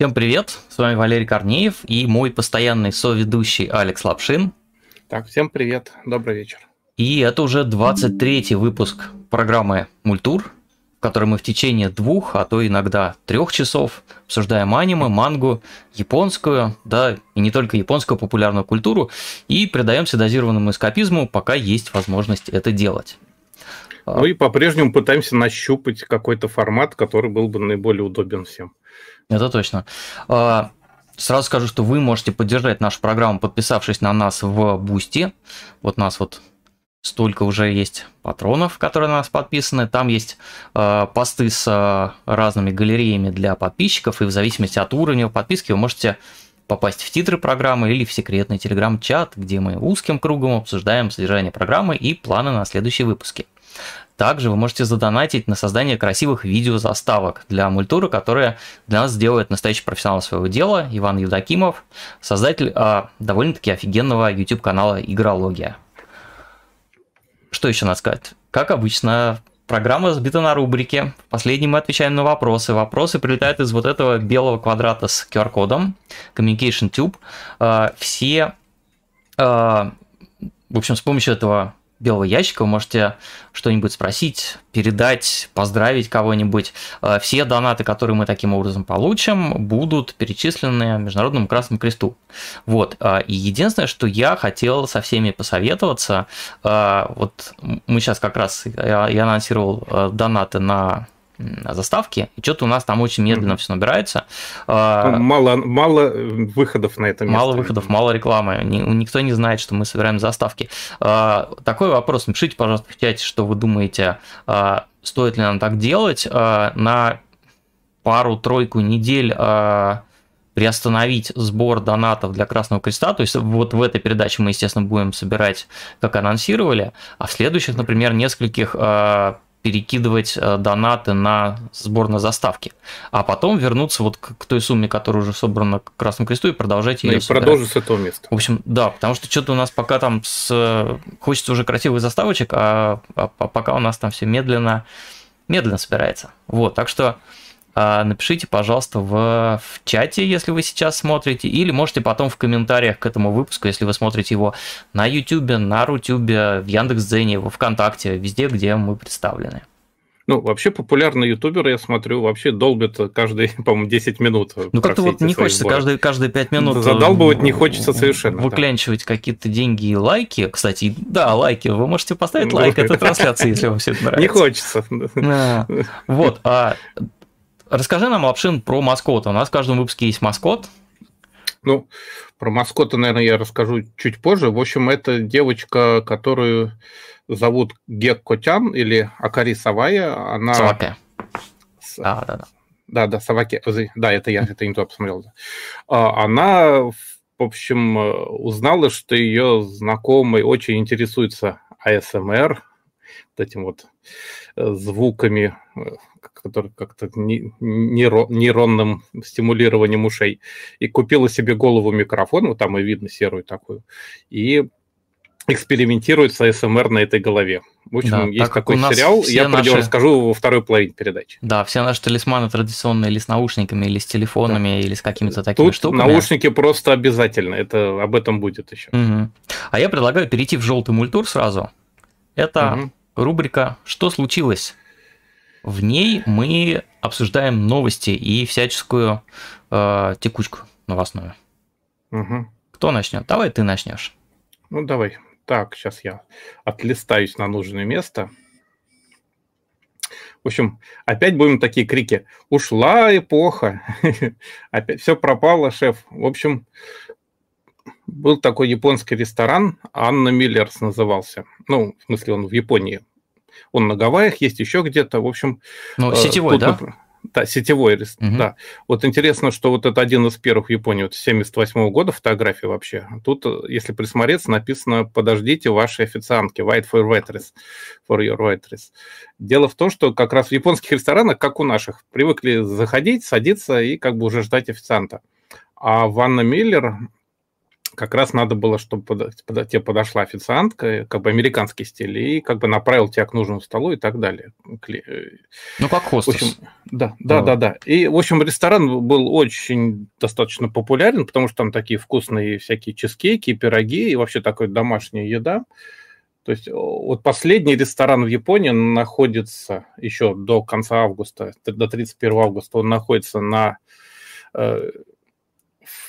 Всем привет, с вами Валерий Корнеев и мой постоянный соведущий Алекс Лапшин. Так, всем привет, добрый вечер. И это уже 23-й выпуск программы «Мультур», в которой мы в течение двух, а то иногда трех часов обсуждаем аниме, мангу, японскую, да, и не только японскую популярную культуру, и предаемся дозированному эскапизму, пока есть возможность это делать. Ну и по-прежнему пытаемся нащупать какой-то формат, который был бы наиболее удобен всем. Это точно. А, сразу скажу, что вы можете поддержать нашу программу, подписавшись на нас в Бусти. Вот нас вот столько уже есть патронов, которые на нас подписаны. Там есть э, посты с э, разными галереями для подписчиков, и в зависимости от уровня подписки вы можете попасть в титры программы или в секретный телеграм-чат, где мы узким кругом обсуждаем содержание программы и планы на следующие выпуски. Также вы можете задонатить на создание красивых видеозаставок для мультуры, которые для нас делает настоящий профессионал своего дела, Иван Евдокимов, создатель а, довольно-таки офигенного YouTube-канала «Игрология». Что еще надо сказать? Как обычно, программа сбита на рубрике. В последней мы отвечаем на вопросы. Вопросы прилетают из вот этого белого квадрата с QR-кодом, Communication Tube. А, все, а, в общем, с помощью этого белого ящика вы можете что-нибудь спросить, передать, поздравить кого-нибудь. Э, все донаты, которые мы таким образом получим, будут перечислены Международному Красному Кресту. Вот. Э, и единственное, что я хотел со всеми посоветоваться, э, вот мы сейчас как раз, я, я анонсировал донаты на заставки, и что-то у нас там очень медленно mm-hmm. все набирается. А, мало, мало выходов на это место. Мало выходов, мало рекламы. Никто не знает, что мы собираем заставки. А, такой вопрос. Напишите, пожалуйста, в чате, что вы думаете, а, стоит ли нам так делать. На пару-тройку недель приостановить сбор донатов для Красного Креста. То есть вот в этой передаче мы, естественно, будем собирать, как анонсировали, а в следующих, например, нескольких перекидывать э, донаты на сбор на заставки, а потом вернуться вот к, к той сумме, которая уже собрана к Красному Кресту и продолжать ее. Ну и продолжить с этого места. В общем, да, потому что что-то у нас пока там с... хочется уже красивых заставочек, а, а, а пока у нас там все медленно, медленно собирается. Вот, так что напишите, пожалуйста, в, в чате, если вы сейчас смотрите, или можете потом в комментариях к этому выпуску, если вы смотрите его на YouTube, на Рутюбе, в Яндекс.Дзене, в ВКонтакте, везде, где мы представлены. Ну, вообще популярные ютуберы, я смотрю, вообще долбят каждые, по-моему, 10 минут. Ну, как-то вот не хочется сборы. каждые, каждые 5 минут Задалбывать не хочется совершенно. Выклянчивать да. какие-то деньги и лайки. Кстати, да, лайки. Вы можете поставить лайк этой трансляции, если вам все это нравится. Не хочется. Вот. А Расскажи нам, Лапшин, про маскота. У нас в каждом выпуске есть маскот. Ну, про маскота, наверное, я расскажу чуть позже. В общем, это девочка, которую зовут Геккотян или Акари Савая. Она... Саваке. Да, да, да. Да, да, Саваке. Да, это я, это не то посмотрел. А, она, в общем, узнала, что ее знакомый очень интересуется АСМР, вот этим вот э, звуками который как-то нейронным стимулированием ушей, и купила себе голову микрофон, вот там и видно серую такую, и экспериментирует с АСМР на этой голове. В общем, да, есть такой сериал, я про него расскажу во второй половине передачи. Да, все наши талисманы традиционные или с наушниками, или с телефонами, да. или с какими-то такими Тут штуками. наушники просто обязательно, это об этом будет еще. Угу. А я предлагаю перейти в желтый мультур сразу. Это угу. Рубрика «Что случилось?». В ней мы обсуждаем новости и всяческую э, текучку новостную. Угу. Кто начнет? Давай ты начнешь. Ну, давай. Так, сейчас я отлистаюсь на нужное место. В общем, опять будем такие крики. Ушла эпоха. опять все пропало, шеф. В общем, был такой японский ресторан, Анна Миллерс назывался. Ну, в смысле, он в Японии он на Гавайях, есть еще где-то, в общем... Ну, э, сетевой, тут, да? Да, сетевой, угу. да. Вот интересно, что вот это один из первых в Японии, вот 78 -го года фотографии вообще. Тут, э, если присмотреться, написано «Подождите ваши официантки, wait for waitress, for your waitress». Дело в том, что как раз в японских ресторанах, как у наших, привыкли заходить, садиться и как бы уже ждать официанта. А Ванна Миллер как раз надо было, чтобы под, под, тебе подошла официантка, как бы американский стиль, и как бы направил тебя к нужному столу и так далее. Ну, как хостес. В общем, да, да, да, да. И, в общем, ресторан был очень достаточно популярен, потому что там такие вкусные всякие чизкейки, пироги и вообще такая домашняя еда. То есть вот последний ресторан в Японии находится еще до конца августа, до 31 августа, он находится на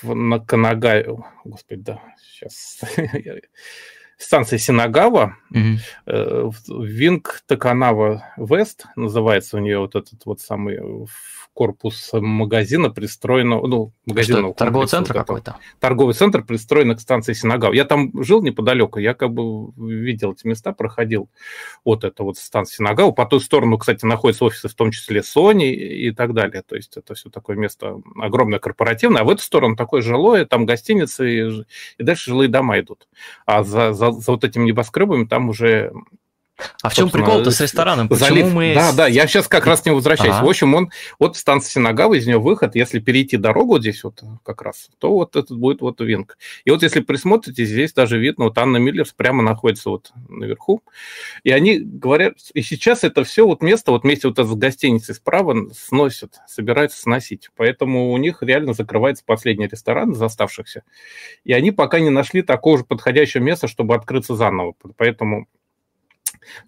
э, на Канагаю, господи, да, сейчас, станция Синагава, угу. Винг Таканава Вест называется у нее вот этот вот самый корпус магазина пристроенного, ну, магазинного Торговый центр какой-то? Торговый центр пристроен к станции Синагав. Я там жил неподалеку, я как бы видел эти места, проходил. Вот это вот станция Синагав. По ту сторону, кстати, находятся офисы, в том числе Sony и так далее. То есть это все такое место огромное корпоративное. А в эту сторону такое жилое, там гостиницы и, и дальше жилые дома идут. А за, за, за вот этими небоскребами там уже а в чем прикол-то с рестораном? Почему залив. мы... Да, да, я сейчас как раз к нему возвращаюсь. Ага. В общем, он от станции Синагава, из нее выход, если перейти дорогу здесь вот как раз, то вот этот будет вот Винг. И вот если присмотрите, здесь даже видно, вот Анна Миллерс прямо находится вот наверху. И они говорят, и сейчас это все вот место, вот вместе вот с гостиницей справа сносят, собираются сносить. Поэтому у них реально закрывается последний ресторан из оставшихся. И они пока не нашли такого же подходящего места, чтобы открыться заново. Поэтому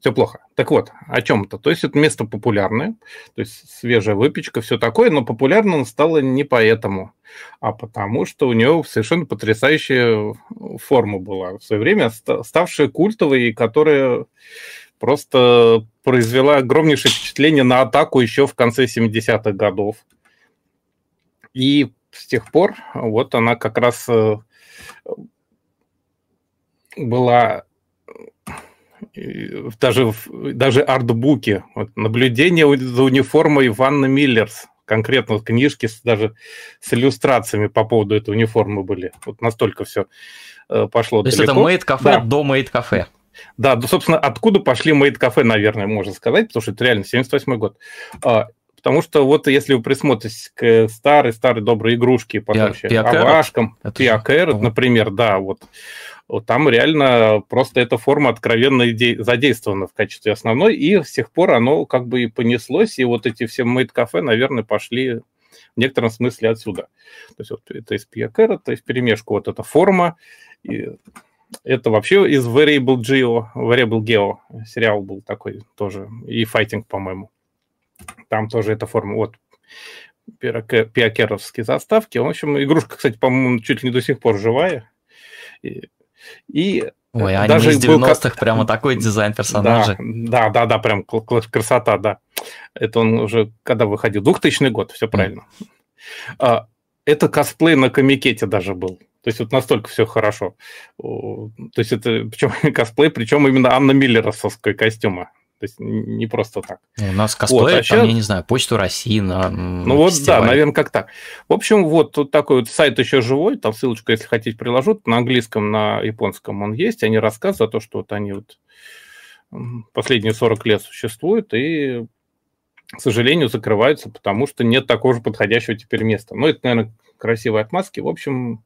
все плохо. Так вот, о чем-то. То есть это место популярное, то есть свежая выпечка, все такое, но популярным стало не поэтому, а потому что у него совершенно потрясающая форма была в свое время, ставшая культовой, и которая просто произвела огромнейшее впечатление на атаку еще в конце 70-х годов. И с тех пор вот она как раз э, была даже, даже артбуки, вот, наблюдение за униформой Ванны Миллерс, конкретно книжки с, даже с иллюстрациями по поводу этой униформы были. Вот настолько все э, пошло То далеко. есть это мейд-кафе да. до мейд-кафе. Да, ну, собственно, откуда пошли мейд-кафе, наверное, можно сказать, потому что это реально 78 год. А, потому что вот если вы присмотритесь к старой-старой доброй игрушке, по Авашкам, Пиакерот, например, да, вот там реально просто эта форма откровенно задействована в качестве основной, и с тех пор оно как бы и понеслось, и вот эти все мейд-кафе, наверное, пошли в некотором смысле отсюда. То есть вот это из Пьякера, то есть перемешку вот эта форма, и это вообще из Variable Geo, Variable Geo сериал был такой тоже, и Fighting, по-моему. Там тоже эта форма, вот, пиакеровские заставки. В общем, игрушка, кстати, по-моему, чуть ли не до сих пор живая. И Ой, а даже из 90-х был... прямо такой дизайн персонажа. Да, да, да, да, прям красота, да. Это он уже когда выходил? 2000 год, все правильно. Mm. Это косплей на комикете даже был. То есть вот настолько все хорошо. То есть это причем косплей, причем именно Анна Миллеровского костюма. То есть не просто так. У нас косплей, вот, а там, сейчас... я не знаю, Почту России на Ну вот, фестивале. да, наверное, как так. В общем, вот тут такой вот сайт еще живой, там ссылочку, если хотите, приложу. На английском, на японском он есть. Они рассказывают о том, что вот они вот последние 40 лет существуют и, к сожалению, закрываются, потому что нет такого же подходящего теперь места. Ну, это, наверное, красивые отмазки. В общем,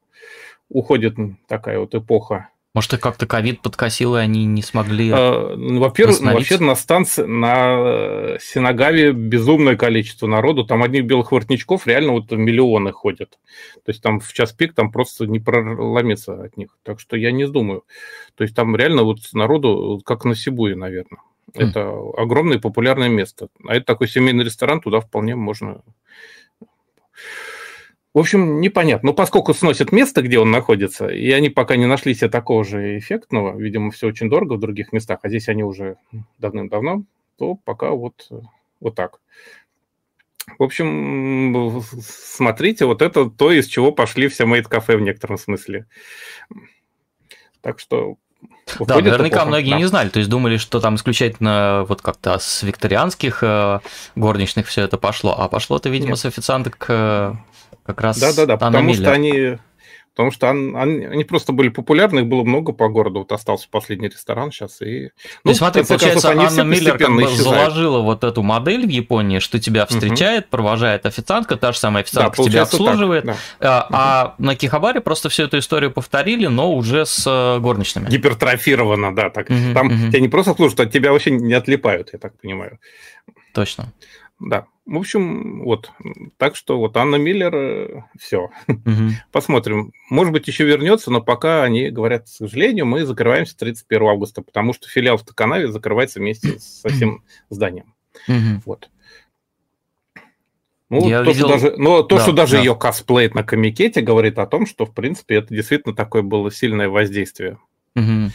уходит такая вот эпоха может, их как-то ковид подкосил, и они не смогли а, ну, Во-первых, вообще на станции, на э, Синагаве безумное количество народу. Там одних белых воротничков реально вот миллионы ходят. То есть там в час пик там просто не проломиться от них. Так что я не думаю. То есть там реально вот народу, как на Сибуе, наверное. Mm. Это огромное популярное место. А это такой семейный ресторан, туда вполне можно в общем, непонятно. Но поскольку сносят место, где он находится, и они пока не нашли себе такого же эффектного, видимо, все очень дорого в других местах, а здесь они уже давным-давно, то пока вот, вот так. В общем, смотрите, вот это то, из чего пошли все мейд-кафе в некотором смысле. Так что да, наверняка многие да. не знали, то есть думали, что там исключительно вот как-то с викторианских э, горничных все это пошло, а пошло это, видимо, Нет. с официанток э, как раз Да-да-да, потому Миллер. что они потому что он, он, они просто были популярны, их было много по городу, вот остался последний ресторан сейчас. И, ну, смотри, получается, концов, Анна Миллер как бы заложила вот эту модель в Японии, что тебя встречает, угу. провожает официантка, та же самая официантка да, тебя обслуживает, так, да. а, угу. на Кихабаре просто всю эту историю повторили, но уже с э, горничными. Гипертрофировано, да, так. Угу, Там угу. тебя не просто служат, а тебя вообще не отлипают, я так понимаю. Точно. Да. В общем, вот. Так что вот Анна Миллер, э, все. Угу. Посмотрим. Может быть, еще вернется, но пока они говорят, к сожалению, мы закрываемся 31 августа, потому что филиал в Токанаве закрывается вместе со всем зданием. Угу. Вот. Ну, Я то, видел... что даже, ну, то, да, что даже да. ее косплеит на комикете, говорит о том, что, в принципе, это действительно такое было сильное воздействие. Угу.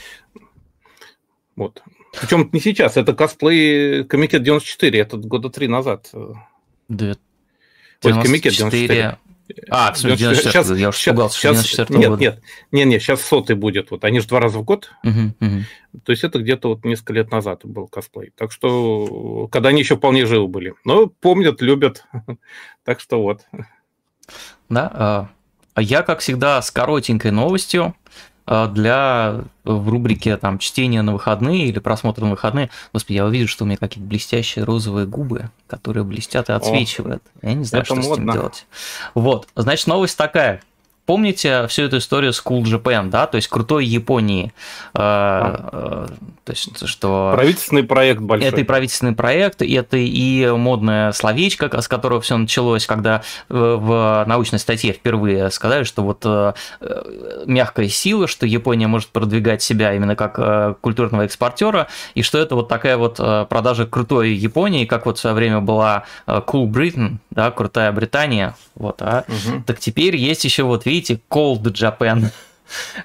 Вот. Причем не сейчас, это косплей Комикет 94, это года три назад. Да. Ой, Комикет 94. А, в смысле, 94, сейчас, я уже испугался, сейчас, 94 нет, года. Нет, нет, нет, сейчас сотый будет. Вот они же два раза в год. Угу, угу. То есть это где-то вот несколько лет назад был косплей. Так что, когда они еще вполне живы были. Но помнят, любят. так что вот. Да, а я, как всегда, с коротенькой новостью. А, для в рубрике там чтения на выходные или просмотра на выходные. Господи, я увижу, что у меня какие-то блестящие розовые губы, которые блестят и отсвечивают. О, я не знаю, что модно. с этим делать. Вот, значит, новость такая. Помните всю эту историю с Cool Japan, да, то есть крутой Японии, э, э, то есть что... Правительственный проект большой. Это и правительственный проект, и это и модное словечко, с которого все началось, когда в научной статье впервые сказали, что вот э, мягкая сила, что Япония может продвигать себя именно как культурного экспортера, и что это вот такая вот продажа крутой Японии, как вот в свое время была Cool Britain, да, крутая Британия, вот, а угу. так теперь есть еще вот видите, Cold Japan.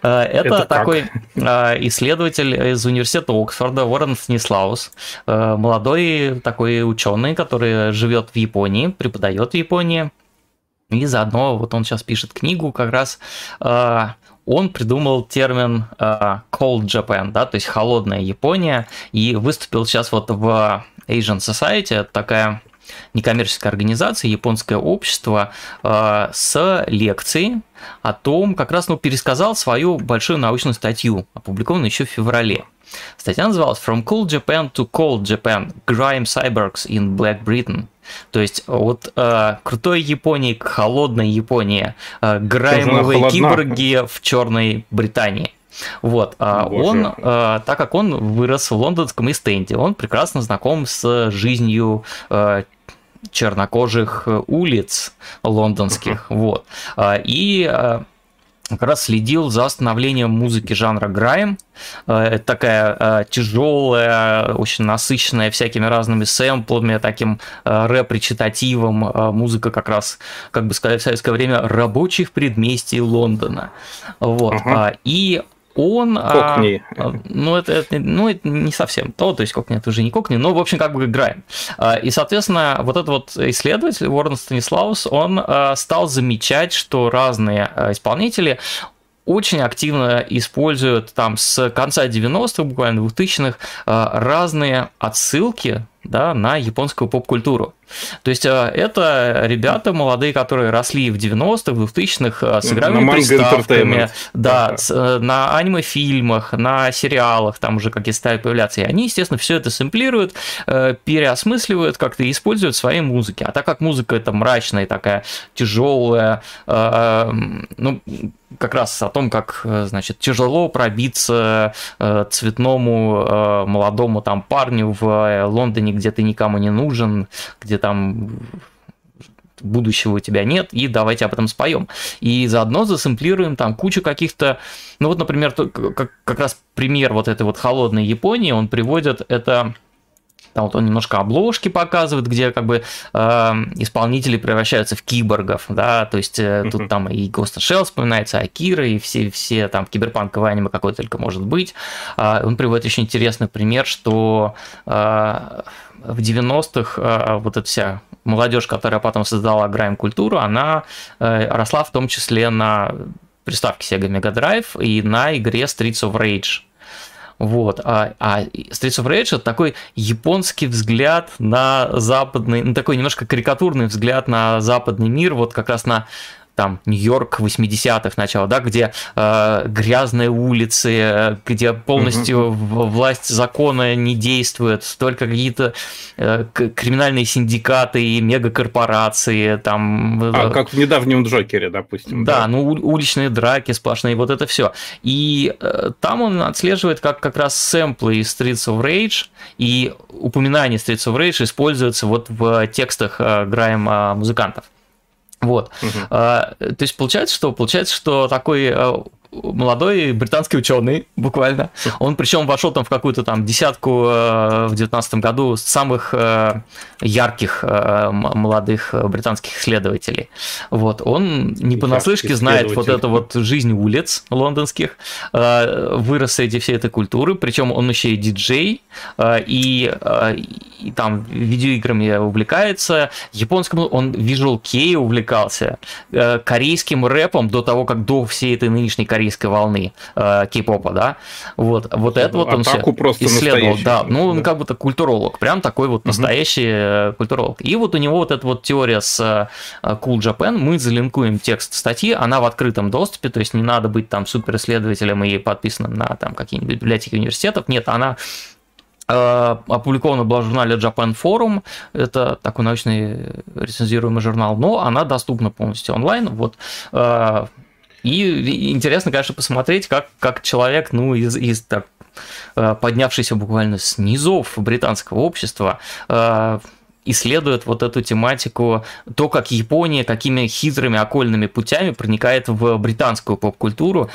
Э, это, Это такой э, исследователь из университета Оксфорда, Уоррен Снислаус, э, молодой такой ученый, который живет в Японии, преподает в Японии. И заодно вот он сейчас пишет книгу как раз он придумал термин Cold Japan, да, то есть холодная Япония, и выступил сейчас вот в Asian Society, это такая некоммерческая организация, японское общество, э, с лекцией о том, как раз ну, пересказал свою большую научную статью, опубликованную еще в феврале. Статья называлась From Cool Japan to Cold Japan Grime Cyborgs in Black Britain. То есть от э, крутой Японии к холодной Японии, э, граймовые киборги в черной Британии. Вот, а он, э, так как он вырос в лондонском Истенде, он прекрасно знаком с жизнью э, чернокожих э, улиц лондонских, вот. А, и э, как раз следил за становлением музыки жанра грайм. Э, это такая тяжелая, очень насыщенная всякими разными сэмплами, таким рэп-речитативом. Музыка как раз, как бы сказать в советское время, рабочих предместий Лондона. Вот. Uh-huh. И он... А, кокни. А, ну, это, это, ну, это не совсем то, то есть кокни это уже не кокни, но, в общем, как бы играем. А, и, соответственно, вот этот вот исследователь, Уоррен Станислаус, он а, стал замечать, что разные исполнители очень активно используют там с конца 90-х, буквально 2000-х, разные отсылки да, на японскую поп-культуру. То есть э, это ребята молодые, которые росли в 90-х, в 2000-х с игровыми приставками, да, с, э, на аниме-фильмах, на сериалах, там уже какие стали появляться. И они, естественно, все это сэмплируют, э, переосмысливают как-то и используют в своей музыке. А так как музыка это мрачная, такая тяжелая, ну, как раз о том, как, значит, тяжело пробиться цветному молодому там парню в Лондоне, где ты никому не нужен, где там будущего у тебя нет, и давайте об этом споем. И заодно засэмплируем там кучу каких-то, ну вот, например, как, как раз пример вот этой вот холодной Японии он приводит, это там вот он немножко обложки показывает, где как бы э, исполнители превращаются в киборгов, да, то есть э, тут там и Ghost Shell вспоминается, Акира, и все, все там киберпанковое аниме какое только может быть. Э, он приводит еще интересный пример, что э, в 90-х э, вот эта вся молодежь, которая потом создала грайм-культуру, она э, росла в том числе на приставке Sega Mega Drive и на игре Streets of Rage. Вот. А, а Streets of Rage это такой японский взгляд на западный, ну, такой немножко карикатурный взгляд на западный мир, вот как раз на там Нью-Йорк 80-х начала, да, где э, грязные улицы, где полностью угу. власть закона не действует, только какие-то э, криминальные синдикаты и мегакорпорации, там... А, как в недавнем Джокере, допустим. Да, да? ну уличные драки сплошные, вот это все. И э, там он отслеживает как как раз сэмплы из Streets of Rage, и упоминание Streets of Rage используется вот в текстах э, Грайма музыкантов. Вот. Угу. А, то есть получается, что получается, что такой э, молодой британский ученый, буквально. Он причем вошел там в какую-то там десятку э, в девятнадцатом году самых э, ярких э, молодых британских исследователей. Вот, он не понаслышке знает вот эту вот жизнь улиц лондонских, вырос среди всей этой культуры, причем он еще и диджей, и, и там видеоиграми увлекается, японскому он Visual Kei увлекался, корейским рэпом до того, как до всей этой нынешней корейской волны э, кей-попа, да, вот, вот это вот он все исследовал, да, ну, он как будто культуролог, прям такой вот настоящий угу. культуролог. И вот у него вот эта вот теория с э, Cool Japan, мы залинкуем текст статьи, она в открытом доступе, то есть не надо быть там супер исследователем и подписанным на там какие-нибудь библиотеки университетов, нет, она опубликована была в журнале Japan Forum, это такой научный рецензируемый журнал, но она доступна полностью онлайн, вот и интересно, конечно, посмотреть, как, как человек, ну, из, из так, э, поднявшийся буквально с низов британского общества, э, исследует вот эту тематику, то, как Япония какими хитрыми окольными путями проникает в британскую поп-культуру,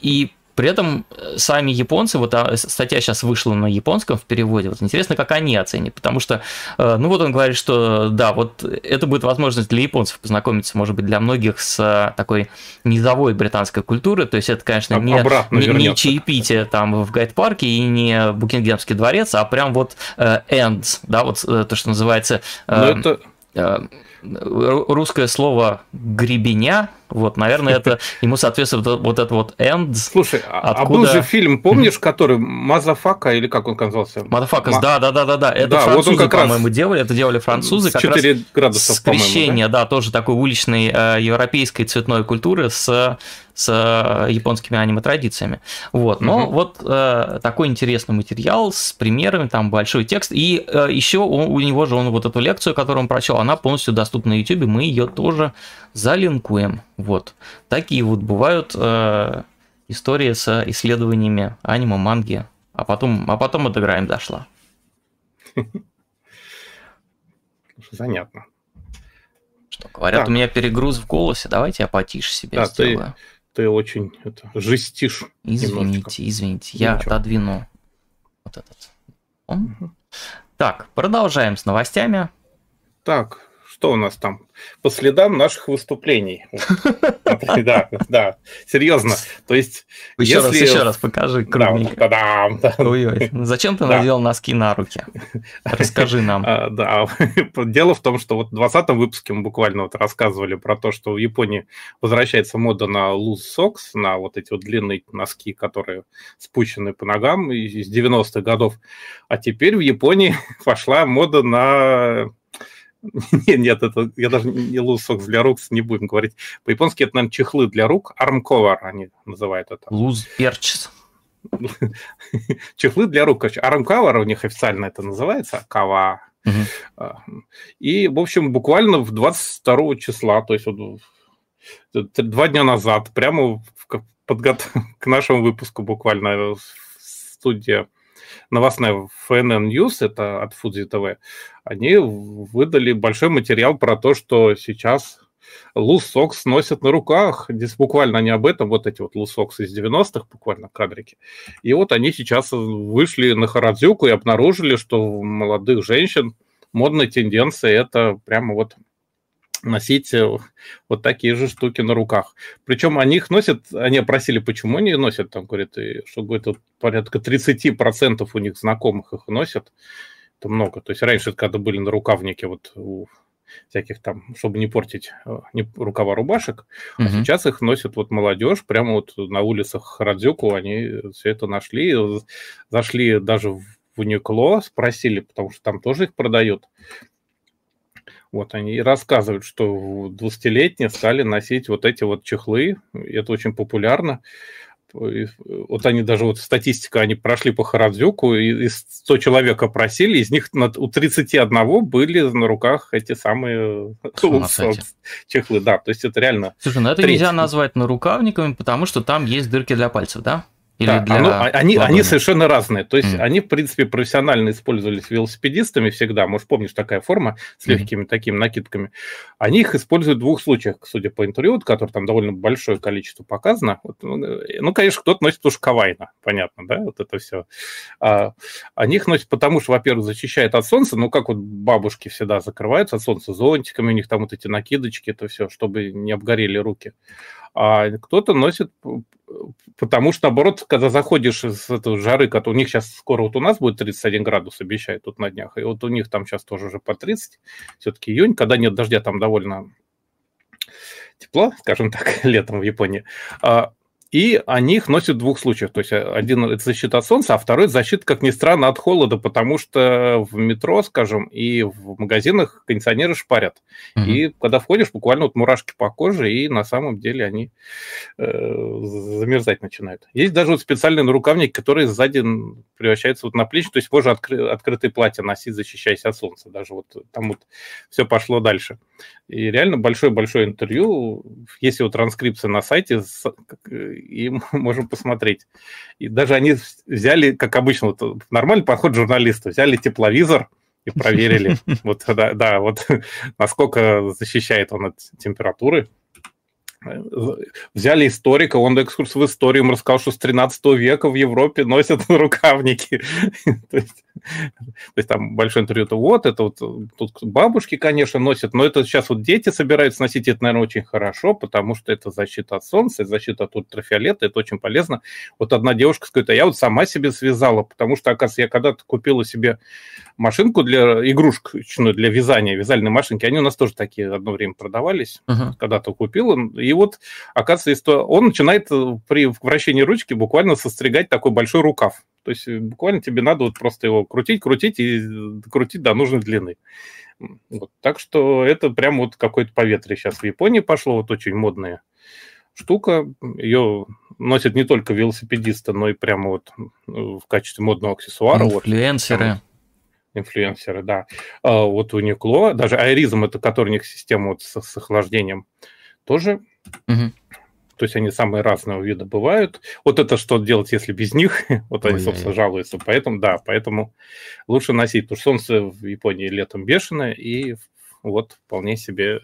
и при этом э, сами японцы, вот а, статья сейчас вышла на японском в переводе, вот интересно, как они оценят, потому что, э, ну вот он говорит, что да, вот это будет возможность для японцев познакомиться, может быть, для многих с э, такой низовой британской культурой, то есть это, конечно, не, не, не чаепитие там в гайд-парке и не Букингемский дворец, а прям вот ends, да, вот то, что называется... Но это русское слово гребеня, вот, наверное, это ему соответствует вот это вот end. Слушай, откуда... а был же фильм, помнишь, который Мазафака или как он казался? Мазафака, Ма... да, да, да, да, да. Это да, французы, вот по-моему, раз... делали, это делали французы. 4 как градуса, скрещение, да? да, тоже такой уличной э, европейской цветной культуры с с э, японскими аниме-традициями. Вот. Но угу. вот э, такой интересный материал с примерами, там большой текст. И э, еще у, у него же он вот эту лекцию, которую он прочел, она полностью доступна на YouTube, мы ее тоже залинкуем. Вот. Такие вот бывают э, истории с исследованиями аниме, манги. А потом, а потом и играем дошла. Занятно. Что говорят, так. у меня перегруз в голосе. Давайте я потише себе да, сделаю. Ты, ты очень это, жестишь. Извините, немножечко. извините. Я Ничего. отодвину вот этот. Угу. Так, продолжаем с новостями. Так, что у нас там? По следам наших выступлений. Да, да, серьезно. То есть, еще раз, еще раз покажи крупненько. Ой-ой, зачем ты надел носки на руки? Расскажи нам. А, да, дело в том, что вот в 20 выпуске мы буквально вот рассказывали про то, что в Японии возвращается мода на loose socks, на вот эти вот длинные носки, которые спущены по ногам из 90-х годов. А теперь в Японии пошла мода на нет, нет, это я даже не socks для рук не будем говорить. По-японски это, наверное, чехлы для рук. Cover они называют это. Loose perches. чехлы для рук. Короче, cover у них официально это называется. Кава. Угу. И, в общем, буквально в 22 числа, то есть вот два дня назад, прямо в, подгот... к нашему выпуску буквально в студии новостная FNN News, это от Фудзи ТВ, они выдали большой материал про то, что сейчас Лус Сокс носят на руках. Здесь буквально не об этом, вот эти вот Лус Сокс из 90-х, буквально кадрики. И вот они сейчас вышли на Харадзюку и обнаружили, что у молодых женщин модная тенденция это прямо вот носить э, вот такие же штуки на руках. Причем они их носят, они опросили, почему они носят, там говорят, что говорит, вот порядка 30% у них знакомых их носят. Это много. То есть раньше, когда были на рукавнике вот у всяких там, чтобы не портить э, не, рукава рубашек, угу. а сейчас их носят вот молодежь, прямо вот на улицах Радзюку они все это нашли, зашли даже в Уникло, спросили, потому что там тоже их продают. Вот они рассказывают, что 20-летние стали носить вот эти вот чехлы. Это очень популярно. Вот они даже, вот статистика, они прошли по Харадзюку, и 100 человек опросили, из них у 31 были на руках эти самые чехлы. Да, то есть это реально... Слушай, ну это треть. нельзя назвать нарукавниками, потому что там есть дырки для пальцев, да? Или да, для оно, а, они, они совершенно разные. То есть mm. они, в принципе, профессионально использовались велосипедистами всегда. Может, помнишь, такая форма с легкими mm. такими накидками. Они их используют в двух случаях, судя по интервью, который там довольно большое количество показано. Вот, ну, э, ну, конечно, кто-то носит тоже кавайна, понятно, да, вот это все. А, они их носят потому, что, во-первых, защищает от солнца, ну, как вот бабушки всегда закрываются от солнца зонтиками, у них там вот эти накидочки, это все, чтобы не обгорели руки а кто-то носит, потому что, наоборот, когда заходишь из этой жары, у них сейчас скоро вот у нас будет 31 градус, обещают тут на днях, и вот у них там сейчас тоже уже по 30, все-таки июнь, когда нет дождя, там довольно тепло, скажем так, летом в Японии. А, и они их носят в двух случаях. То есть э, один это защита от солнца, а второй защита, как ни странно, от холода, потому что в метро, скажем, и в магазинах кондиционеры шпарят. Mm-hmm. И когда входишь, буквально вот мурашки по коже, и на самом деле они э, замерзать начинают. Есть даже вот специальные нарукавники, которые сзади превращаются вот на плечи, то есть можно откры- открытые платья носить, защищаясь от солнца. Даже вот там вот все пошло дальше. И реально большое-большое интервью. Есть вот транскрипция на сайте, и можем посмотреть. И даже они взяли, как обычно, вот нормальный подход журналиста, взяли тепловизор и проверили. Вот, да, да, вот насколько защищает он от температуры. Взяли историка, он экскурс в историю им рассказал, что с 13 века в Европе носят рукавники. то, есть, то есть там большое интервью, то вот, это вот тут бабушки, конечно, носят, но это сейчас вот дети собираются носить, это, наверное, очень хорошо, потому что это защита от солнца, защита от ультрафиолета, это очень полезно. Вот одна девушка сказала, а я вот сама себе связала, потому что, оказывается, я когда-то купила себе машинку для игрушечную, для вязания, вязальные машинки, они у нас тоже такие одно время продавались, uh-huh. когда-то купила, и вот, оказывается, он начинает э, при вращении ручки буквально состригать такой большой рукав. То есть э, буквально тебе надо вот просто его крутить, крутить и крутить до нужной длины. Вот. Так что это прям вот какое-то поветрие сейчас в Японии пошло, вот очень модная штука. Ее носят не только велосипедисты, но и прямо вот в качестве модного аксессуара. Инфлюенсеры. Вот, инфлюенсеры, да. А вот у Никло, даже Айризм, это них система вот с, с охлаждением, тоже Угу. То есть они самые разные вида бывают. Вот это что делать, если без них? вот они, собственно, жалуются. Поэтому, да, поэтому лучше носить. Потому что солнце в Японии летом бешеное, и вот вполне себе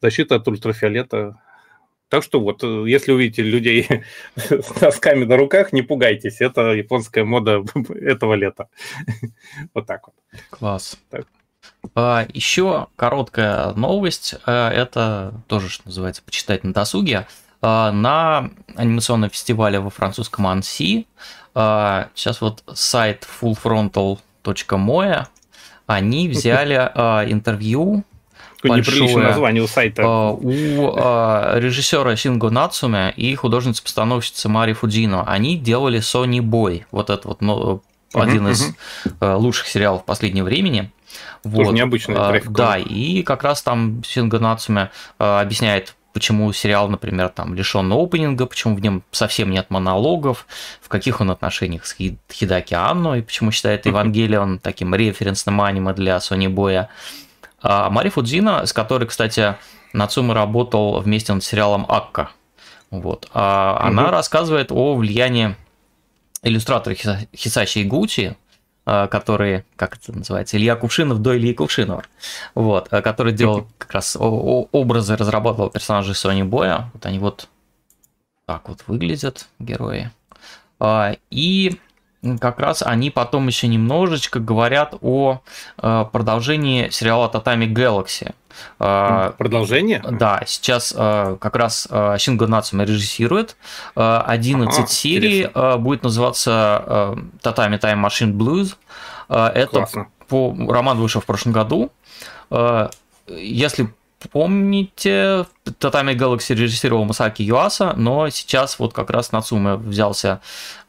защита от ультрафиолета. Так что вот, если увидите людей с носками на руках, не пугайтесь. Это японская мода этого лета. вот так вот. Класс. Так. А, Еще короткая новость, э, это тоже, что называется, почитать на досуге. А, на анимационном фестивале во французском Анси, а, сейчас вот сайт fullfrontal.moe, они взяли интервью большое название у сайта. У режиссера Синго Нацуме и художницы-постановщицы Мари Фудзино. Они делали Sony Boy, вот этот вот ну, один из лучших сериалов последнего времени. Тоже вот. необычный а, Да, и как раз там Синга Нацуме а, объясняет, почему сериал, например, там лишен опенинга, почему в нем совсем нет монологов, в каких он отношениях с Хидаки Анно, и почему считает Евангелион таким референсным аниме для Sony Boy. А Мари Фудзина, с которой, кстати, Нацума работал вместе над сериалом Акка. Вот. А угу. Она рассказывает о влиянии иллюстратора Хисачи Игути, который, как это называется, Илья Кувшинов до Ильи Кувшинова, вот, э, который делал как раз образы, разрабатывал персонажей Сони Боя, вот они вот так вот выглядят, герои. А, и как раз они потом еще немножечко говорят о э, продолжении сериала Татами Galaxy. Э, Продолжение? Да, сейчас э, как раз Шинго Нацума режиссирует. 11 ага, серий интересно. будет называться Татами Time Machine Blues. Это Классно. по роман вышел в прошлом году. Если помните, Татами Galaxy режиссировал Масаки Юаса, но сейчас вот как раз Нацуме взялся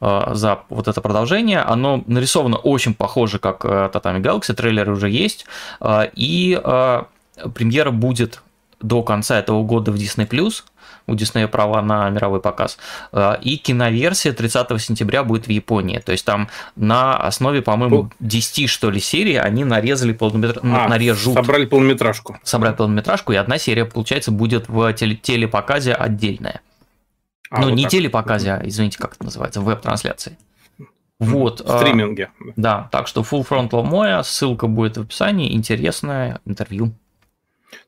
э, за вот это продолжение. Оно нарисовано очень похоже, как э, Татами Galaxy, трейлеры уже есть. Э, и э, премьера будет до конца этого года в Disney+, у Disney права на мировой показ, э, и киноверсия 30 сентября будет в Японии. То есть там на основе, по-моему, 10 что ли серий они нарезали полнометражку, А, нарежут. Собрали полнометражку. Собрали полнометражку, и одна серия, получается, будет в теле- телепоказе отдельная. А, ну, вот не так. телепоказе, а, извините, как это называется, веб-трансляции. Вот. В а, стриминге. Да, так что Full Frontal Moya, ссылка будет в описании, интересное интервью.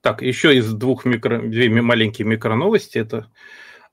Так, еще из двух микро... две маленькие микроновости. Это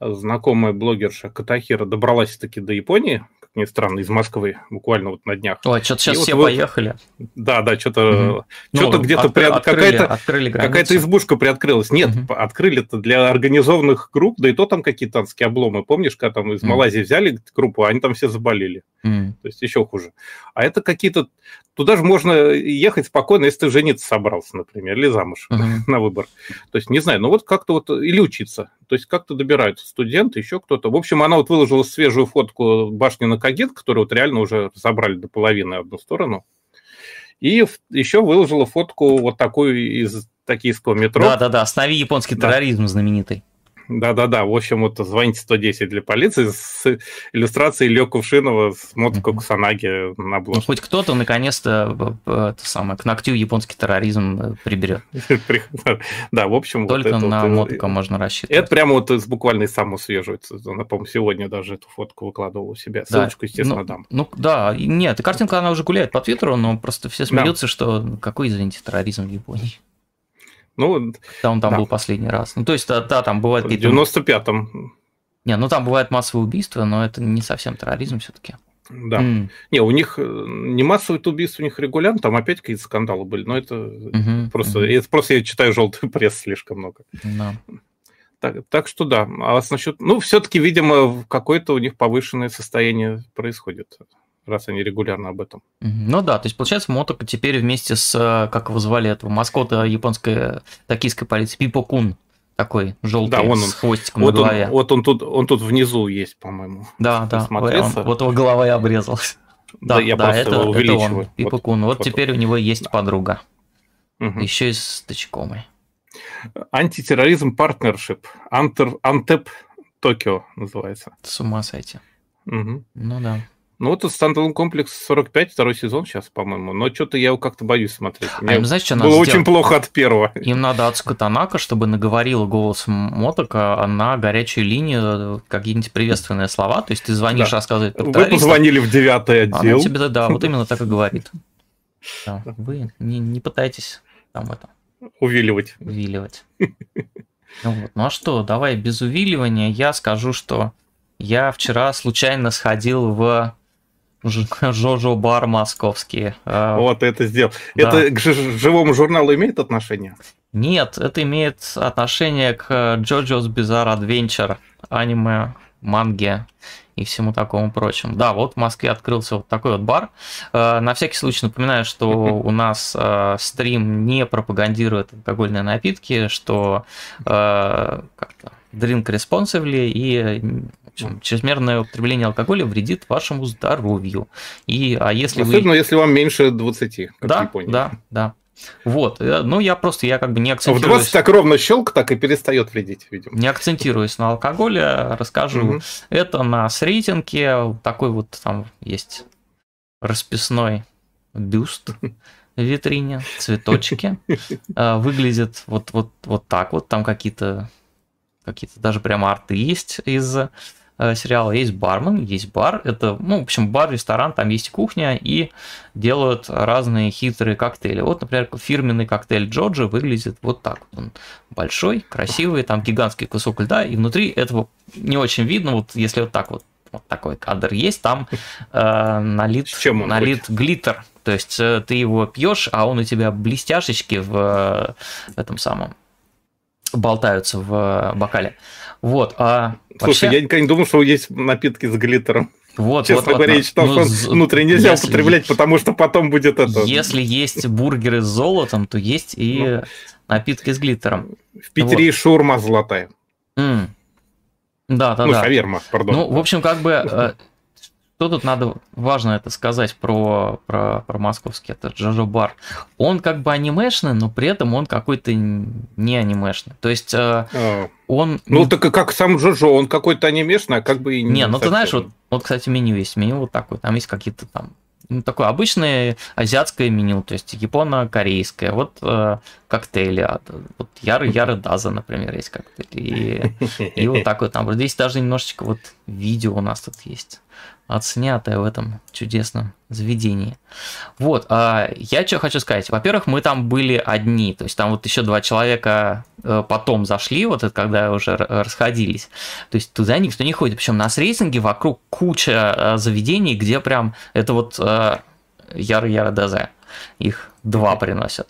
знакомая блогерша Катахира добралась таки до Японии, как ни странно, из Москвы, буквально вот на днях. Ой, что-то сейчас вот все вы- поехали. Да, да, что-то Мгм. что-то Ну, где-то откры- открыли- какая-то какая-то избушка приоткрылась. Нет, п- открыли-то для организованных групп, да и то там какие-то танские обломы. Помнишь, когда там из Мгм. Малайзии взяли группу, а они там все заболели. То есть еще хуже. А это какие-то... Туда же можно ехать спокойно, если ты жениться собрался, например, или замуж Мгм. на выбор. То есть, не знаю, ну вот как-то вот... Или учиться. То есть как-то добираются студенты, еще кто-то. В общем, она вот выложила свежую фотку башни на Кагет, которую вот реально уже забрали до половины одну сторону. И еще выложила фотку вот такую из токийского метро. Да-да-да, останови японский Да. терроризм знаменитый. Да-да-да, в общем, вот звоните 110 для полиции с иллюстрацией Лё Кувшинова с Мгм. Кусанаги на Ну, обложке. хоть кто-то наконец-то это самое, к ногтю японский терроризм э, приберет. Да, в общем, Только на вот, э, можно рассчитывать. Это прямо вот буквально самого свежего. Она, по-моему, сегодня даже эту фотку выкладывала у себя. Да. Ссылочку, естественно, ну, дам. Ну да, нет, картинка она уже гуляет по Твиттеру, но просто все Да. смеются, что ну, какой, извините, терроризм в Японии. Ну, он там Да. был последний раз. Ну, то есть, да, да, там бывают в какие-то... 95-м. Не, ну там бывают массовые убийства, но это не совсем терроризм все-таки. Да. Не, у них э, не массовые убийства, у них регулярно, там опять какие-то скандалы были, но это просто, это просто я читаю желтую прессу слишком много. Да. Так, так что да. А вас насчет... Ну, все-таки, видимо, какое-то у них повышенное состояние происходит, раз они регулярно об этом. Ну да, то есть получается Мотока теперь вместе с, э, как его звали, этого маскота японской э, токийской полиции, Пипо Кун, такой желтый, Да, он. с хвостиком Вот на он, голове. вот он тут, он тут внизу есть, по-моему. да, да, он- вот его голова и обрезалась. Да, я да, просто это, его это увеличиваю. он, Пипо Вот. Кун. Вот фото. теперь у него есть подруга, Мгм. еще и с Тачикомой. Anti-terrorism partnership. Антеп Токио называется. С ума сойти. Мгм. Ну да. Ну, вот это Stand Alone Complex 45, второй сезон сейчас, по-моему. Но что-то я его как-то боюсь смотреть. А Мне им знаешь, что было очень сделать? плохо от первого. Им надо Ацука Танака, чтобы наговорила голосом Мотока на горячую линию какие-нибудь приветственные слова. То есть ты звонишь, Да. рассказывать про Вы позвонили в девятый Она отдел. тебе, да, да, вот именно так и говорит. Да, вы не, не пытайтесь там это Увиливать. увиливать. Ну, вот. ну а что, давай без увиливания я скажу, что я вчера случайно сходил в Жожо бар московский. Э, Вот это сделал. Да. Это к жи- живому журналу имеет отношение? Нет, это имеет отношение к JoJo's Bizarre Adventure, аниме, манге и всему такому прочему. Да, вот в Москве открылся вот такой вот бар. Э, На всякий случай напоминаю, что у нас э, стрим не пропагандирует алкогольные напитки, что э, как-то drink responsibly и в чрезмерное употребление алкоголя вредит вашему здоровью. И, а если вы... Особенно, если вам меньше 20, как в Да, Японии. да, да. Вот, э, ну я просто, я как бы не В акцентируюсь, 20 так ровно щелк, так и перестает вредить, видимо. не акцентируюсь на алкоголе, расскажу. Мгм. Это на Срейтинге, такой вот там есть расписной бюст в витрине, цветочки. Э, Выглядит вот, вот, вот так вот, там какие-то какие-то даже прямо арты есть из э, сериала. Есть бармен, есть бар. Это, ну, в общем, бар, ресторан, там есть кухня, и делают разные хитрые коктейли. Вот, например, фирменный коктейль Джоджи выглядит вот так. Он большой, красивый, там гигантский кусок льда, и внутри этого не очень видно, вот если вот так вот вот такой кадр есть, там э, налит, чем налит глиттер. То есть э, ты его пьешь, а он у тебя блестяшечки в, э, в этом самом болтаются в э, бокале. Вот, а Слушай, вообще- я никогда не думал, что есть напитки с глиттером. вот, Честно вот, вот, говоря, ну, я считал, ну, что з- внутри нельзя если- употреблять, потому что потом будет это... Если есть бургеры с золотом, то есть и Ну. напитки с глиттером. В Питере и шаурма золотая. М. Да, да, ну, да. шаверма, пардон. Ну, в общем, как бы, э, что тут надо важно это сказать про, про, про московский этот Джоджо Бар? Он как бы анимешный, но при этом он какой-то не анимешный. То есть э, а, он... Ну, не... так и как сам Джоджо, он какой-то анимешный, а как бы и не... Не, ну ты знаешь, вот, вот, кстати, меню есть. Меню вот такое. Там есть какие-то там ну, такое обычное азиатское меню, то есть японо-корейское. Вот э, коктейли, а, вот Яры Яры Даза, например, есть коктейль. И, и вот так вот там. Здесь даже немножечко вот видео у нас тут есть отснятое в этом чудесном заведении. Вот, а я что хочу сказать. Во-первых, мы там были одни, то есть там вот еще два человека э, потом зашли, вот это когда уже расходились. То есть туда никто не ходит. Причем на рейсинге вокруг куча э, заведений, где прям это вот э, Яра-Яра ДЗ. Их два приносят.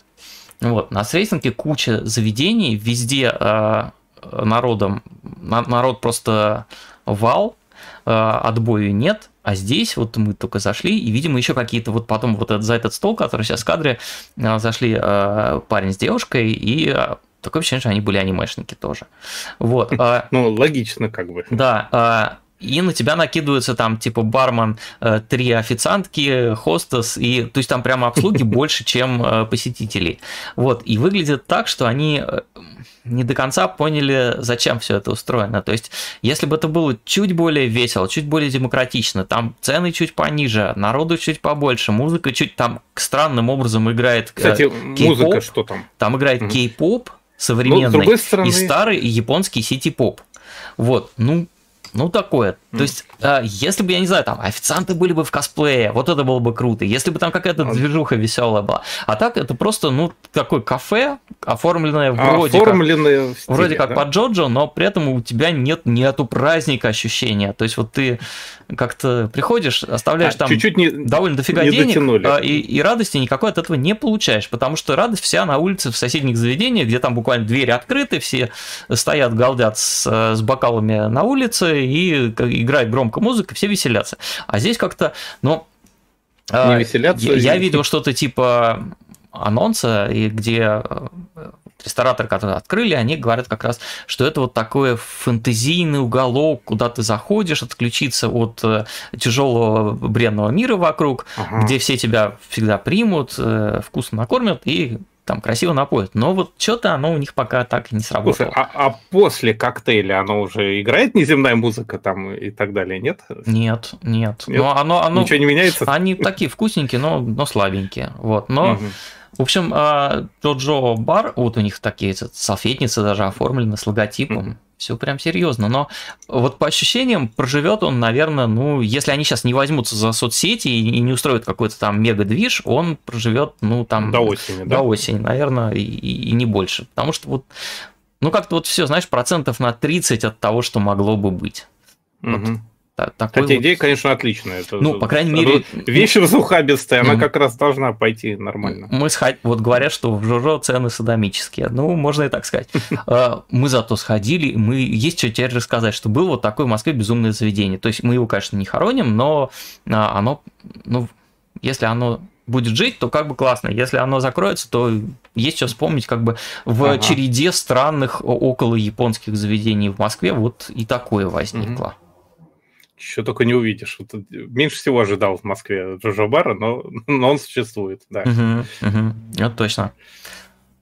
Вот, на рейсинге куча заведений, везде народом, народ просто вал, отбою нет, а здесь вот мы только зашли, и, видимо, еще какие-то вот потом вот за этот стол, который сейчас в кадре, а, зашли а, парень с девушкой, и а, такое ощущение, что они были анимешники тоже. Вот. Ну, логично как бы. Да, и на тебя накидываются там типа бармен, э, три официантки, хостес, и то есть там прямо обслуги больше, чем э, посетителей. Вот, и выглядит так, что они э, не до конца поняли, зачем все это устроено. То есть, если бы это было чуть более весело, чуть более демократично, там цены чуть пониже, народу чуть побольше, музыка чуть там странным образом играет Кстати, музыка что там? Там играет кей-поп современный ну, стороны... и старый японский сити-поп. Вот, ну, ну такое. Mm. То есть, э, если бы, я не знаю, там официанты были бы в косплее, вот это было бы круто. Если бы там какая-то движуха веселая была. А так это просто, ну, такое кафе, оформленное вроде оформленное как, стиле, вроде как да? по Джоджо, но при этом у тебя нет нету праздника ощущения. То есть вот ты как-то приходишь, оставляешь а, там чуть-чуть не, довольно дофига не денег, а, и, и радости никакой от этого не получаешь, потому что радость вся на улице в соседних заведениях, где там буквально двери открыты, все стоят, галдят с, с бокалами на улице, и играет громко музыка, все веселятся. А здесь как-то, ну, не а, веселятся. Я, я видел что-то типа анонса, и где рестораторы, которые открыли, они говорят как раз, что это вот такой фэнтезийный уголок, куда ты заходишь, отключиться от э, тяжелого бренного мира вокруг, ага. где все тебя всегда примут, э, вкусно накормят и там красиво напоят. Но вот что-то оно у них пока так и не сработало. Слушай, а, а после коктейля оно уже играет неземная музыка там и так далее, нет? Нет, нет. нет? Но оно, оно, Ничего не меняется? Они такие вкусненькие, но, но слабенькие. Вот. Но, угу. В общем, а, Джоджо бар, вот у них такие салфетницы даже оформлены с логотипом. Все прям серьезно. Но вот по ощущениям проживет он, наверное, ну, если они сейчас не возьмутся за соцсети и не устроят какой-то там мега-движ, он проживет, ну, там... До осени, до да? До осени, наверное, и, и не больше. Потому что вот, ну, как-то вот все, знаешь, процентов на 30 от того, что могло бы быть. Угу. Вот такой Хотя вот... идея, конечно, отличная. Это, ну, по крайней мере... Вещь разухабистая, она как раз должна пойти нормально. Мы сход... Вот говорят, что в Жожо цены садомические. Ну, можно и так сказать. А, мы зато сходили, мы есть что теперь рассказать, что было вот такое в Москве безумное заведение. То есть мы его, конечно, не хороним, но а, оно, ну, если оно будет жить, то как бы классно. Если оно закроется, то есть что вспомнить как бы в ага. череде странных около японских заведений в Москве вот и такое возникло. Угу. Еще только не увидишь. Вот, меньше всего ожидал в Москве Джоджо Бара, но, но он существует, да. Угу, угу. Это точно.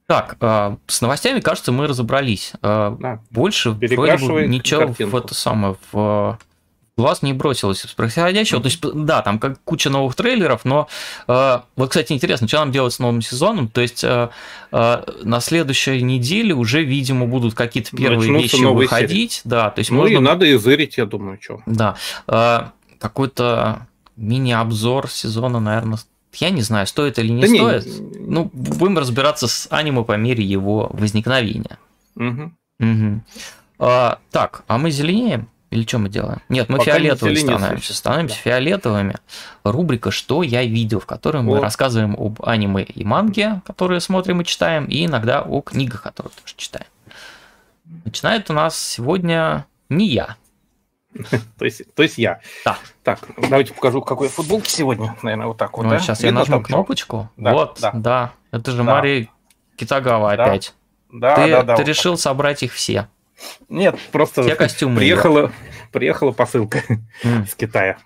Так, э, с новостями, кажется, мы разобрались. Э, да. Больше вроде бы ничего картинку. в это самое в глаз не бросилось с происходящего. Mm-hmm. То есть, да, там как куча новых трейлеров, но э, вот, кстати, интересно, что нам делать с новым сезоном? То есть э, э, на следующей неделе уже, видимо, будут какие-то первые Начнутся вещи выходить. Серии. Да, то есть ну можно... и надо и зырить, я думаю, что. Да. Э, какой-то мини-обзор сезона, наверное, я не знаю, стоит или не да стоит. Не... Ну, будем разбираться с аниме по мере его возникновения. Угу. Угу. А, так, а мы зеленеем? Или что мы делаем? Нет, мы Пока фиолетовыми становимся. Становимся да. фиолетовыми. Рубрика «Что я видел», в которой мы рассказываем об аниме и манге, которые смотрим и читаем, и иногда о книгах, которые тоже читаем. Начинает у нас сегодня не я. то, есть, то есть я. Да. Так, давайте покажу, какой футболки сегодня. Наверное, вот так вот. Ну, да? Сейчас Видно я нажму кнопочку. Да, вот, да. да. Это же да. Мари Китагава да. опять. Да, ты, да, да. Ты решил собрать их все. Нет, просто Все костюмы приехала, приехала посылка mm. с Китая.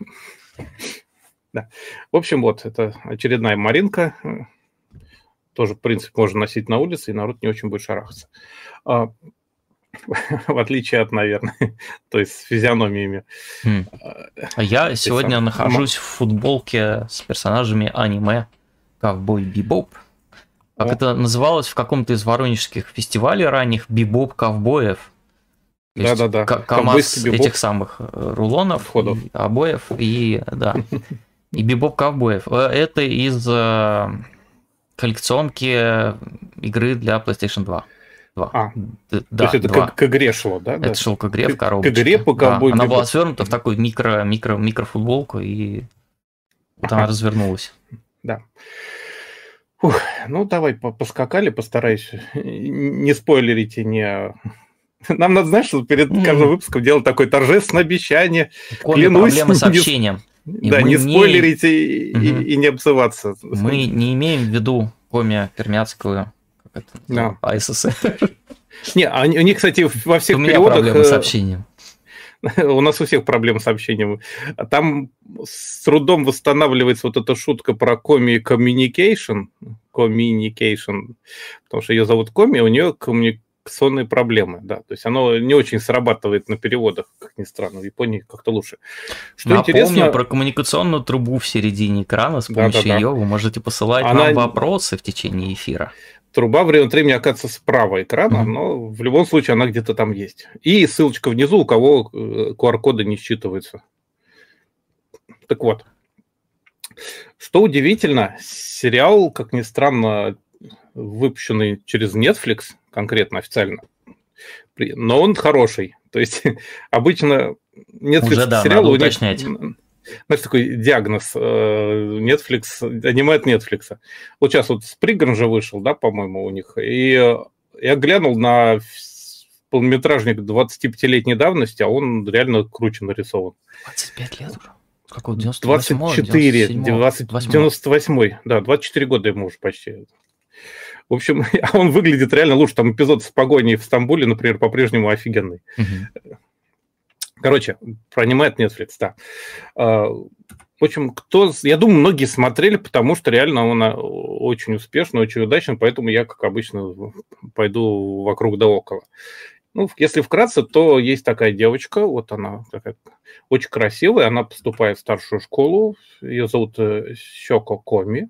Да. В общем, вот, это очередная Маринка. Тоже, в принципе, можно носить на улице, и народ не очень будет шарахаться. А, в отличие от, наверное, то есть с физиономиями. А я сегодня сам... нахожусь в футболке с персонажами аниме «Ковбой Бибоп». Как О. это называлось в каком-то из воронежских фестивалей ранних «Бибоп ковбоев». Да-да-да. КамАЗ этих самых э, рулонов, Входов. И обоев и, да, и «Бибоп ковбоев». Э, это из э, коллекционки игры для PlayStation 2. 2. А, да, то есть это 2. К, к игре шло, да? Это да? шло к игре в коробочке. К игре по да. Она была свернута в такую микро, микро, микрофутболку, и вот она развернулась. Да. Ух, ну, давай поскакали, постараюсь не спойлерить и не... Нам надо, знаешь, что перед каждым выпуском делать такое торжественное обещание. Коми Клянусь, проблемы с общением. Да, не спойлерить не... И, угу. не обзываться. Мы не имеем в виду Коми Пермяцкую это, да. АССР. Не, они, у них, кстати, во всех у меня переводах... проблемы с э, общением. У нас у всех проблемы с общением. Там с трудом восстанавливается вот эта шутка про коми communication, communication, потому что ее зовут коми, у нее коммуникационные проблемы, да, то есть оно не очень срабатывает на переводах, как ни странно, в Японии как-то лучше. Что Напомню интересно... про коммуникационную трубу в середине экрана, с помощью да, да, да. ее вы можете посылать Она... нам вопросы в течение эфира труба время от времени оказывается справа экрана, mm-hmm. но в любом случае она где-то там есть. И ссылочка внизу, у кого QR-коды э, не считываются. Так вот, что удивительно, сериал, как ни странно, выпущенный через Netflix, конкретно официально, но он хороший. То есть обычно Netflix Уже, да, сериалы у них знаешь, такой диагноз э, Netflix, аниме от Netflix. Вот сейчас вот Сприган же вышел, да, по-моему, у них, и я глянул на полнометражник 25-летней давности, а он реально круче нарисован. 25 лет уже? Какой, 24, 20, 98, да, 24 года ему уже почти. В общем, он выглядит реально лучше. Там эпизод с погоней в Стамбуле, например, по-прежнему офигенный. Угу. Короче, про аниме от Netflix, да. А, в общем, кто... Я думаю, многие смотрели, потому что реально он а, очень успешный, очень удачный, поэтому я, как обычно, пойду вокруг да около. Ну, если вкратце, то есть такая девочка, вот она такая очень красивая, она поступает в старшую школу, ее зовут э, Щоко Коми,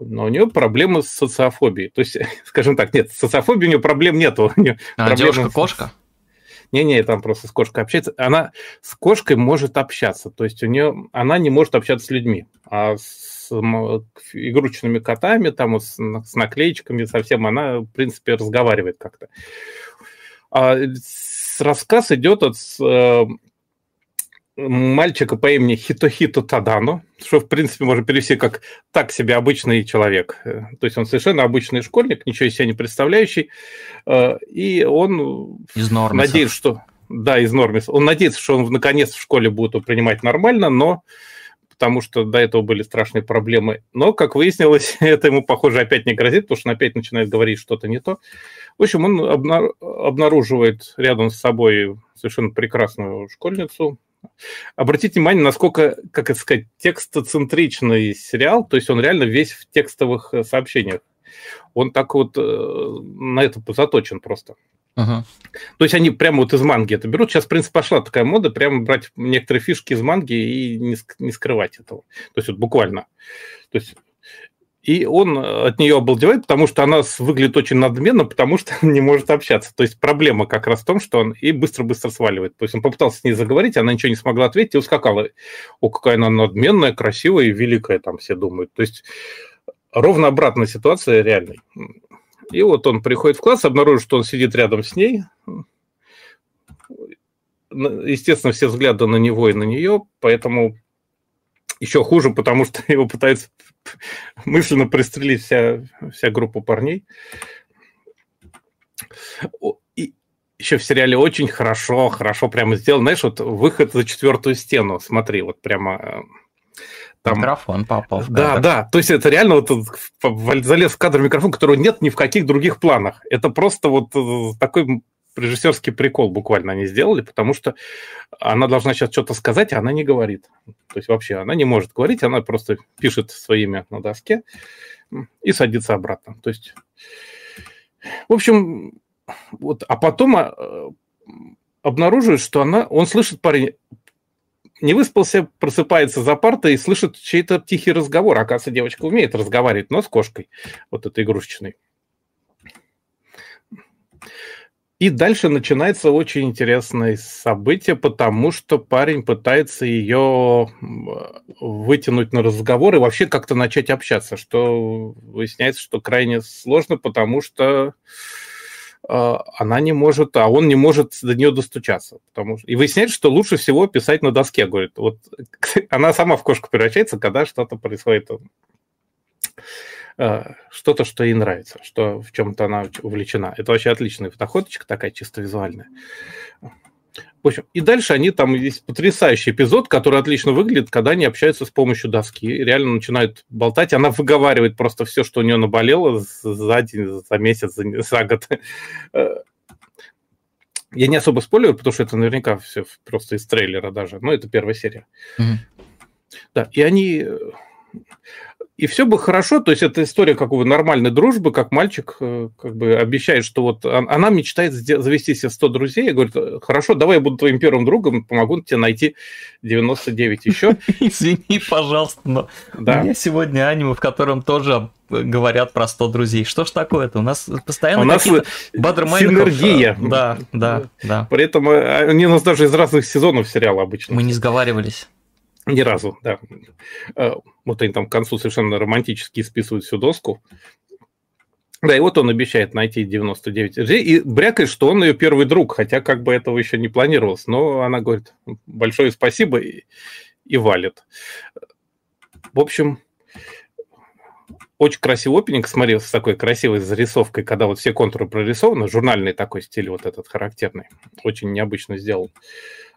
но у нее проблемы с социофобией. То есть, скажем так, нет, с социофобией у нее проблем нету. А девушка-кошка? Не-не, там просто с кошкой общается. Она с кошкой может общаться, то есть у нее она не может общаться с людьми, а с игрушечными котами, там вот с, с наклеечками совсем она, в принципе, разговаривает как-то. А рассказ идет от э, мальчика по имени Хитохито Тадано, что, в принципе, можно перевести как «так себе обычный человек». Э, то есть он совершенно обычный школьник, ничего из себя не представляющий, э, и он из надеется, что... Да, из Нормис. Он надеется, что он наконец в школе будет принимать нормально, но потому что до этого были страшные проблемы. Но, как выяснилось, это ему, похоже, опять не грозит, потому что он опять начинает говорить что-то не то. В общем, он обнаруживает рядом с собой совершенно прекрасную школьницу, Обратите внимание, насколько, как это сказать, текстоцентричный сериал, то есть он реально весь в текстовых э, сообщениях. Он так вот э, на это заточен просто. Uh-huh. То есть они прямо вот из манги это берут. Сейчас, в принципе, пошла такая мода, прямо брать некоторые фишки из манги и не, не скрывать этого. То есть вот буквально. То есть и он от нее обалдевает, потому что она выглядит очень надменно, потому что не может общаться. То есть проблема как раз в том, что он и быстро-быстро сваливает. То есть он попытался с ней заговорить, она ничего не смогла ответить и ускакала. О, какая она надменная, красивая и великая, там все думают. То есть ровно обратная ситуация реальной. И вот он приходит в класс, обнаружит, что он сидит рядом с ней. Естественно, все взгляды на него и на нее, поэтому еще хуже, потому что его пытается мысленно пристрелить вся, вся группа парней. И еще в сериале очень хорошо, хорошо прямо сделано. Знаешь, вот выход за четвертую стену, смотри, вот прямо э, там... Микрофон попал. Да, кадр. да. То есть это реально вот залез в кадр микрофон, которого нет ни в каких других планах. Это просто вот э, такой режиссерский прикол буквально они сделали, потому что она должна сейчас что-то сказать, а она не говорит. То есть вообще она не может говорить, она просто пишет свое имя на доске и садится обратно. То есть, в общем, вот, а потом а, обнаруживает, что она, он слышит парень, не выспался, просыпается за партой и слышит чей-то тихий разговор. Оказывается, девочка умеет разговаривать, но с кошкой, вот этой игрушечной. И дальше начинается очень интересное событие, потому что парень пытается ее вытянуть на разговор и вообще как-то начать общаться, что выясняется, что крайне сложно, потому что э, она не может, а он не может до нее достучаться. Потому что... И выясняется, что лучше всего писать на доске, говорит. Вот она сама в кошку превращается, когда что-то происходит что-то, что ей нравится, что в чем-то она увлечена. Это вообще отличная фотоходочка, такая чисто визуальная. В общем, и дальше они там есть потрясающий эпизод, который отлично выглядит, когда они общаются с помощью доски, реально начинают болтать, она выговаривает просто все, что у нее наболело за день, за месяц, за, за год. Э, я не особо спойлерю, потому что это наверняка все просто из трейлера даже, но это первая серия. Mm-hmm. Да, и они и все бы хорошо, то есть это история какого нормальной дружбы, как мальчик э, как бы обещает, что вот она мечтает завести себе 100 друзей, и говорит, хорошо, давай я буду твоим первым другом, помогу тебе найти 99 еще. Извини, пожалуйста, но да. у меня сегодня аниме, в котором тоже говорят про 100 друзей. Что ж такое-то? У нас постоянно у нас синергия. Да, да, да. При этом э, они у нас даже из разных сезонов сериала обычно. Мы не сговоривались. Ни разу, да. Э, вот они там к концу совершенно романтически списывают всю доску. Да, и вот он обещает найти 99 друзей, и брякает, что он ее первый друг, хотя как бы этого еще не планировалось. Но она говорит большое спасибо и, и валит. В общем, очень красивый опенинг, смотри, с такой красивой зарисовкой, когда вот все контуры прорисованы, журнальный такой стиль вот этот характерный, очень необычно сделан.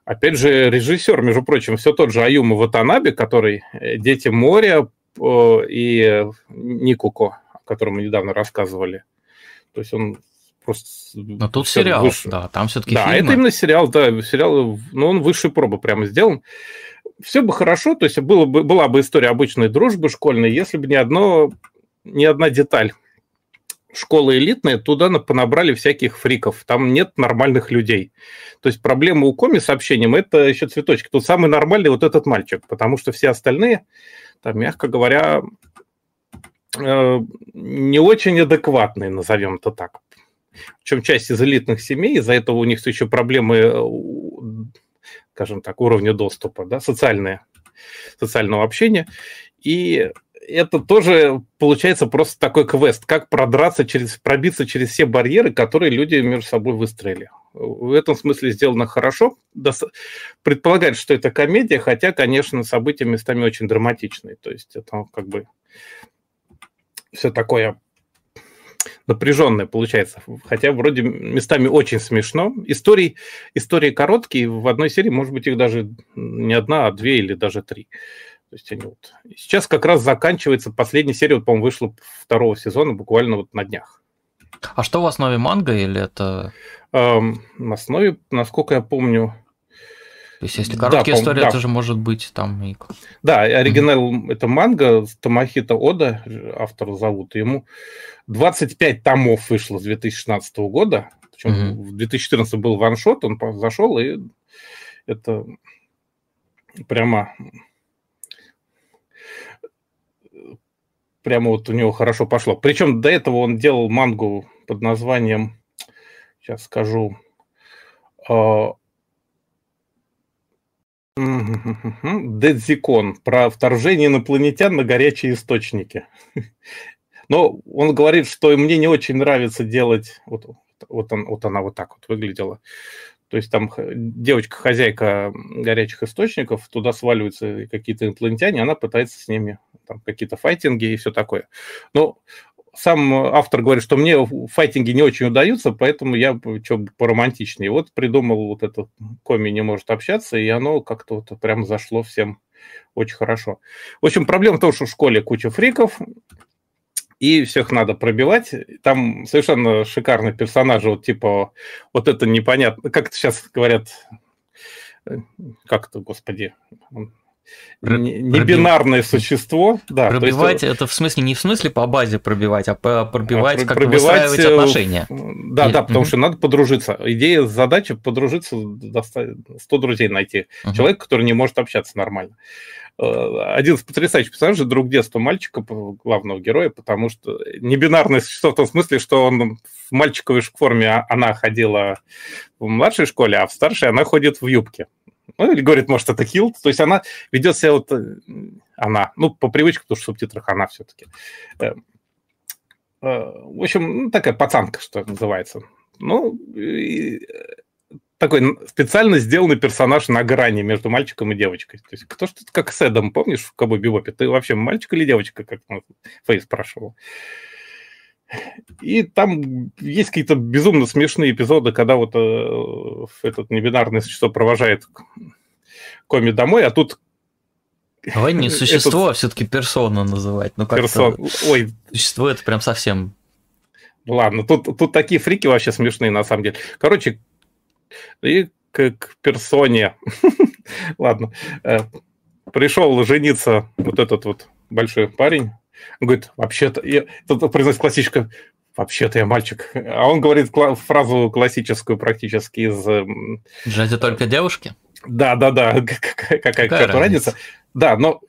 Опять же, режиссер, между прочим, все тот же Аюма Ватанаби, который э, «Дети моря» и Никуко, о котором мы недавно рассказывали. То есть он просто... Но тут сериал, выше. да, там все-таки Да, фильмы. это именно сериал, да, сериал, но он высшей пробы прямо сделан. Все бы хорошо, то есть было бы, была бы история обычной дружбы школьной, если бы не одно, ни одна деталь школа элитная, туда понабрали всяких фриков. Там нет нормальных людей. То есть проблема у Коми с общением – это еще цветочки. Тут самый нормальный вот этот мальчик, потому что все остальные, там, мягко говоря, э, не очень адекватные, назовем это так. Причем часть из элитных семей, из-за этого у них еще проблемы, э, скажем так, уровня доступа, да, социальные, социального общения. И это тоже получается просто такой квест, как продраться через, пробиться через все барьеры, которые люди между собой выстроили. В этом смысле сделано хорошо. Предполагать, что это комедия, хотя, конечно, события местами очень драматичные. То есть это как бы все такое напряженное получается. Хотя вроде местами очень смешно. Истории, истории короткие. В одной серии, может быть, их даже не одна, а две или даже три. То есть они вот... Сейчас как раз заканчивается последняя серия, вот, по-моему, вышла второго сезона буквально вот на днях. А что в основе манга или это... Эм, на основе, насколько я помню... То есть если короткие да, истории, да. это же может быть там и... Да, оригинал mm-hmm. это манга, Томахита Ода, автор зовут, ему 25 томов вышло с 2016 года, причем mm-hmm. в 2014 был ваншот, он зашел, и это прямо прямо вот у него хорошо пошло. Причем до этого он делал мангу под названием, сейчас скажу, Дедзикон про вторжение инопланетян на горячие источники. Но он говорит, что мне не очень нравится делать, вот, вот, он, вот она вот так вот выглядела, то есть там девочка-хозяйка горячих источников, туда сваливаются какие-то инопланетяне, она пытается с ними там какие-то файтинги и все такое. Но сам автор говорит, что мне файтинги не очень удаются, поэтому я что поромантичнее. Вот придумал вот этот коми не может общаться, и оно как-то вот прям зашло всем очень хорошо. В общем, проблема в том, что в школе куча фриков, и всех надо пробивать. Там совершенно шикарные персонажи, вот типа вот это непонятно, как это сейчас говорят, э, как это, господи, не бинарное существо. Да, пробивать есть, это в смысле не в смысле по базе пробивать, а пробивать, а как пробивать, выстраивать э, отношения. Да, Или... да, потому mm-hmm. что надо подружиться. Идея, задача подружиться, 100 друзей найти. Mm-hmm. Человек, который не может общаться нормально. Один из потрясающих персонажей, друг детства мальчика, главного героя, потому что не бинарное существо в том смысле, что он в мальчиковой форме а она ходила в младшей школе, а в старшей она ходит в юбке. Ну, или говорит, может, это килт. То есть она ведет себя вот... Э, она, ну, по привычке, потому что в субтитрах она все-таки. Э, в общем, ну, такая пацанка, что называется. Ну, такой специально сделанный персонаж на грани между мальчиком и девочкой. То есть кто что-то как с Эдом, помнишь, в Кабо Бибопе? Ты вообще мальчик или девочка, как Фэй спрашивал? И там есть какие-то безумно смешные эпизоды, когда вот э, этот небинарное существо провожает Коми домой, а тут Давай не существо, этот... а все-таки персона называть. Ну, как Персон... Ой. Существо это прям совсем... Ладно, тут, тут такие фрики вообще смешные, на самом деле. Короче, и к, к персоне. Ладно. Э, пришел жениться вот этот вот большой парень. Он говорит, вообще-то... Тут произносит классическое вообще-то я мальчик. А он говорит фразу классическую практически из... Джази только девушки? Да, да, да. Какая разница? Да, но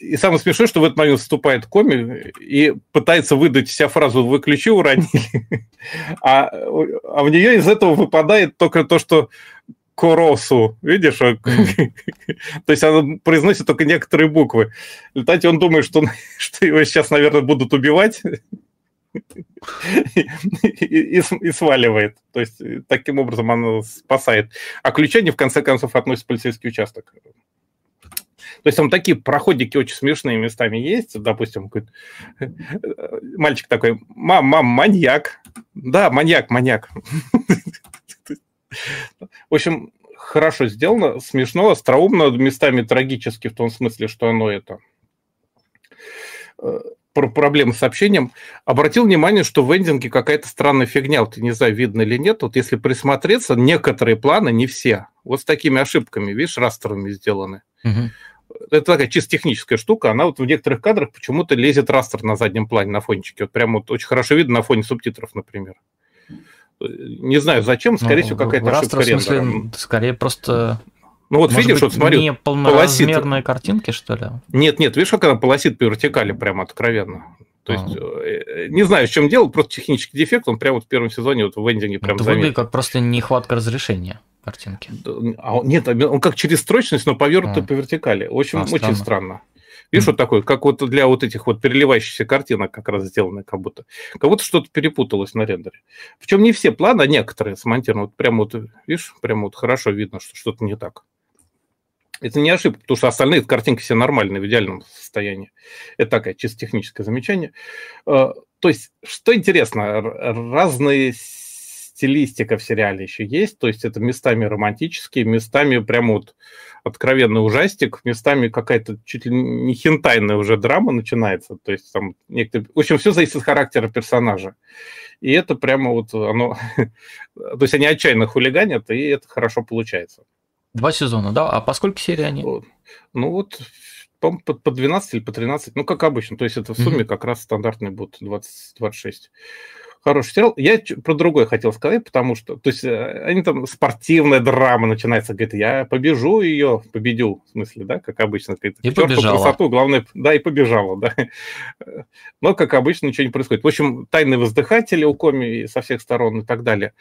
и самое смешное, что в этот момент вступает коми и пытается выдать себя фразу «вы ключи уронили», а, а в нее из этого выпадает только то, что Коросу, видишь? То есть она произносит только некоторые буквы. В результате он думает, что, что его сейчас, наверное, будут убивать, и, и, и сваливает. То есть таким образом она спасает. А ключа не в конце концов относится в полицейский участок. То есть там такие проходики очень смешные местами есть. Допустим, мальчик такой, мам, мам, маньяк. Да, маньяк, маньяк. В общем, хорошо сделано, смешно, остроумно, местами трагически в том смысле, что оно это э, про проблемы с общением, обратил внимание, что в эндинге какая-то странная фигня, вот не знаю, видно или нет, вот если присмотреться, некоторые планы, не все, вот с такими ошибками, видишь, растерами сделаны. Угу это такая чисто техническая штука, она вот в некоторых кадрах почему-то лезет растер на заднем плане, на фончике. Вот прямо вот очень хорошо видно на фоне субтитров, например. Не знаю зачем, скорее ну, всего, какая-то ошибка смысле, рендера. Скорее просто ну вот Может видишь, быть, вот смотри. Не полноразмерные полосит. картинки, что ли? Нет, нет, видишь, как она полосит по вертикали прямо откровенно. То есть, а. не знаю, в чем дело, просто технический дефект, он прямо вот в первом сезоне вот в эндинге прям Это выглядит как просто нехватка разрешения картинки. А, нет, он как через строчность, но повернут а. по вертикали. Очень, а, очень странно. Видишь, mm. вот такой, как вот для вот этих вот переливающихся картинок как раз сделаны, как будто. Как будто что-то перепуталось на рендере. Причем не все планы, а некоторые смонтированы. Вот прямо вот, видишь, прямо вот хорошо видно, что что-то не так. Это не ошибка, потому что остальные картинки все нормальные, в идеальном состоянии. Это такое чисто техническое замечание. А, то есть, что интересно, разные стилистика в сериале еще есть, то есть это местами романтические, местами прямо вот откровенный ужастик, местами какая-то чуть ли не хентайная уже драма начинается, то есть там некоторые... В общем, все зависит от характера персонажа. И это прямо вот оно... то есть они отчаянно хулиганят, и это хорошо получается. Два сезона, да? А по сколько серий они? Ну вот, по, по 12 или по 13, ну как обычно, то есть это в сумме mm-hmm. как раз стандартный будет 20, 26 хороший сериал. Я про другое хотел сказать, потому что, то есть, э, они там спортивная драма начинается, говорит, я побежу ее, победю, в смысле, да, как обычно. Говорит, и побежала. красоту, главное, да, и побежала, да. Но, как обычно, ничего не происходит. В общем, тайные воздыхатели у Коми со всех сторон и так далее.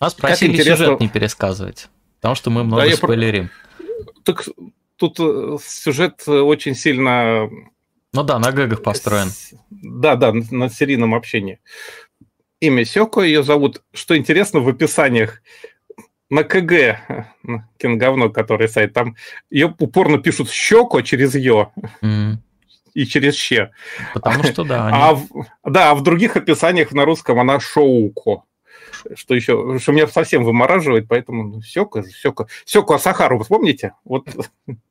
А спросили сюжет не пересказывать, потому что мы много да, спойлерим. Я... Так тут э, сюжет очень сильно ну да, на гэгах построен. Да, да, на серийном общении. Имя Сёко ее зовут. Что интересно, в описаниях на КГ, кинговно, который сайт, там ее упорно пишут щеко через ее mm. и через ще. Потому что да. Они... А в, да, а в других описаниях на русском она шоуко. Что еще, что меня совсем вымораживает, поэтому ну, Сёка, Сёка, Сёку Асахару, вы вспомните? Вот.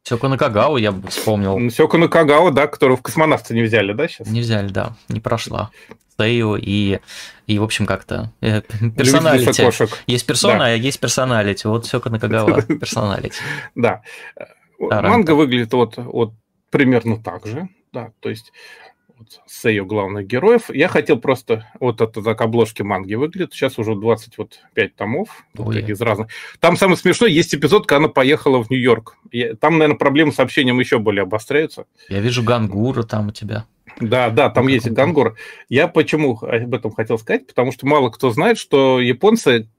Сёку Накагау я бы вспомнил. Ну, Сёку Накагау, да, которую в космонавты не взяли, да, сейчас? Не взяли, да, не прошла. Сейю и, и в общем, как-то э, персоналити. Есть персона, да. а есть персоналити. Вот Сёка Накагава персоналити. Да. Манга выглядит вот, вот примерно так же, да, то есть вот, с ее главных героев. Я хотел просто, вот это так обложки манги выглядит, сейчас уже 25 томов вот, из разных. Там самое смешное, есть эпизод, когда она поехала в Нью-Йорк. Там, наверное, проблемы с общением еще более обостряются. Я вижу Гангура там у тебя. Да, да, там есть Гангур. Я почему об этом хотел сказать? Потому что мало кто знает, что японцы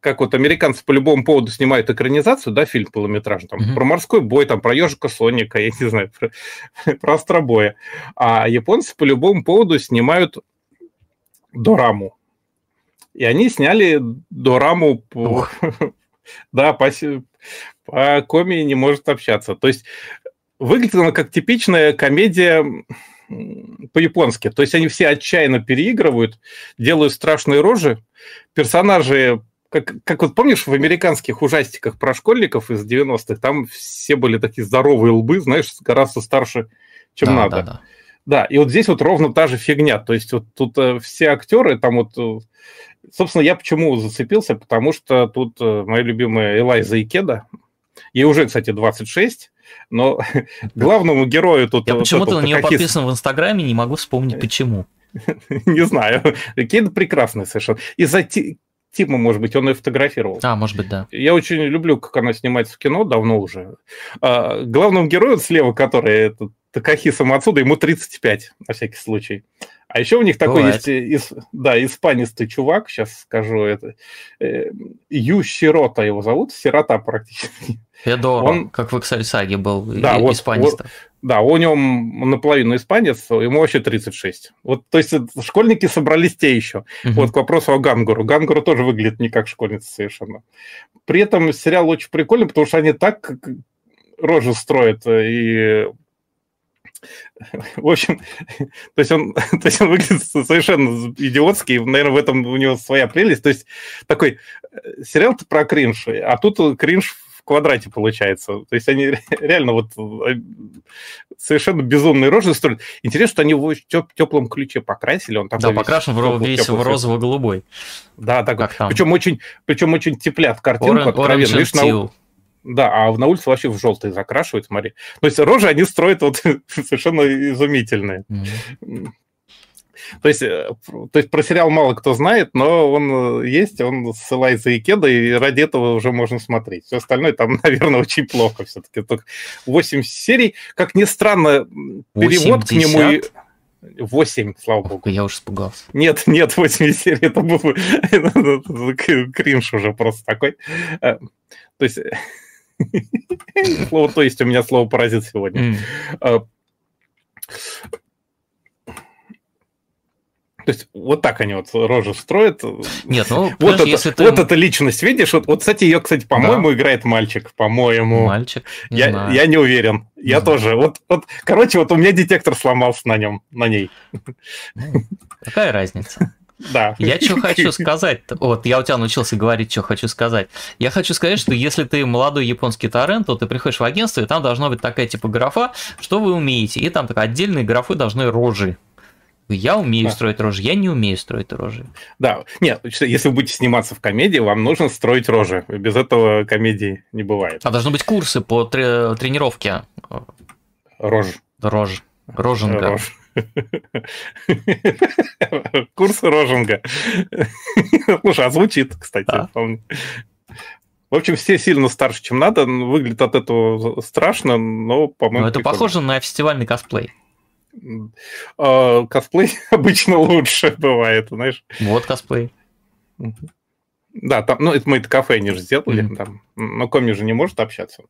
как вот американцы по любому поводу снимают экранизацию, да, фильм полуметражный, там, mm-hmm. про морской бой, там, про ежика Соника, я не знаю, про, про астробоя. А японцы по любому поводу снимают дораму. И они сняли дораму по... да, по, по коме не может общаться. То есть выглядит она как типичная комедия по-японски. То есть они все отчаянно переигрывают, делают страшные рожи. Персонажи как, как вот помнишь, в американских ужастиках про школьников из 90-х, там все были такие здоровые лбы, знаешь, гораздо старше, чем да, надо. Да, да. да, и вот здесь вот ровно та же фигня. То есть вот тут э, все актеры, там вот... Э, собственно, я почему зацепился? Потому что тут э, моя любимая Элайза Икеда, ей уже, кстати, 26, но главному герою тут... Я почему-то на нее подписан в Инстаграме, не могу вспомнить, почему. Не знаю. Кейда прекрасная совершенно. Из-за Тима, может быть, он ее фотографировал. А, может быть, да. Я очень люблю, как она снимается в кино, давно уже. А, главному герою слева, который это Такахиса Мацуда, ему 35, на всякий случай. А еще у них такой Бывает. есть, да, испанистый чувак, сейчас скажу это, э, Ю Сирота его зовут, сирота практически. Федоро, он, как в Эксальсаге был да, вот, испанистов. Вот, да, у него наполовину испанец, ему вообще 36. Вот, то есть школьники собрались те еще. Угу. Вот к вопросу о Гангуру. Гангуру тоже выглядит не как школьница совершенно. При этом сериал очень прикольный, потому что они так рожи строят и в общем, то есть он, то есть он выглядит совершенно идиотский, наверное, в этом у него своя прелесть. То есть такой э, сериал-то про кринж, а тут кринж в квадрате получается. То есть они реально вот э, совершенно безумные рожи строят. Интересно, что они его в теплом ключе покрасили. Он такой да, покрашен в, весь в розово-голубой. Да, так. Причем очень, причем очень теплят картинку Orange, откровенно. Видишь, на, да, а на улице вообще в желтый закрашивают, смотри. То есть рожи они строят вот совершенно изумительные. Mm-hmm. То есть, э, то есть про сериал мало кто знает, но он э, есть, он ссылается и кеда, и ради этого уже можно смотреть. Все остальное там, наверное, очень плохо все-таки. Только 8 серий. Как ни странно, перевод 80? к нему... 8, слава богу. Я уже испугался. Нет, нет, 8 серий, это был кринж уже просто такой. Э, то есть Слово «то есть» у меня слово «паразит» сегодня. А, то есть вот так они вот рожи строят. Нет, ну, вот, это, если ты... вот эта личность, видишь? Вот, вот кстати, ее, кстати, по-моему, да. играет мальчик, по-моему. Мальчик? Не я, знаю. я не уверен. Не я знаю. тоже. Вот, вот, короче, вот у меня детектор сломался на нем, на ней. Какая разница? Да. Я что хочу сказать, вот я у тебя научился говорить, что хочу сказать. Я хочу сказать, что если ты молодой японский торрент, то ты приходишь в агентство, и там должна быть такая типа графа, что вы умеете, и там так отдельные графы должны рожи. Я умею да. строить рожи, я не умею строить рожи. Да, нет, если вы будете сниматься в комедии, вам нужно строить рожи. Без этого комедии не бывает. А должны быть курсы по тре- тренировке. Рож. Рож. Роженка. Рож. Курс Рожинга. Слушай, а звучит, кстати. Да. В общем, все сильно старше, чем надо. Выглядит от этого страшно, но, по-моему... Но это прикольно. похоже на фестивальный косплей. А, косплей обычно лучше бывает, знаешь. Вот косплей. Да, там, ну, это мы это кафе не же сделали, mm-hmm. там, но Коми же не может общаться.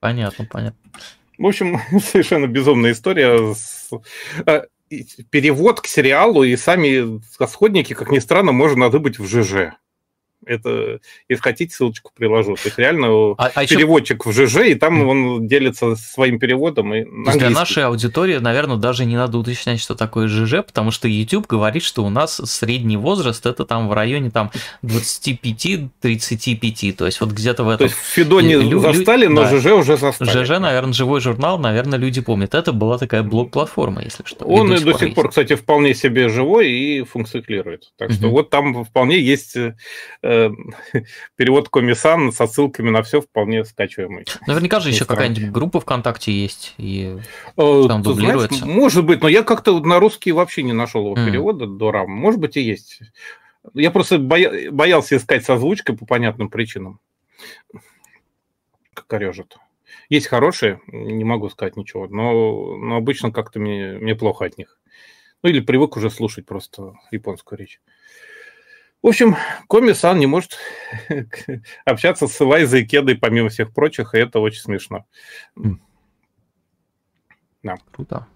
Понятно, понятно. В общем, совершенно безумная история. А, перевод к сериалу и сами расходники, как ни странно, можно надыбыть в ЖЖ. Это, если хотите, ссылочку приложу. То есть реально а, а переводчик еще... в ЖЖ, и там он делится своим переводом. И на для нашей аудитории, наверное, даже не надо уточнять, что такое ЖЖ, потому что YouTube говорит, что у нас средний возраст это там в районе там 25-35. То есть вот где-то в этом... То есть в Фидоне лю- застали, но да. ЖЖ уже застали. ЖЖ, наверное, живой журнал, наверное, люди помнят. Это была такая блог-платформа, если что. Он и до, до сих пор, кстати, вполне себе живой и функционирует. Так что вот там вполне есть э, перевод комиссан со ссылками на все вполне скачиваемый. Наверняка же еще какая-нибудь группа ВКонтакте есть, и э, там дублируется. Знаешь, может быть, но я как-то на русский вообще не нашел его mm. перевода до рам. Может быть, и есть. Я просто боя... боялся искать с озвучкой по понятным причинам. Корежит. Есть хорошие, не могу сказать ничего, но, но обычно как-то мне, мне плохо от них. Ну или привык уже слушать просто японскую речь. В общем, Коми-сан не может общаться с Элайзой и Кедой, помимо всех прочих, и это очень смешно. Да. Круто.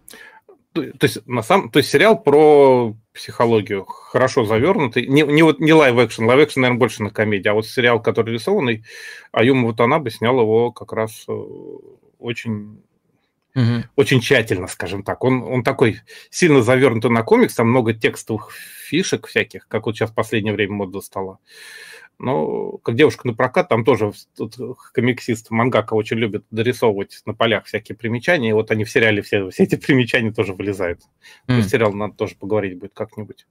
То, то есть, на самом, то есть сериал про психологию хорошо завернутый. Не, не, вот, не лайв-экшен, лайв-экшен, наверное, больше на комедии, а вот сериал, который рисованный, Аюма вот она бы снял его как раз э, очень угу. очень тщательно, скажем так. Он, он такой сильно завернутый на комикс, там много текстовых фишек всяких, как вот сейчас в последнее время мода стала. Но как девушка на прокат, там тоже тут комиксист Мангака очень любит дорисовывать на полях всякие примечания, и вот они в сериале все, все эти примечания тоже вылезают. Mm. сериал надо тоже поговорить будет как-нибудь.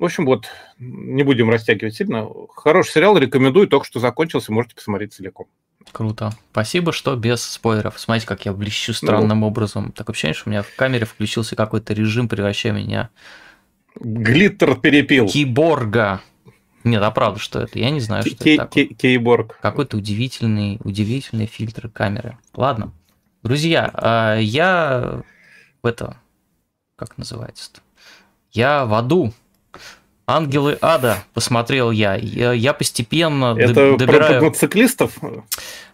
В общем, вот, не будем растягивать сильно. Хороший сериал, рекомендую, только что закончился, можете посмотреть целиком. Круто. Спасибо, что без спойлеров. Смотрите, как я блещу странным ну, образом. Так ощущение, что у меня в камере включился какой-то режим, превращая меня... Глиттер перепил. Киборга. Нет, а правда, что это? Я не знаю, что это такое. Кейборг. Какой-то удивительный, удивительный фильтр камеры. Ладно. Друзья, а, я в это... Как называется-то? Я в аду. Ангелы ада посмотрел я. Я, я постепенно это добираю... про мотоциклистов?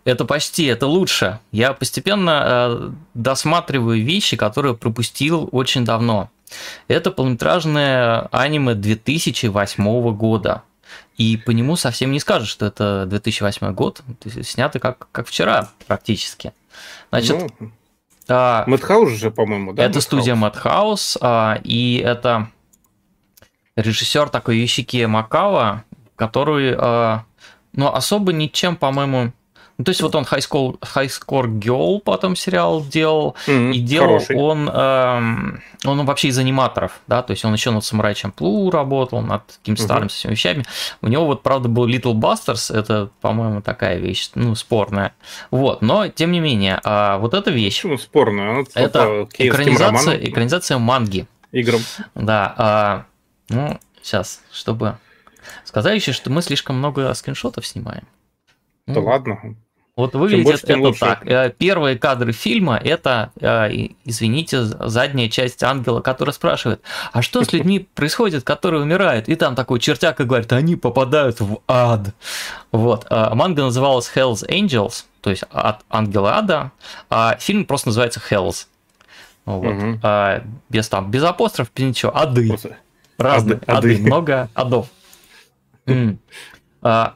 Это почти, это лучше. Я постепенно э, досматриваю вещи, которые пропустил очень давно. Это полнометражное аниме 2008 года. И по нему совсем не скажешь, что это 2008 год. Снято как, как вчера практически. Значит, ну, а, Мэтхаус же, по-моему, да? Это студия Мэтхаус, а, и это режиссер такой Юсики Макава, который, э, ну, особо ничем, по-моему, ну, то есть вот он High School, High Score Girl потом сериал делал, mm-hmm, и делал хороший. он, э, он вообще из аниматоров, да, то есть он еще над Самурай Чамплу работал, над mm-hmm. старыми всеми вещами. У него вот, правда, был Little Busters, это, по-моему, такая вещь, ну, спорная. Вот, но, тем не менее, э, вот эта вещь... Почему спорная? Это экранизация, экранизация манги. Играм. Да, э, ну, сейчас, чтобы сказать еще, что мы слишком много скриншотов снимаем. Да ну, ладно. Вот выглядит больше, это лучше. так. Э, первые кадры фильма это, э, извините, задняя часть ангела, который спрашивает, а что с людьми происходит, которые умирают? И там такой чертяк и говорит, они попадают в ад. Вот. Э, манга называлась Hell's Angels, то есть от ангела ада, а фильм просто называется Hell's. Вот. Угу. Без там, без апостроф, без ничего, ады. Просто Разные ады, ады. много адов. А,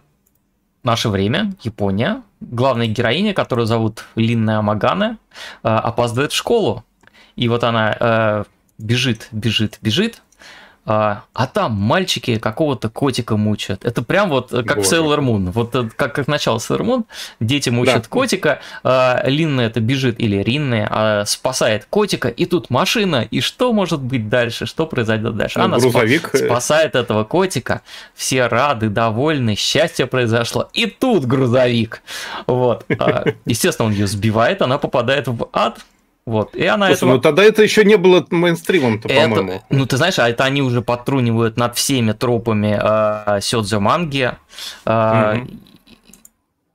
наше время, Япония. Главная героиня, которую зовут Линна Амагана, а, опаздывает в школу. И вот она а, бежит, бежит, бежит, а, а там мальчики какого-то котика мучают. Это прям вот как Боже. в Sailor Moon. Вот э, как, как начало Sailor Moon. Дети мучают да. котика. А, Линна это бежит, или Ринна а, спасает котика. И тут машина. И что может быть дальше? Что произойдет дальше? Ну, Она грузовик. Спа- спасает этого котика. Все рады, довольны. Счастье произошло. И тут грузовик. Вот. А, естественно, он ее сбивает. Она попадает в ад вот. И она Слушай, этого... ну тогда это еще не было мейнстримом-то, по-моему. Ну, ты знаешь, а это они уже подтрунивают над всеми тропами э, Сёдзё манги. Э, угу.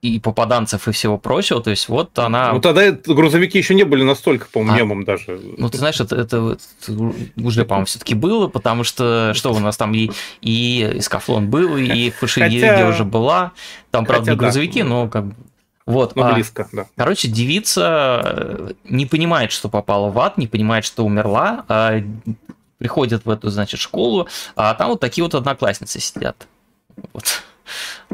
И попаданцев и всего прочего, то есть вот она... Ну тогда это, грузовики еще не были настолько, по-моему, а, мемом даже. Ну ты знаешь, это, это, это уже, по-моему, все-таки было, потому что что у нас там и, и Скафлон был, и Фашиги Хотя... уже была, там, правда, Хотя, не грузовики, да. но как бы вот, а, близко, да. Короче, девица э, не понимает, что попала в ад, не понимает, что умерла, а приходит в эту, значит, школу, а там вот такие вот одноклассницы сидят. Вот.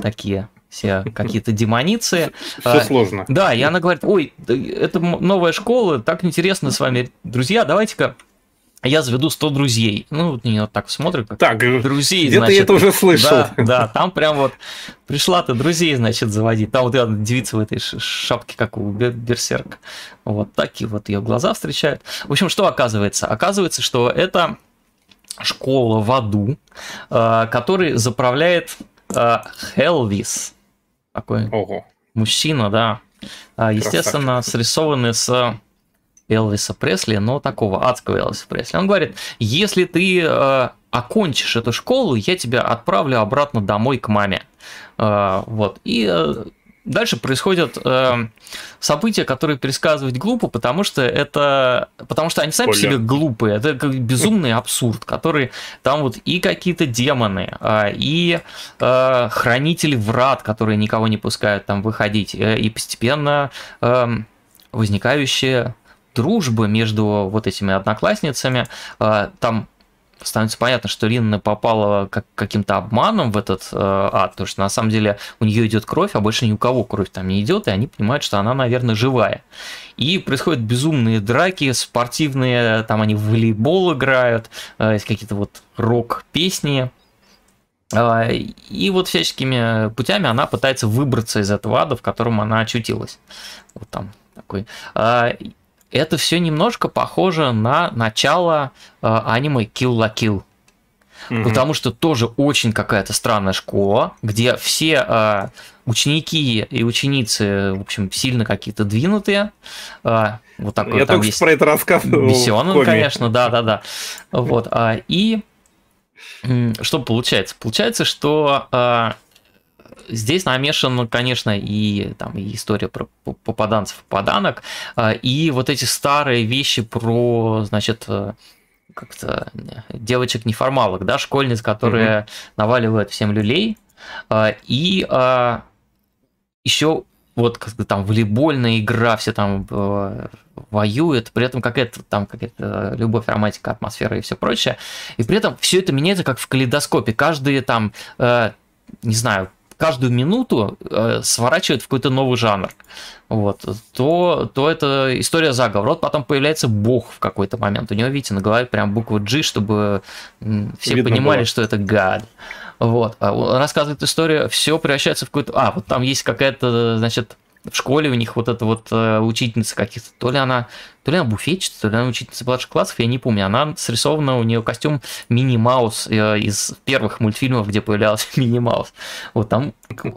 такие все какие-то демоницы. Все а, сложно. Да, и она говорит, ой, это новая школа, так интересно с вами, друзья, давайте-ка я заведу 100 друзей. Ну, вот меня вот так смотрят, как так, друзей, где значит. это уже слышал. Да, да, там прям вот пришла ты друзей, значит, заводить. Там вот я девица в этой шапке, как у Берсерка. Вот такие вот ее глаза встречают. В общем, что оказывается? Оказывается, что это школа в аду, э, который заправляет э, Хелвис. Такой Ого. мужчина, да. А, естественно, Красавчик. срисованный с Элвиса Пресли, но такого адского Элвиса Пресли. Он говорит, если ты э, окончишь эту школу, я тебя отправлю обратно домой к маме. Э, вот. И э, дальше происходят э, события, которые пересказывать глупо, потому что это, потому что они сами по себе глупые. Это как безумный абсурд, который там вот и какие-то демоны, э, и э, хранители врат, которые никого не пускают там выходить, э, и постепенно э, возникающие дружбы между вот этими одноклассницами. А, там становится понятно, что Ринна попала как, каким-то обманом в этот э, ад, потому что на самом деле у нее идет кровь, а больше ни у кого кровь там не идет, и они понимают, что она, наверное, живая. И происходят безумные драки, спортивные, там они в волейбол играют, э, какие-то вот рок-песни. Э, и вот всяческими путями она пытается выбраться из этого ада, в котором она очутилась. Вот там такой. Э, это все немножко похоже на начало э, аниме Kill la Kill. Угу. Потому что тоже очень какая-то странная школа, где все э, ученики и ученицы, в общем, сильно какие-то двинутые. Э, вот такой Я там только есть про это рассказывал. Бесенок, конечно, да, да, да. Вот. Э, и что получается? Получается, что э, здесь намешан, конечно, и там и история про попаданцев, попаданок, а, и вот эти старые вещи про, значит, э, как-то девочек-неформалок, да, школьниц, которые угу. наваливают всем люлей, а, и а, еще вот как там волейбольная игра, все там э, воюют, при этом какая-то там какая-то любовь, романтика, атмосфера и все прочее. И при этом все это меняется как в калейдоскопе. Каждый там, э, не знаю, каждую минуту э, сворачивает в какой-то новый жанр, вот, то, то это история заговора. Вот потом появляется бог в какой-то момент. У него, видите, на голове прям буква G, чтобы все Видно понимали, было. что это гад. Вот. А он рассказывает историю, все превращается в какой-то... А, вот там есть какая-то, значит, в школе у них вот эта вот э, учительница каких-то, то ли она, то ли она буфетчица, то ли она учительница младших классов, я не помню. Она срисована, у нее костюм Мини Маус э, из первых мультфильмов, где появлялся Мини Маус. Вот там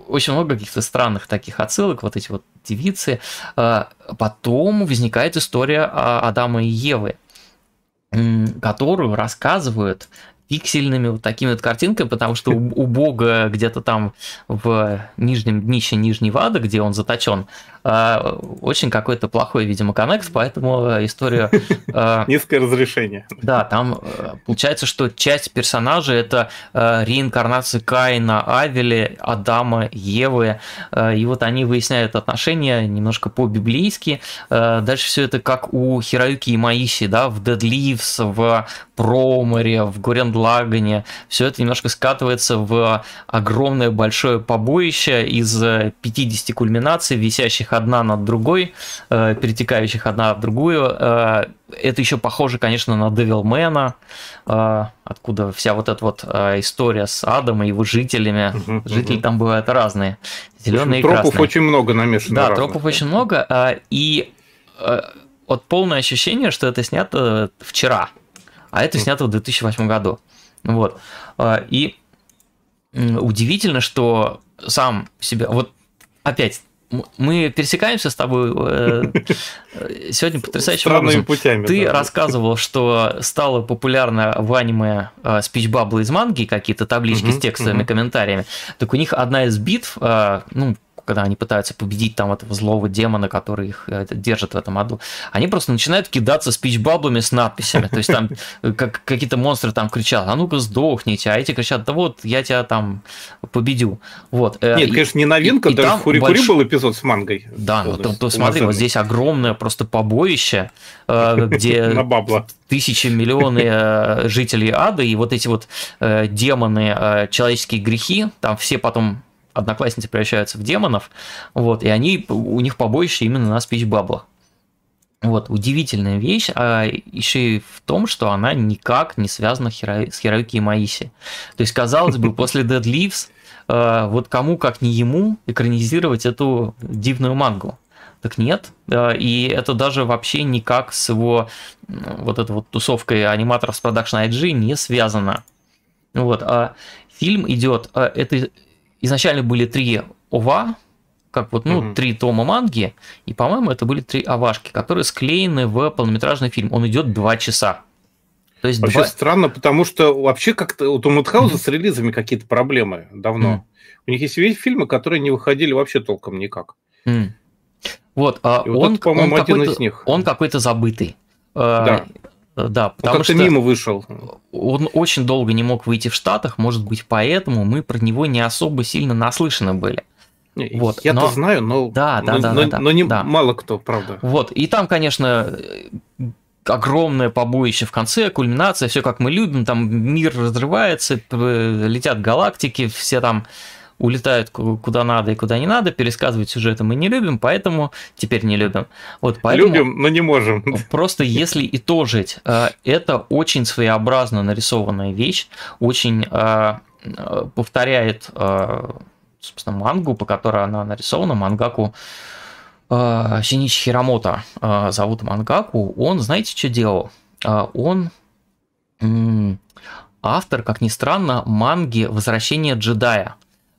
очень много каких-то странных таких отсылок, вот эти вот девицы. Э, потом возникает история Адама и Евы которую рассказывают пиксельными вот такими вот картинками, потому что у, у бога где-то там в нижнем днище нижнего ада, где он заточен, очень какой-то плохой, видимо, коннект, поэтому история... А, Низкое разрешение. Да, там э, получается, что часть персонажей это э, реинкарнация Каина, Авели, Адама, Евы, э, и вот они выясняют отношения немножко по-библейски. Дальше все это как у Хироюки и Маиси, да, в Dead Leaves, в Проморе, в Гурендлагане. Все это немножко скатывается в огромное большое побоище из 50 кульминаций, висящих одна над другой, э, перетекающих одна в другую. Э, это еще похоже, конечно, на Девилмена, э, откуда вся вот эта вот э, история с Адом и его жителями. Угу, Жители угу. там бывают разные. Зеленые и красные. Тропов очень много намешано. Да, разных. тропов очень много. Э, и э, вот полное ощущение, что это снято вчера, а это снято в 2008 году. Вот. Э, и удивительно, что сам себя... Вот опять мы пересекаемся с тобой э, сегодня потрясающим Странными образом. путями. Ты да. рассказывал, что стало популярно в аниме э, спичбаблы из манги, какие-то таблички угу, с текстовыми угу. комментариями. Так у них одна из битв, э, ну, когда они пытаются победить там этого злого демона, который их э, держит в этом аду, они просто начинают кидаться спичбаблами с надписями. То есть там э, как, какие-то монстры там кричат, а ну-ка сдохните, а эти кричат, да вот, я тебя там победю. Вот. Э, Нет, и, конечно, не новинка, и, даже и в Фурикури больш... был эпизод с мангой. Да, ну, то, то смотри, вот здесь огромное просто побоище, где тысячи, миллионы жителей ада, и вот эти вот демоны, человеческие грехи, там все потом одноклассницы превращаются в демонов, вот, и они, у них побоище именно на спич-баблах. Вот, удивительная вещь, а еще и в том, что она никак не связана с Хироюки Маиси. То есть, казалось бы, после Dead Leaves, э, вот кому, как не ему, экранизировать эту дивную мангу. Так нет, э, и это даже вообще никак с его вот этой вот тусовкой аниматоров с Production IG не связано. Вот, а фильм идет, э, это изначально были три ОВА, как вот, ну, угу. три тома манги, и, по-моему, это были три авашки, которые склеены в полнометражный фильм. Он идет два часа. То есть вообще два... странно, потому что вообще как-то у Мудхауза с релизами какие-то проблемы давно. У них есть весь фильмы, которые не выходили вообще толком никак. Вот, а и он, вот это, по-моему, он один из них. Он какой-то забытый. Да. Да, потому он что мимо вышел. Он очень долго не мог выйти в Штатах, может быть, поэтому мы про него не особо сильно наслышаны были. Вот, Я-то но... знаю, но, да, да, но, да, но, да, но не да. мало кто, правда. Вот, и там, конечно, огромное побоище в конце, кульминация, все как мы любим, там мир разрывается, летят галактики, все там улетают куда надо и куда не надо, пересказывать сюжеты мы не любим, поэтому теперь не любим. Вот поэтому любим, но не можем. Просто если итожить, э, это очень своеобразно нарисованная вещь, очень э, э, повторяет собственно, мангу, по которой она нарисована, мангаку э, Синичи Хирамото э, зовут мангаку. Он, знаете, что делал? Э, он э, автор, как ни странно, манги «Возвращение джедая».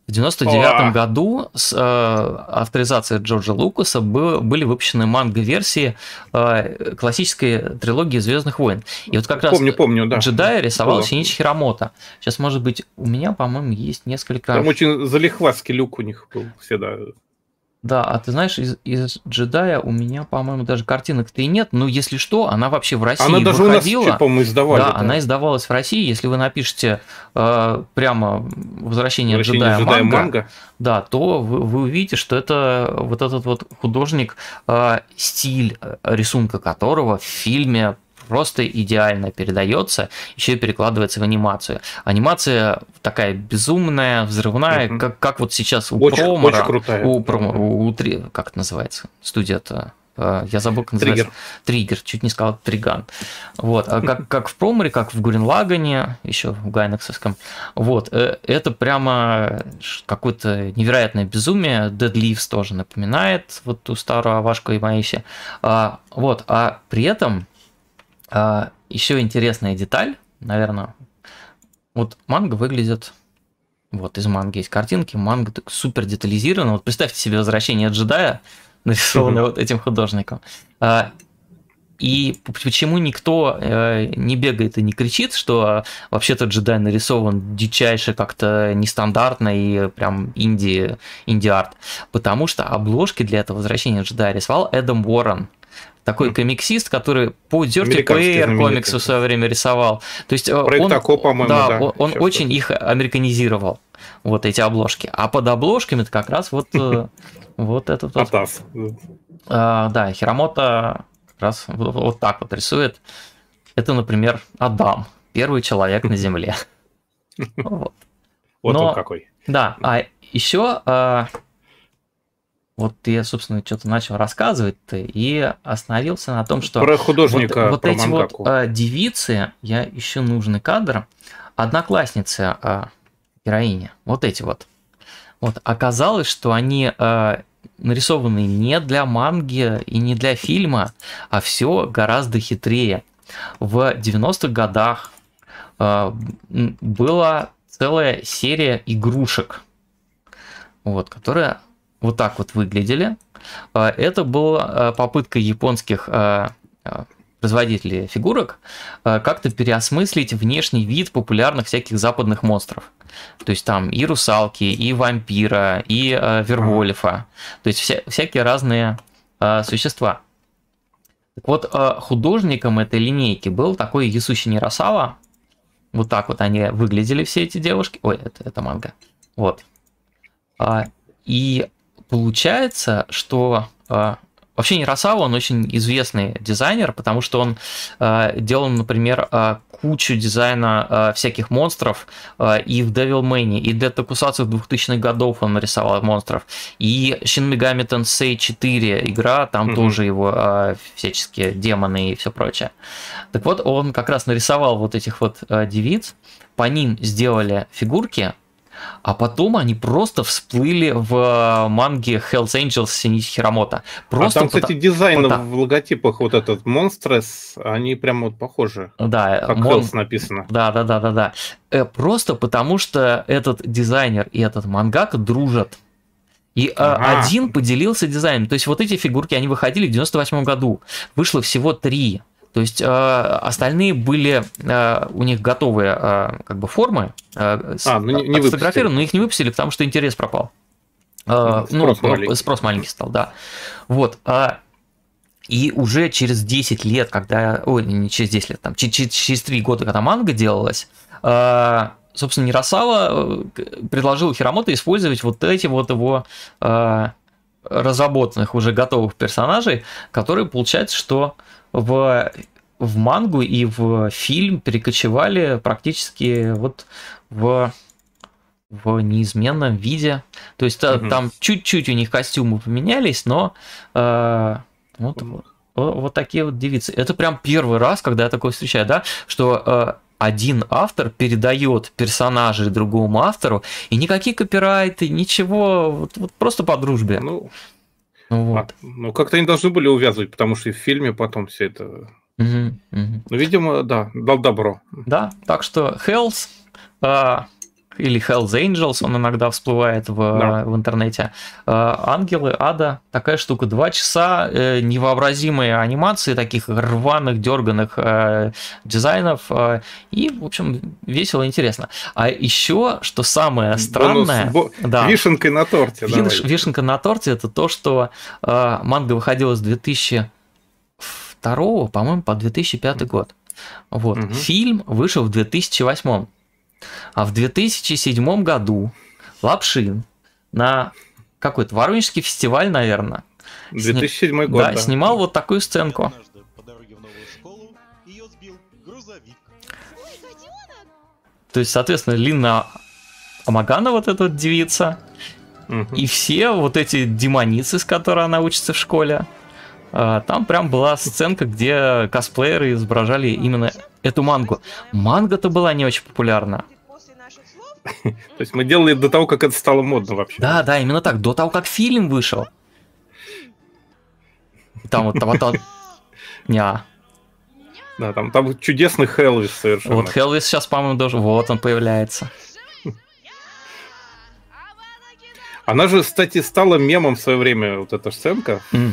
В 99 году с э, авторизацией Джорджа Лукаса был, были выпущены манго-версии э, классической трилогии Звездных войн. И вот как раз помню, помню, да. джедая рисовал Было. Синичи Хирамото. Сейчас, может быть, у меня, по-моему, есть несколько... Там очень залихватский люк у них был всегда. Да, а ты знаешь, из, из джедая у меня, по-моему, даже картинок-то и нет. Но если что, она вообще в России она даже выходила. У нас, по-моему, издавали. Да, да, она издавалась в России. Если вы напишете э, прямо возвращение, возвращение джедая, джедая манга, манга, да, то вы, вы увидите, что это вот этот вот художник, э, стиль рисунка которого в фильме просто идеально передается, еще и перекладывается в анимацию. Анимация такая безумная, взрывная, mm-hmm. как, как вот сейчас у очень, Промора, очень крутая. у, Промо, у, у, как это называется, студия-то, э, я забыл, как называется. Триггер. Триггер, чуть не сказал Триган. Вот, а как, как в Проморе, как в Гуренлагане, еще в Гайнексовском. Вот, э, это прямо какое-то невероятное безумие. Dead Leaves тоже напоминает вот ту старую Авашку и Маиси. А, вот, а при этом а, еще интересная деталь, наверное, вот манга выглядит вот из манги есть картинки, манга так супер детализирована. Вот представьте себе возвращение джедая, нарисованное вот этим художником. А, и почему никто э, не бегает и не кричит, что вообще-то джедай нарисован дичайше как-то нестандартно и прям инди, инди-арт? Потому что обложки для этого возвращения джедая рисовал Эдам Уоррен такой комиксист, который по Dirty Player комиксу в свое время рисовал. То есть э, Проект он, Тако, по-моему, да, да, он, он очень их американизировал, вот эти обложки. А под обложками это как раз вот, э, вот этот вот... А, да, Хиромото как раз вот, так вот рисует. Это, например, Адам, первый человек на Земле. Вот. Вот он какой. Да, а еще а, вот я, собственно, что-то начал рассказывать и остановился на том, что про художника, вот, вот эти мангаку. вот а, девицы, я ищу нужный кадр, одноклассницы а, героини, вот эти вот. Вот оказалось, что они а, нарисованы не для манги и не для фильма, а все гораздо хитрее. В 90-х годах а, была целая серия игрушек, вот, которая вот так вот выглядели. А, это была а, попытка японских а, производителей фигурок как-то переосмыслить внешний вид популярных всяких западных монстров. То есть там и русалки, и вампира, и вервольфа. То есть вся, всякие разные существа. Так вот, художником этой линейки был такой Ясущи Ниросава. Вот так вот они выглядели, все эти девушки. Ой, это, это манга. Вот. И Получается, что э, Вообще Ниросава, он очень известный дизайнер, потому что он э, делал, например, э, кучу дизайна э, всяких монстров э, и в Devil May, и для Токусацию 2000-х годов он нарисовал монстров, и Shin Megami Tensei 4 игра, там mm-hmm. тоже его э, всяческие демоны и все прочее. Так вот, он как раз нарисовал вот этих вот э, девиц, по ним сделали фигурки, а потом они просто всплыли в э, манге Hells Angels Синити Хиромото. Просто а там, кстати, дизайн потому... в логотипах вот этот Монстрес, они прям вот похожи. Да, как Мон... Hells написано. Да, да, да, да, да. Э, просто потому что этот дизайнер и этот мангак дружат. И э, ага. один поделился дизайном. То есть вот эти фигурки, они выходили в 98 году. Вышло всего три. То есть э, остальные были э, у них готовые э, как бы формы, э, а, ну, не, не сфотографированы, но их не выпустили, потому что интерес пропал. Э, ну, спрос, ну, маленький. спрос маленький стал, да. Вот. Э, и уже через 10 лет, когда... Ой, не через 10 лет, там, через, через 3 года, когда манга делалась, э, собственно, Ниросава предложил Хиромото использовать вот эти вот его э, разработанных уже готовых персонажей, которые, получается, что в, в мангу и в фильм перекочевали практически вот в в неизменном виде. То есть угу. там чуть-чуть у них костюмы поменялись, но э, вот, вот, вот такие вот девицы. Это прям первый раз, когда я такое встречаю, да, что э, один автор передает персонажей другому автору, и никакие копирайты, ничего, вот, вот просто по дружбе. Ну, вот. А, ну, как-то они должны были увязывать, потому что и в фильме потом все это... Угу, угу. Ну, видимо, да, дал добро. Да, так что Hells, а, или Hells Angels, он иногда всплывает в, да. в интернете. А, Ангелы, Ада, такая штука. Два часа э, невообразимые анимации, таких рваных, дерганых э, дизайнов. Э, и, в общем, весело и интересно. А еще, что самое странное... Бонус, бо... да, вишенкой на торте. Виш, вишенка на торте это то, что манга выходила с 2002, по-моему, по 2005 год. Вот. Угу. Фильм вышел в 2008. А в 2007 году Лапшин на какой-то Воронежский фестиваль, наверное, 2007 сни... год. Да, да, снимал вот такую сценку. То есть, соответственно, Лина Амагана, вот эта вот девица, угу. и все вот эти демоницы, с которой она учится в школе, а, там прям была сценка, где косплееры изображали именно эту мангу. Манга-то была не очень популярна. То есть мы делали до того, как это стало модно вообще. Да, да, именно так. До того, как фильм вышел. Там вот, вот, вот. Ня. Да, там, там чудесный Хелвис совершенно. Вот Хелвис сейчас, по-моему, даже... Вот он появляется. Она же, кстати, стала мемом в свое время, вот эта сценка. Mm.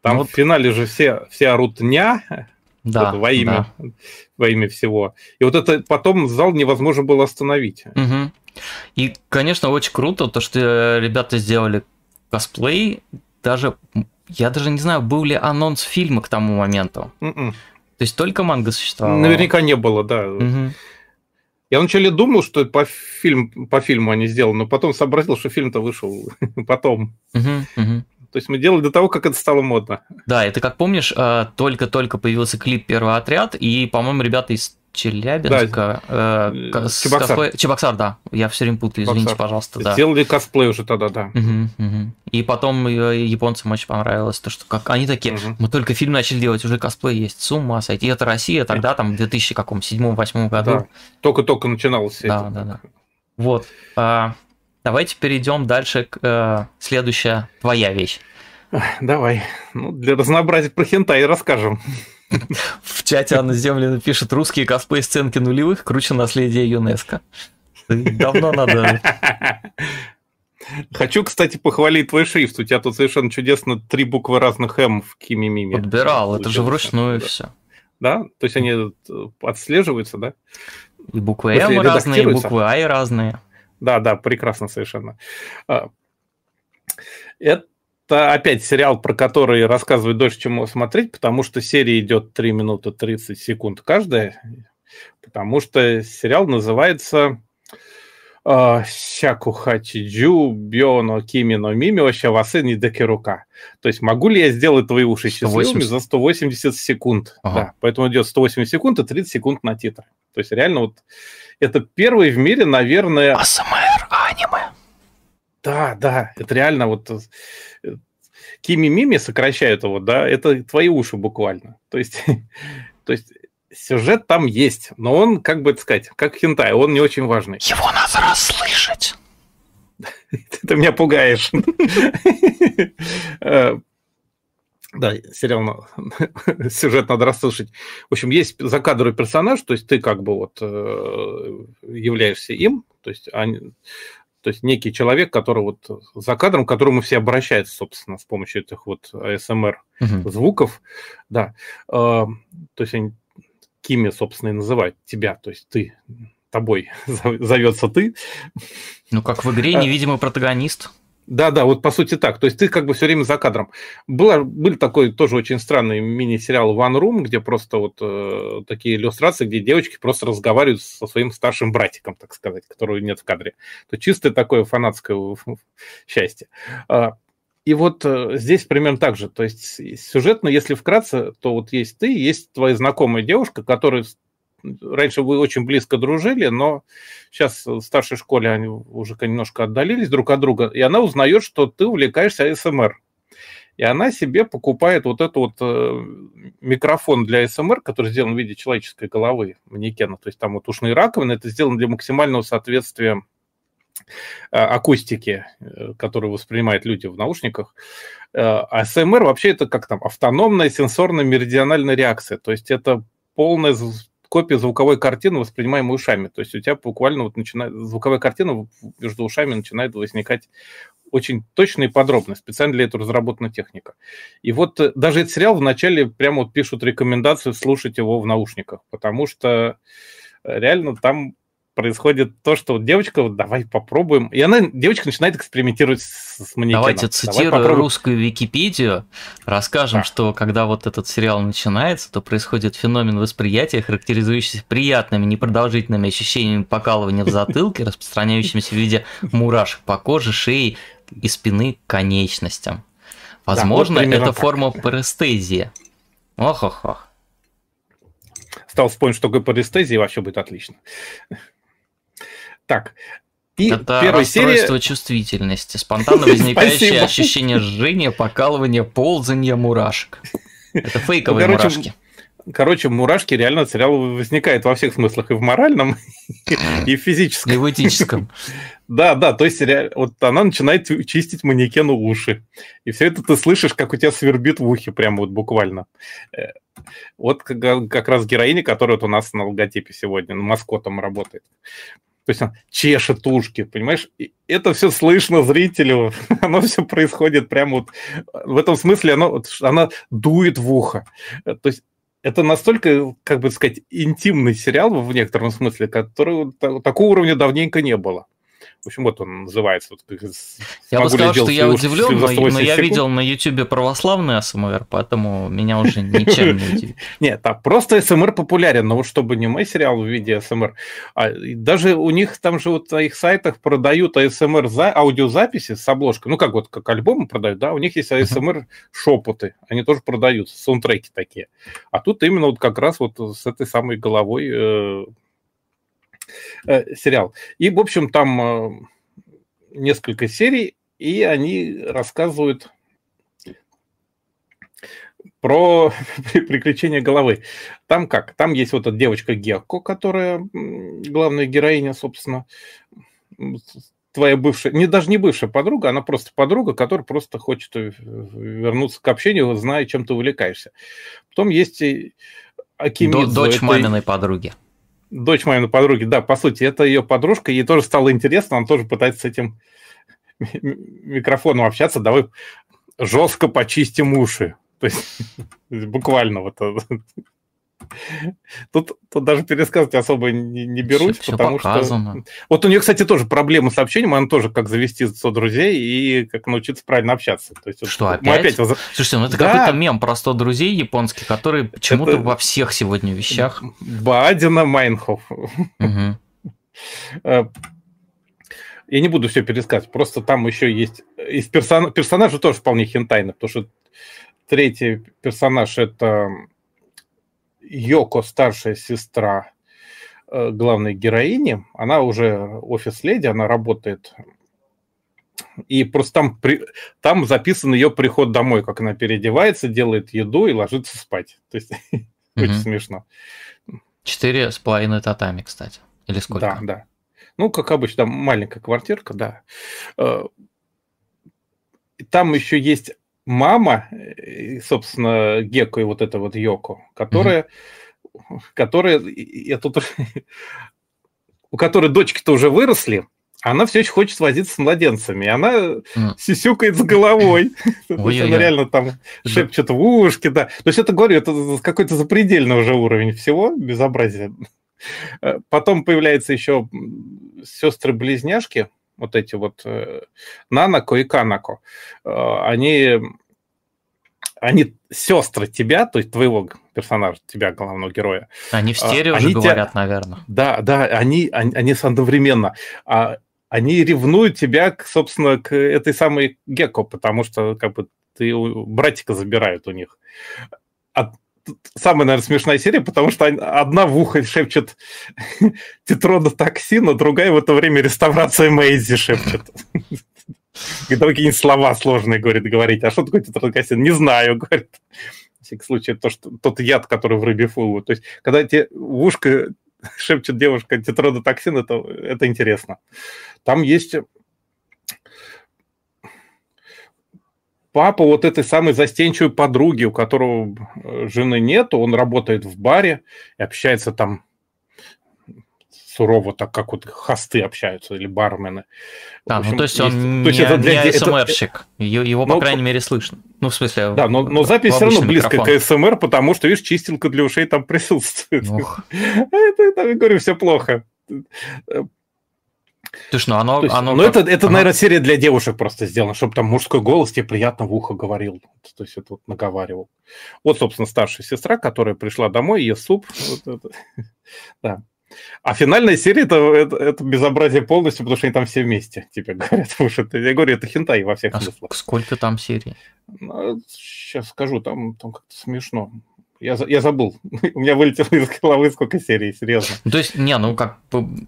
Там ну, в финале же все, все орут «ня», да, во имя, да. во имя всего. И вот это потом зал невозможно было остановить. Угу. И, конечно, очень круто то, что ребята сделали косплей. Даже я даже не знаю, был ли анонс фильма к тому моменту. Mm-mm. М-м. То есть только манга существовала. Наверняка не было, да. Угу. Я вначале думал, что по, фильм, по фильму они сделали, но потом сообразил, что фильм-то вышел потом. Угу, угу. То есть мы делали до того, как это стало модно. Да, это как помнишь, э, только-только появился клип «Первый отряд», и, по-моему, ребята из Челябинска. Да. Э, э Чебоксар. Косплей... Чебоксар, да. Я все время путаю, извините, Чебоксар. пожалуйста. Да. Сделали косплей уже тогда, да. Угу, угу. И потом э, японцам очень понравилось то, что как они такие, угу. мы только фильм начали делать, уже косплей есть, с ума сойти. И это Россия тогда, там, в 2007-2008 году. Да. Только-только начиналось. Да, это. да, да. Вот. А, Давайте перейдем дальше к э, следующая твоя вещь. Давай. Ну, для разнообразия про хентай расскажем. В чате Анна Землина пишет русские косплей-сценки нулевых круче наследия ЮНЕСКО. Давно надо... Хочу, кстати, похвалить твой шрифт. У тебя тут совершенно чудесно три буквы разных М в Кимимиме. Подбирал, это же вручную да. все. Да? То есть они отслеживаются, да? И буквы М разные, и буквы А разные. Да, да, прекрасно совершенно. А, это опять сериал, про который рассказывать дольше, чем смотреть, потому что серия идет 3 минуты 30 секунд каждая, потому что сериал называется а, Сяку хачиджу, бионо, кимино, мими, вообще васы не рука. То есть могу ли я сделать твои уши 180? счастливыми за 180 секунд? Ага. Да, поэтому идет 180 секунд и 30 секунд на титры. То есть реально вот это первый в мире, наверное... АСМР аниме. Да, да, это реально вот э, Кими Мими сокращают его, да, это твои уши буквально. То есть, то есть сюжет там есть, но он, как бы сказать, как хентай, он не очень важный. Его надо расслышать. Ты меня пугаешь. Да, сериал, сюжет надо расслышать. В общем, есть закадровый персонаж, то есть ты как бы вот э, являешься им, то есть они, то есть некий человек, который вот за кадром, к которому все обращаются, собственно, с помощью этих вот ASMR угу. звуков, да. Э, то есть они Кими, собственно, и называют тебя, то есть ты, тобой зовется ты. Ну, как в игре а невидимый протагонист. Да, да, вот по сути так. То есть ты как бы все время за кадром. Была, был такой тоже очень странный мини-сериал One Room, где просто вот э, такие иллюстрации, где девочки просто разговаривают со своим старшим братиком, так сказать, которого нет в кадре. То чистое такое фанатское счастье. А, и вот э, здесь примерно так же. То есть сюжетно, если вкратце, то вот есть ты, есть твоя знакомая девушка, которая раньше вы очень близко дружили, но сейчас в старшей школе они уже немножко отдалились друг от друга, и она узнает, что ты увлекаешься АСМР. И она себе покупает вот этот вот э, микрофон для СМР, который сделан в виде человеческой головы манекена. То есть там вот ушные раковины, это сделано для максимального соответствия э, акустики, э, которую воспринимают люди в наушниках. А СМР вообще это как там автономная сенсорно-меридиональная реакция. То есть это полное копия звуковой картины, воспринимаемой ушами. То есть у тебя буквально вот начинает, звуковая картина между ушами начинает возникать очень точно и подробно. Специально для этого разработана техника. И вот э, даже этот сериал вначале прямо вот пишут рекомендацию слушать его в наушниках, потому что э, реально там происходит то, что вот девочка, вот давай попробуем. И она, девочка начинает экспериментировать с, с манекеном. Давайте цитирую Давай русскую Википедию. Расскажем, да. что когда вот этот сериал начинается, то происходит феномен восприятия, характеризующийся приятными непродолжительными ощущениями покалывания в затылке, распространяющимися в виде мурашек по коже, шее и спины к конечностям. Возможно, да, вот это форма парестезии. Ох-ох-ох. Стал вспомнить, что и вообще будет отлично. Так, и это первая расстройство серия... чувствительности, спонтанно возникающее ощущение жжения, покалывания, ползания мурашек. Это фейковые ну, короче, мурашки. Короче, мурашки реально от сериала возникают во всех смыслах, и в моральном, и в физическом. И в этическом. Да, да, то есть вот она начинает чистить манекену уши. И все это ты слышишь, как у тебя свербит в ухе, прямо вот буквально. Э, вот как раз героиня, которая вот у нас на логотипе сегодня, маскотом работает. То есть он чешет ушки, понимаешь? И это все слышно зрителю, оно все происходит прямо вот в этом смысле, оно, она дует в ухо. То есть это настолько, как бы сказать, интимный сериал в некотором смысле, который такого уровня давненько не было. В общем, вот он называется. Вот, я бы сказал, что я удивлен, но, но я видел на YouTube православный АСМР, поэтому меня уже ничем не удивит. Нет, а просто АСМР популярен, но вот чтобы не мой сериал в виде АСМР, а даже у них там же вот на их сайтах продают АСМР за аудиозаписи с обложкой, ну как вот как альбомы продают, да, у них есть АСМР шепоты, они тоже продаются, саундтреки такие. А тут именно вот как раз вот с этой самой головой э, сериал. И, в общем, там э, несколько серий, и они рассказывают про приключения головы. Там как? Там есть вот эта девочка Гекко, которая главная героиня, собственно, твоя бывшая, не даже не бывшая подруга, она просто подруга, которая просто хочет э, вернуться к общению, зная, чем ты увлекаешься. Потом есть Акимидзу. Дочь это... маминой подруги дочь моей подруги, да, по сути, это ее подружка, ей тоже стало интересно, она тоже пытается с этим микрофоном общаться, давай жестко почистим уши. То есть буквально вот Тут, тут даже пересказывать особо не, не берусь, все, потому все что... Вот у нее, кстати, тоже проблемы с общением, она тоже как завести 100 друзей и как научиться правильно общаться. То есть, что, вот, опять? опять... Слушайте, ну это да. какой-то мем про 100 друзей японский, который почему-то это... во всех сегодня вещах. Бадина Майнхоф. Угу. Я не буду все пересказывать, просто там еще есть... Из персон... персонажа тоже вполне хентайно, потому что третий персонаж — это Йоко, старшая сестра э, главной героини. Она уже офис-леди, она работает и просто там, при, там записан ее приход домой, как она переодевается, делает еду и ложится спать. То есть очень смешно. Четыре с половиной татами, кстати. Или сколько? Да, да. Ну, как обычно, там маленькая квартирка, да. Э, там еще есть мама, собственно, Геко и вот это вот Йоко, которая, mm которая, я тут, у которой дочки-то уже выросли, она все еще хочет возиться с младенцами. Она mm. сисюкает с головой. Она реально там шепчет в ушки, да. То есть это, говорю, это какой-то запредельный уже уровень всего, безобразия. Э, потом появляются еще сестры-близняшки, вот эти вот э, Нанако и Канако. Э, они они сестры тебя, то есть твоего персонажа, тебя, главного героя. Они в стерео они же тебя, говорят, наверное. Да, да, они, они, они одновременно. А они ревнуют тебя, собственно, к этой самой Гекко, потому что как бы ты братика забирают у них. А самая, наверное, смешная серия, потому что одна в ухо шепчет тетродотоксин, а другая в это время реставрация Мэйзи шепчет. И какие-нибудь слова сложные, говорит, говорить. А что такое тетродотоксин? Не знаю, говорит. В всяком случае, то, что, тот яд, который в рыбе фулу. То есть, когда тебе в ушко шепчет девушка тетродотоксин, это, это интересно. Там есть папа вот этой самой застенчивой подруги, у которого э, жены нет, он работает в баре и общается там сурово, так как вот хосты общаются или бармены. Да, общем, ну то есть он есть, не, то есть это для, не АСМРщик, это, его, по ну, крайней мере, слышно. Ну, в смысле... Да, но, но запись все равно близко микрофон. к АСМР, потому что, видишь, чистилка для ушей там присутствует. Ох. это, я говорю, все плохо. Слушай, ну оно... есть, оно ну как... это, это оно... наверное, серия для девушек просто сделана, чтобы там мужской голос тебе приятно в ухо говорил. То есть это вот наговаривал. Вот, собственно, старшая сестра, которая пришла домой, ест суп. Вот да. А финальная серия это, это, это безобразие полностью, потому что они там все вместе, тебе говорят. Потому что это, я говорю, это хентай во всех а смыслах. Сколько там серий? Ну, сейчас скажу, там, там как-то смешно. Я, я забыл. У меня вылетело из головы сколько серий, серьезно. Ну, то есть, не, ну как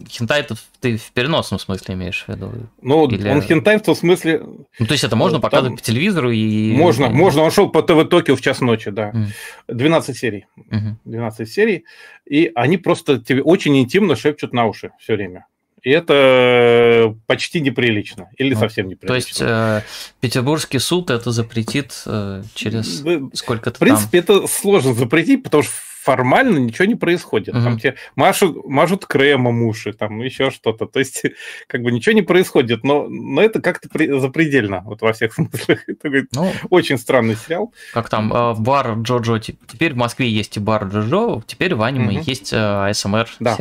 хентай это ты в переносном смысле имеешь в виду? Ну, Или... он хентай в том смысле... Ну, то есть это можно ну, показывать по телевизору и... Можно, можно. Он шел по ТВ Токио в час ночи, да. Mm. 12 серий. Mm-hmm. 12 серий. И они просто тебе очень интимно шепчут на уши все время. И это почти неприлично или ну, совсем неприлично. То есть э, Петербургский суд это запретит э, через сколько-то В принципе, там... это сложно запретить, потому что формально ничего не происходит. Угу. Там тебе мажут, мажут кремом уши, там еще что-то. То есть, как бы ничего не происходит, но, но это как-то при, запредельно, вот во всех смыслах. Это ну, очень странный сериал. Как там, э, бар Джоджо, теперь в Москве есть и бар Джоджо, теперь в аниме угу. есть э, АСМР да.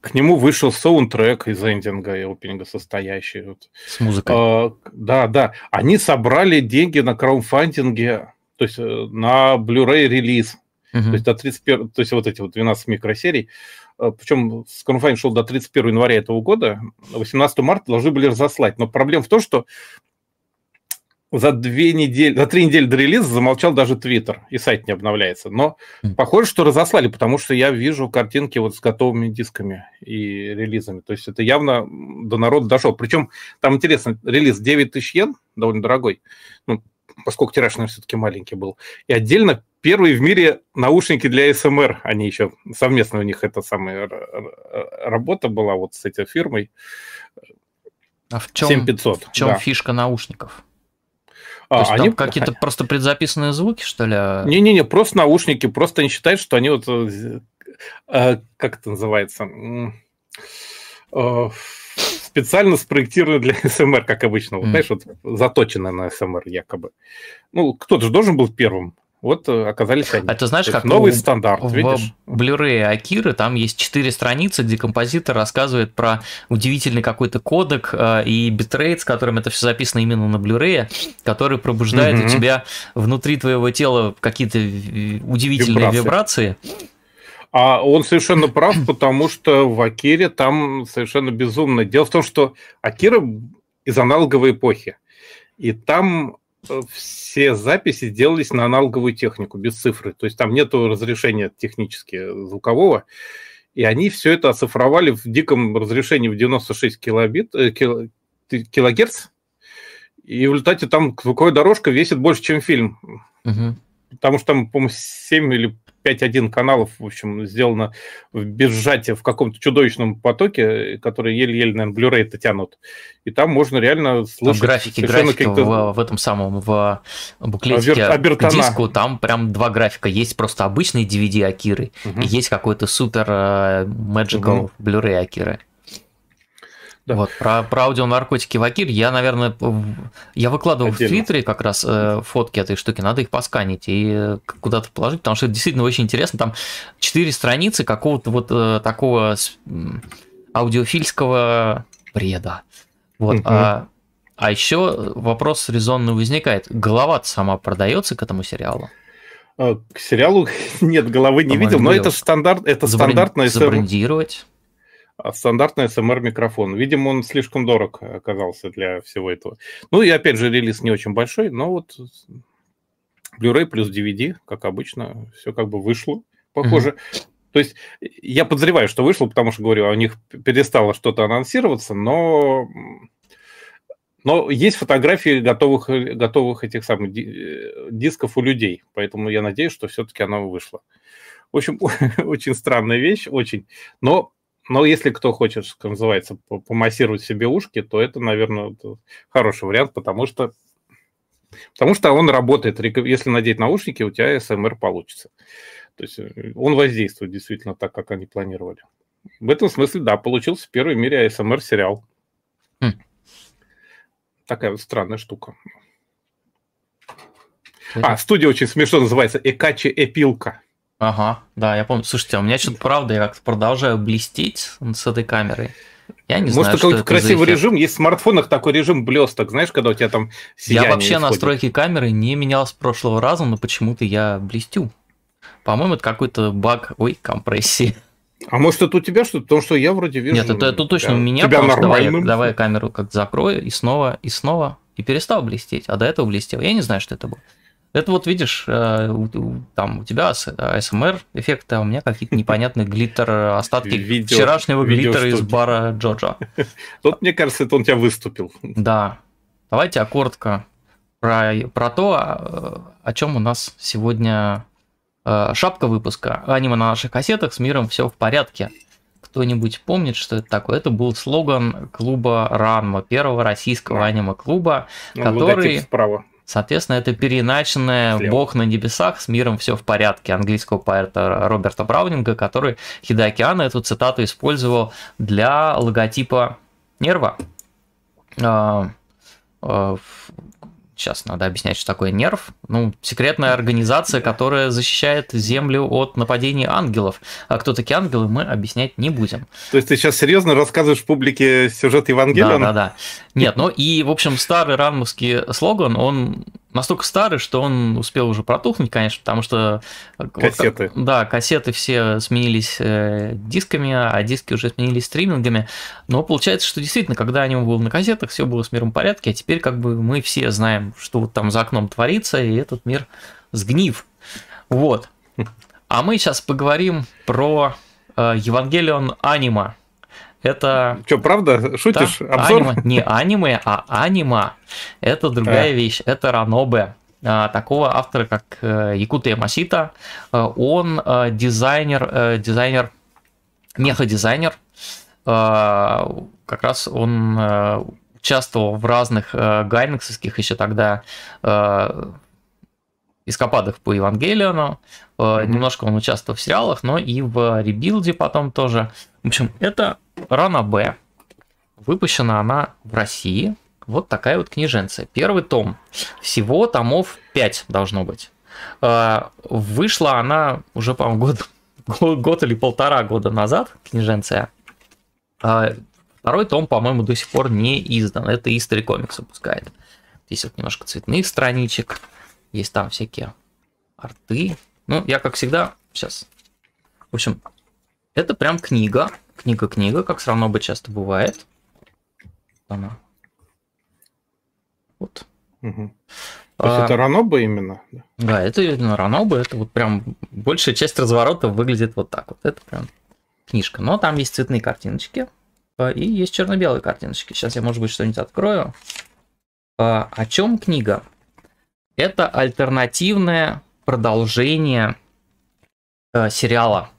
К нему вышел саундтрек из эндинга и опенинга состоящий. Вот. С музыкой. А, да, да. Они собрали деньги на краудфандинге, то есть э, на Blu-ray релиз Uh-huh. То есть до 31, то есть вот эти вот 12 микросерий. Э, Причем Сканфайн шел до 31 января этого года, 18 марта должны были разослать. Но проблема в том, что за две недели, за три недели до релиза замолчал даже Твиттер, и сайт не обновляется. Но мм. похоже, что разослали, потому что я вижу картинки вот с готовыми дисками и релизами. То есть это явно до народа дошел. Причем там интересно, релиз 9 тысяч йен, довольно дорогой, ну, поскольку тираж, наверное, все-таки маленький был. И отдельно первые в мире наушники для СМР, они еще совместно у них эта самая работа была вот с этой фирмой. А в чем, 7500, в чем да. фишка наушников? А, То есть они какие-то просто предзаписанные звуки, что ли? Не-не-не, просто наушники, просто они считают, что они вот, э, э, как это называется, э, специально спроектированы для ASMR, как обычно, вот, мм. знаешь, вот заточены на ASMR якобы. Ну, кто-то же должен был первым вот э, оказались они. А ты знаешь, как новый у, стандарт, в видишь? Blu-ray Акиры там есть четыре страницы, где композитор рассказывает про удивительный какой-то кодек э, и битрейт, с которым это все записано именно на Blu-ray, который пробуждает угу. у тебя внутри твоего тела какие-то удивительные вибрации. вибрации А он совершенно прав, потому что в Акире там совершенно безумно. Дело в том, что Акира из аналоговой эпохи. И там э, все записи делались на аналоговую технику, без цифры. То есть там нет разрешения технически звукового. И они все это оцифровали в диком разрешении в 96 килобит, э, кил, килогерц. И в результате там звуковая дорожка весит больше, чем фильм. Угу. Потому что там, по-моему, 7 или 5.1 каналов, в общем, сделано без сжатия в каком-то чудовищном потоке, который еле-еле, наверное, Blu-ray-то тянут. И там можно реально слушать... Там графики, графики в, в этом самом, в буклетике Абер, к диску, там прям два графика. Есть просто обычный DVD Акиры, угу. и есть какой-то супер uh, Magical угу. Blu-ray Акиры. Да. Вот, про, про аудионаркотики в Акир я, наверное, я выкладывал Отдельно. в Твиттере как раз э, фотки этой штуки, надо их посканить и куда-то положить, потому что это действительно очень интересно. Там четыре страницы какого-то вот э, такого аудиофильского бреда. Вот. Угу. А, а еще вопрос резонный возникает. Голова сама продается к этому сериалу? А, к сериалу нет, головы не видел, но это стандарт, это Забрен... стандартная... Забрендировать? А стандартный SMR микрофон. Видимо, он слишком дорог оказался для всего этого. Ну и опять же, релиз не очень большой, но вот Blu-ray плюс DVD, как обычно, все как бы вышло, похоже. Mm-hmm. То есть я подозреваю, что вышло, потому что, говорю, у них перестало что-то анонсироваться, но, но есть фотографии готовых, готовых этих самых дисков у людей, поэтому я надеюсь, что все-таки оно вышло. В общем, очень странная вещь, очень. Но но если кто хочет, что называется, помассировать себе ушки, то это, наверное, хороший вариант, потому что, потому что он работает. Если надеть наушники, у тебя СМР получится. То есть э, он воздействует действительно так, как они планировали. В этом смысле, да, получился первый в мире АСМР сериал. Хм. Такая вот странная штука. А, студия очень смешно называется Экачи Эпилка. Ага, да, я помню. Слушайте, а у меня что-то правда, я как-то продолжаю блестеть с этой камерой. Я не Может, знаю, какой-то красивый режим. Есть в смартфонах такой режим блесток, знаешь, когда у тебя там Я вообще исходит. настройки камеры не менял с прошлого раза, но почему-то я блестю. По-моему, это какой-то баг, ой, компрессии. А может, это у тебя что-то? Потому что я вроде вижу... Нет, это, это точно у меня, тебя потому давай, давай камеру как закрою, и снова, и снова, и перестал блестеть. А до этого блестел. Я не знаю, что это было. Это вот видишь, э, там у тебя ASMR эффекты, а у меня какие-то непонятные глиттер, остатки видео, вчерашнего видео глиттера из бара Джорджа. Тут, мне кажется, это он тебя выступил. Да. Давайте коротко про, про то, а, о чем у нас сегодня э, шапка выпуска. Аниме на наших кассетах, с миром все в порядке. Кто-нибудь помнит, что это такое? Это был слоган клуба Ранма, первого российского аниме-клуба, ну, который... справа. Соответственно, это переиначенное Слева. «Бог на небесах, с миром все в порядке» английского поэта Роберта Браунинга, который Хидеокеана эту цитату использовал для логотипа нерва. Сейчас надо объяснять, что такое нерв. Ну, секретная организация, которая защищает Землю от нападений ангелов. А кто такие ангелы, мы объяснять не будем. То есть ты сейчас серьезно рассказываешь публике сюжет Евангелия? Да, да, да. Нет, ну и, в общем, старый ранмовский слоган, он настолько старый, что он успел уже протухнуть, конечно, потому что... Кассеты. Вот, да, кассеты все сменились э, дисками, а диски уже сменились стримингами. Но получается, что действительно, когда они был на кассетах, все было с миром в порядке, а теперь как бы мы все знаем, что вот там за окном творится, и этот мир сгнив. Вот. А мы сейчас поговорим про э, Евангелион Анима. Это... Что, правда? Шутишь? Да, Обзор? Аниме. Не аниме, а анима. Это другая а. вещь. Это Ранобе. А, такого автора, как э, Икуто Ямасита. Э, он дизайнер, дизайнер, мехадизайнер. Как раз он участвовал в разных гайнексовских еще тогда эскападах по Евангелиону. Mm-hmm. Немножко он участвовал в сериалах, но и в ребилде потом тоже. В общем, это Рана Б. Выпущена она в России. Вот такая вот книженция. Первый том. Всего томов 5 должно быть. А, вышла она уже, по-моему, год, год, или полтора года назад, книженция. А, второй том, по-моему, до сих пор не издан. Это History Comics выпускает. Здесь вот немножко цветных страничек. Есть там всякие арты. Ну, я, как всегда, сейчас В общем, это прям книга. Книга-книга, как все равно бы часто бывает. Она. Вот. Угу. То есть а, это Ранобы именно? Да, это именно Ранобы. Это вот прям большая часть разворота выглядит вот так вот. Это прям книжка. Но там есть цветные картиночки а, и есть черно-белые картиночки. Сейчас я, может быть, что-нибудь открою. А, о чем книга? Это альтернативное продолжение а, сериала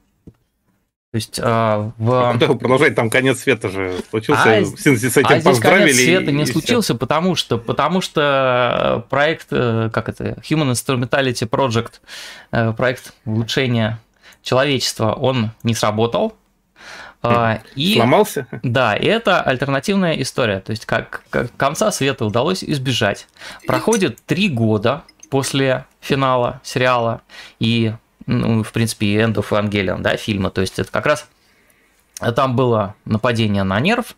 то есть а, в... Куда продолжать, там конец света же случился, а, с этим а здесь конец света не случился, потому что, потому что проект, э, как это, Human Instrumentality Project, э, проект улучшения человечества, он не сработал, а, и, Сломался? Да, и это альтернативная история. То есть, как, как конца света удалось избежать. Проходит три года после финала сериала, и ну, в принципе, и End of Evangelion, да, фильма. То есть это как раз там было нападение на NERV,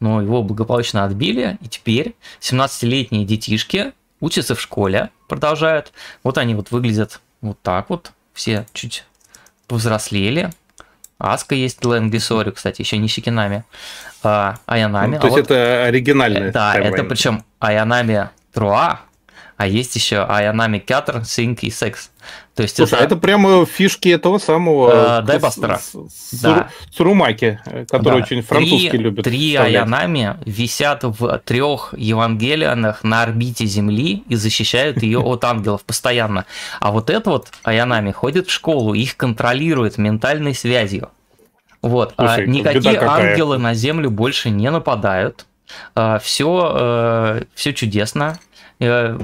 но его благополучно отбили, и теперь 17-летние детишки учатся в школе, продолжают. Вот они вот выглядят вот так вот, все чуть повзрослели. Аска есть Лэнгли Сорью, кстати, еще не Шикинами. А, Аянами. Ну, то а есть вот, это оригинальный. Да, таймлайн. это причем Аянами Trois, а есть еще Аянами Кятер, Sync и Секс. То есть Слушай, это... это прямо фишки этого самого... Э, Дайбастера. Да. Цурумаки, который да. очень французский три, любит. Три Аянами висят в трех Евангелианах на орбите Земли и защищают ее от ангелов постоянно. А вот это вот Аянами ходит в школу, их контролирует ментальной связью. Вот. А Слушай, а никакие ангелы на Землю больше не нападают. Все, а, все э, чудесно. Э,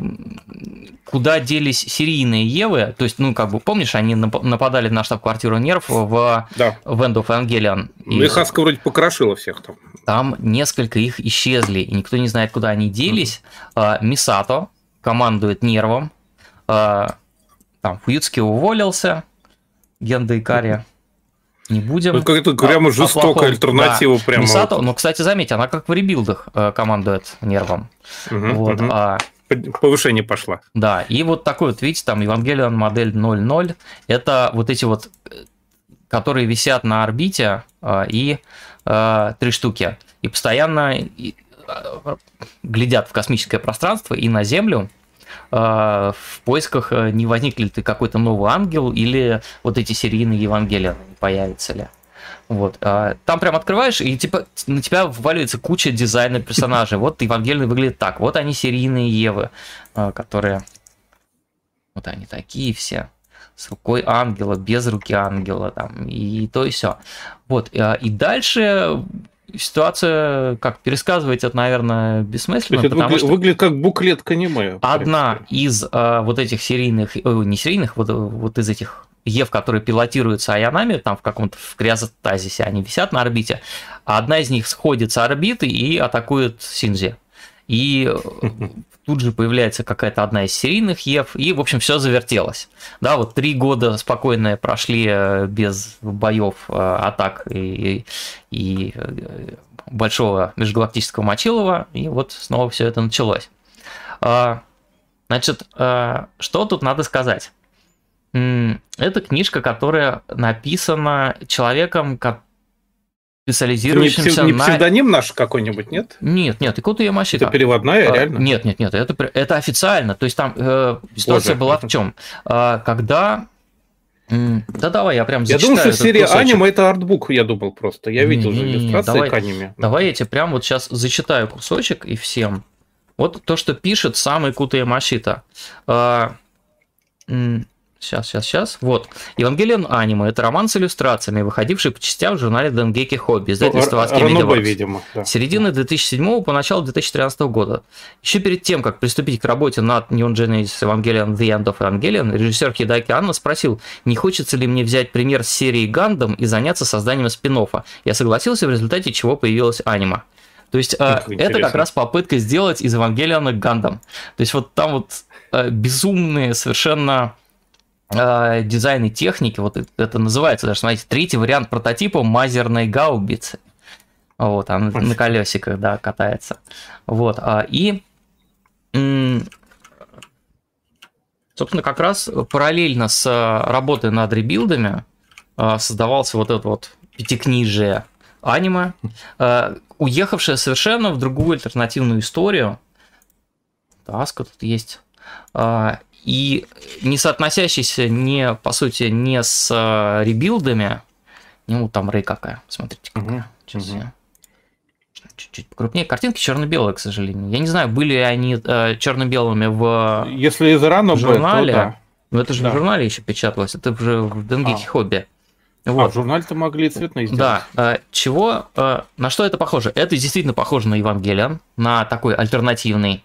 куда делись серийные Евы, то есть, ну, как бы, помнишь, они нападали на штаб-квартиру Нерв в, да. End of Evangelion. Ну, и Хаска вроде покрошила всех там. Там несколько их исчезли, и никто не знает, куда они делись. Mm-hmm. Мисато командует Нервом, а, там, Фуюцки уволился, Генда Икари не будем. Ну, это прямо а, жестокая альтернатива. Да. Прямо Мисато, вот. ну, кстати, заметь, она как в ребилдах э, командует нервом. Угу, вот, угу. А, повышение пошла. Да, и вот такой вот, видите, там Evangelion модель 0.0, это вот эти вот, которые висят на орбите, а, и а, три штуки, и постоянно а, глядят в космическое пространство и на Землю, в поисках, не возник ли ты какой-то новый ангел или вот эти серийные Евангелия не появятся ли. Вот. А, там прям открываешь, и типа на тебя вваливается куча дизайна персонажей. Вот Евангелие выглядит так. Вот они серийные Евы, а, которые... Вот они такие все. С рукой ангела, без руки ангела, там, и то и все. Вот. А, и дальше ситуация, как пересказывать это, наверное, бессмысленно. это выгля- что выглядит как буклет к аниме. Одна из э, вот этих серийных, э, не серийных, вот, вот из этих Ев, которые пилотируются Аянами, там в каком-то в криозатазисе, они висят на орбите, а одна из них сходит с орбиты и атакует Синзи. И тут же появляется какая-то одна из серийных Ев, и, в общем, все завертелось. Да, вот три года спокойно прошли э, без боев, э, атак и, и э, большого межгалактического Мочилова, и вот снова все это началось. А, значит, что тут надо сказать? Это книжка, которая написана человеком, специализирующимся не, псев, не псевдоним наш какой-нибудь, нет? Нет, нет, Икута Ямашита. Это переводная, а, реально? Нет, нет, нет, это, это официально. То есть там э, ситуация Боже. была в чем? А, когда да давай, я прям зачитаю. Я думал, что серия кусочек. аниме это артбук, я думал просто. Я видел же иллюстрации давай, к аниме. Давай я тебе прям вот сейчас зачитаю кусочек и всем. Вот то, что пишет самый Кута Ямашита. А, Сейчас, сейчас, сейчас. Вот. Евангелион Аниме. Это роман с иллюстрациями, выходивший по частям в журнале Денгеки Хобби, издательство Аски ну, видимо. Да. Середины 2007 по начало 2013 года. Еще перед тем, как приступить к работе над Neon Genesis Evangelion The End of Evangelion, режиссер Хидаки Анна спросил, не хочется ли мне взять пример с серии Гандам и заняться созданием спин -оффа. Я согласился, в результате чего появилась аниме. То есть как это как раз попытка сделать из Евангелиона Гандам. То есть вот там вот безумные совершенно э, дизайн и техники, вот это называется даже, смотрите, третий вариант прототипа мазерной гаубицы. Вот, он на колесиках, да, катается. Вот, а, и, собственно, как раз параллельно с работой над ребилдами, э, создавался вот этот вот пятикнижие аниме, э, уехавшее совершенно в другую альтернативную историю. Таска тут есть. И не соотносящийся не, по сути, не с э, ребилдами. Ну, там Рэй какая, смотрите какая. Угу. Сейчас угу. я чуть-чуть покрупнее. Картинки черно-белые, к сожалению. Я не знаю, были они э, черно-белыми в Если из рано журнале. Бы, то да. Но это же да. в журнале еще печаталось, это уже в Денгеке а. Хобби. Вот. А, в журнале-то могли цветные сделать. Да. Э, чего? Э, на что это похоже? Это действительно похоже на Евангелион, на такой альтернативный.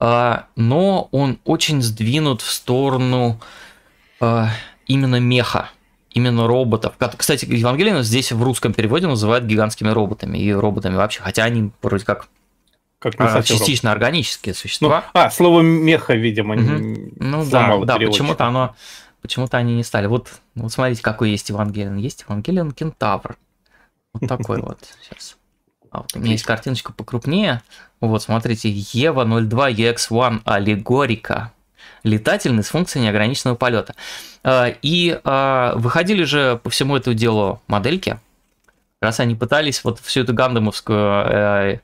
Э, но он очень сдвинут в сторону именно меха именно роботов. Кстати, Евангелион здесь в русском переводе называют гигантскими роботами и роботами вообще, хотя они вроде как как а, частично робот. органические существа. Ну, а, слово меха, видимо, угу. не Ну да, да, почему-то оно, почему-то они не стали. Вот, вот смотрите, какой есть Евангелион. Есть Евангелион Кентавр. Вот такой вот сейчас. А вот у меня есть картиночка покрупнее. Вот, смотрите, Ева 02 EX1 аллегорика летательный с функцией неограниченного полета. А, и а, выходили же по всему этому делу модельки. Раз они пытались вот всю эту гандамовскую э,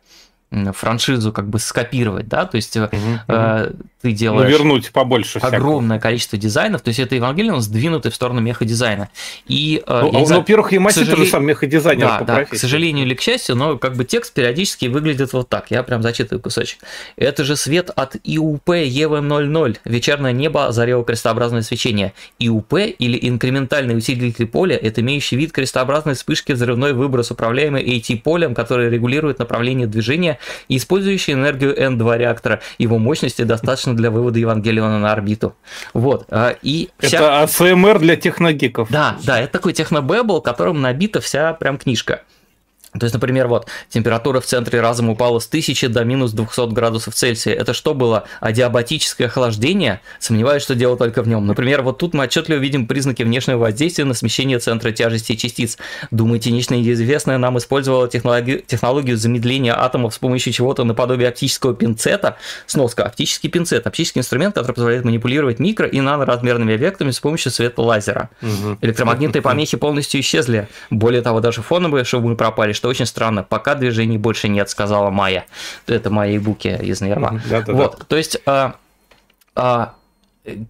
франшизу как бы скопировать, да, то есть угу, э, угу. ты делаешь... Ну, вернуть побольше Огромное всякого. количество дизайнов, то есть это Евангелион сдвинутый в сторону меходизайна. И, э, ну, ну, во-первых, Ямаси сожале... тоже сам меходизайнер да, по да, к сожалению или к счастью, но как бы текст периодически выглядит вот так, я прям зачитываю кусочек. Это же свет от ИУП ЕВ00, вечернее небо озарило крестообразное свечение. ИУП или инкрементальный усилитель поля – это имеющий вид крестообразной вспышки взрывной выброс, управляемый AT-полем, который регулирует направление движения и использующий энергию N2 реактора. Его мощности достаточно для вывода Евангелиона на орбиту. Вот. А, и вся... Это АСМР для техногиков. Да, да, это такой технобэбл, которым набита вся прям книжка. То есть, например, вот температура в центре разума упала с 1000 до минус 200 градусов Цельсия. Это что было? Адиабатическое охлаждение? Сомневаюсь, что дело только в нем. Например, вот тут мы отчетливо видим признаки внешнего воздействия на смещение центра тяжести частиц. Думаете, нечто неизвестное нам использовало технологию, технологию замедления атомов с помощью чего-то наподобие оптического пинцета? Сноска. Оптический пинцет. Оптический инструмент, который позволяет манипулировать микро- и наноразмерными объектами с помощью светолазера. Угу. Электромагнитные помехи полностью исчезли. Более того, даже фоновые шумы пропали, что очень странно. Пока движений больше нет, сказала Майя. Это мои буки из Нерва. вот, то есть а, а,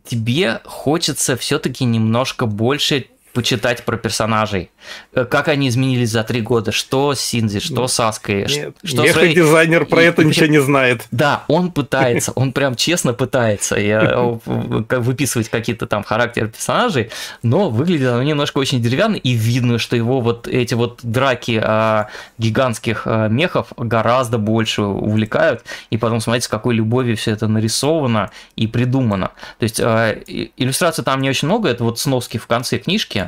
тебе хочется все-таки немножко больше почитать про персонажей. Э, как они изменились за три года, что с Синзи, что с Аской. Нет, что с Рэй... дизайнер про и, это ничего не знает. Да, он пытается, он прям честно пытается я, выписывать какие-то там характеры персонажей, но выглядит оно немножко очень деревянно, и видно, что его вот эти вот драки а, гигантских а, мехов гораздо больше увлекают, и потом смотрите, с какой любовью все это нарисовано и придумано. То есть а, иллюстраций там не очень много, это вот сноски в конце книжки,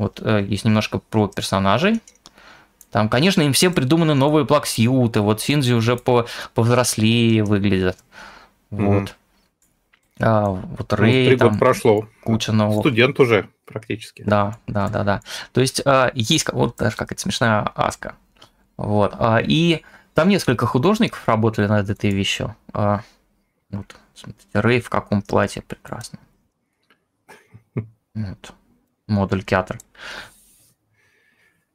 вот э, есть немножко про персонажей. Там, конечно, им всем придуманы новые плаксьюты. Вот Синзи уже по повзрослее выглядят. Вот. Mm-hmm. А, вот Рэй, ну, три года прошло. Куча новых. Студент уже практически. Да, да, да, да. То есть а, есть вот даже какая-то смешная аска. Вот. А, и там несколько художников работали над этой вещью. А, вот, смотрите, Рэй в каком платье прекрасно. Вот модуль Кятер.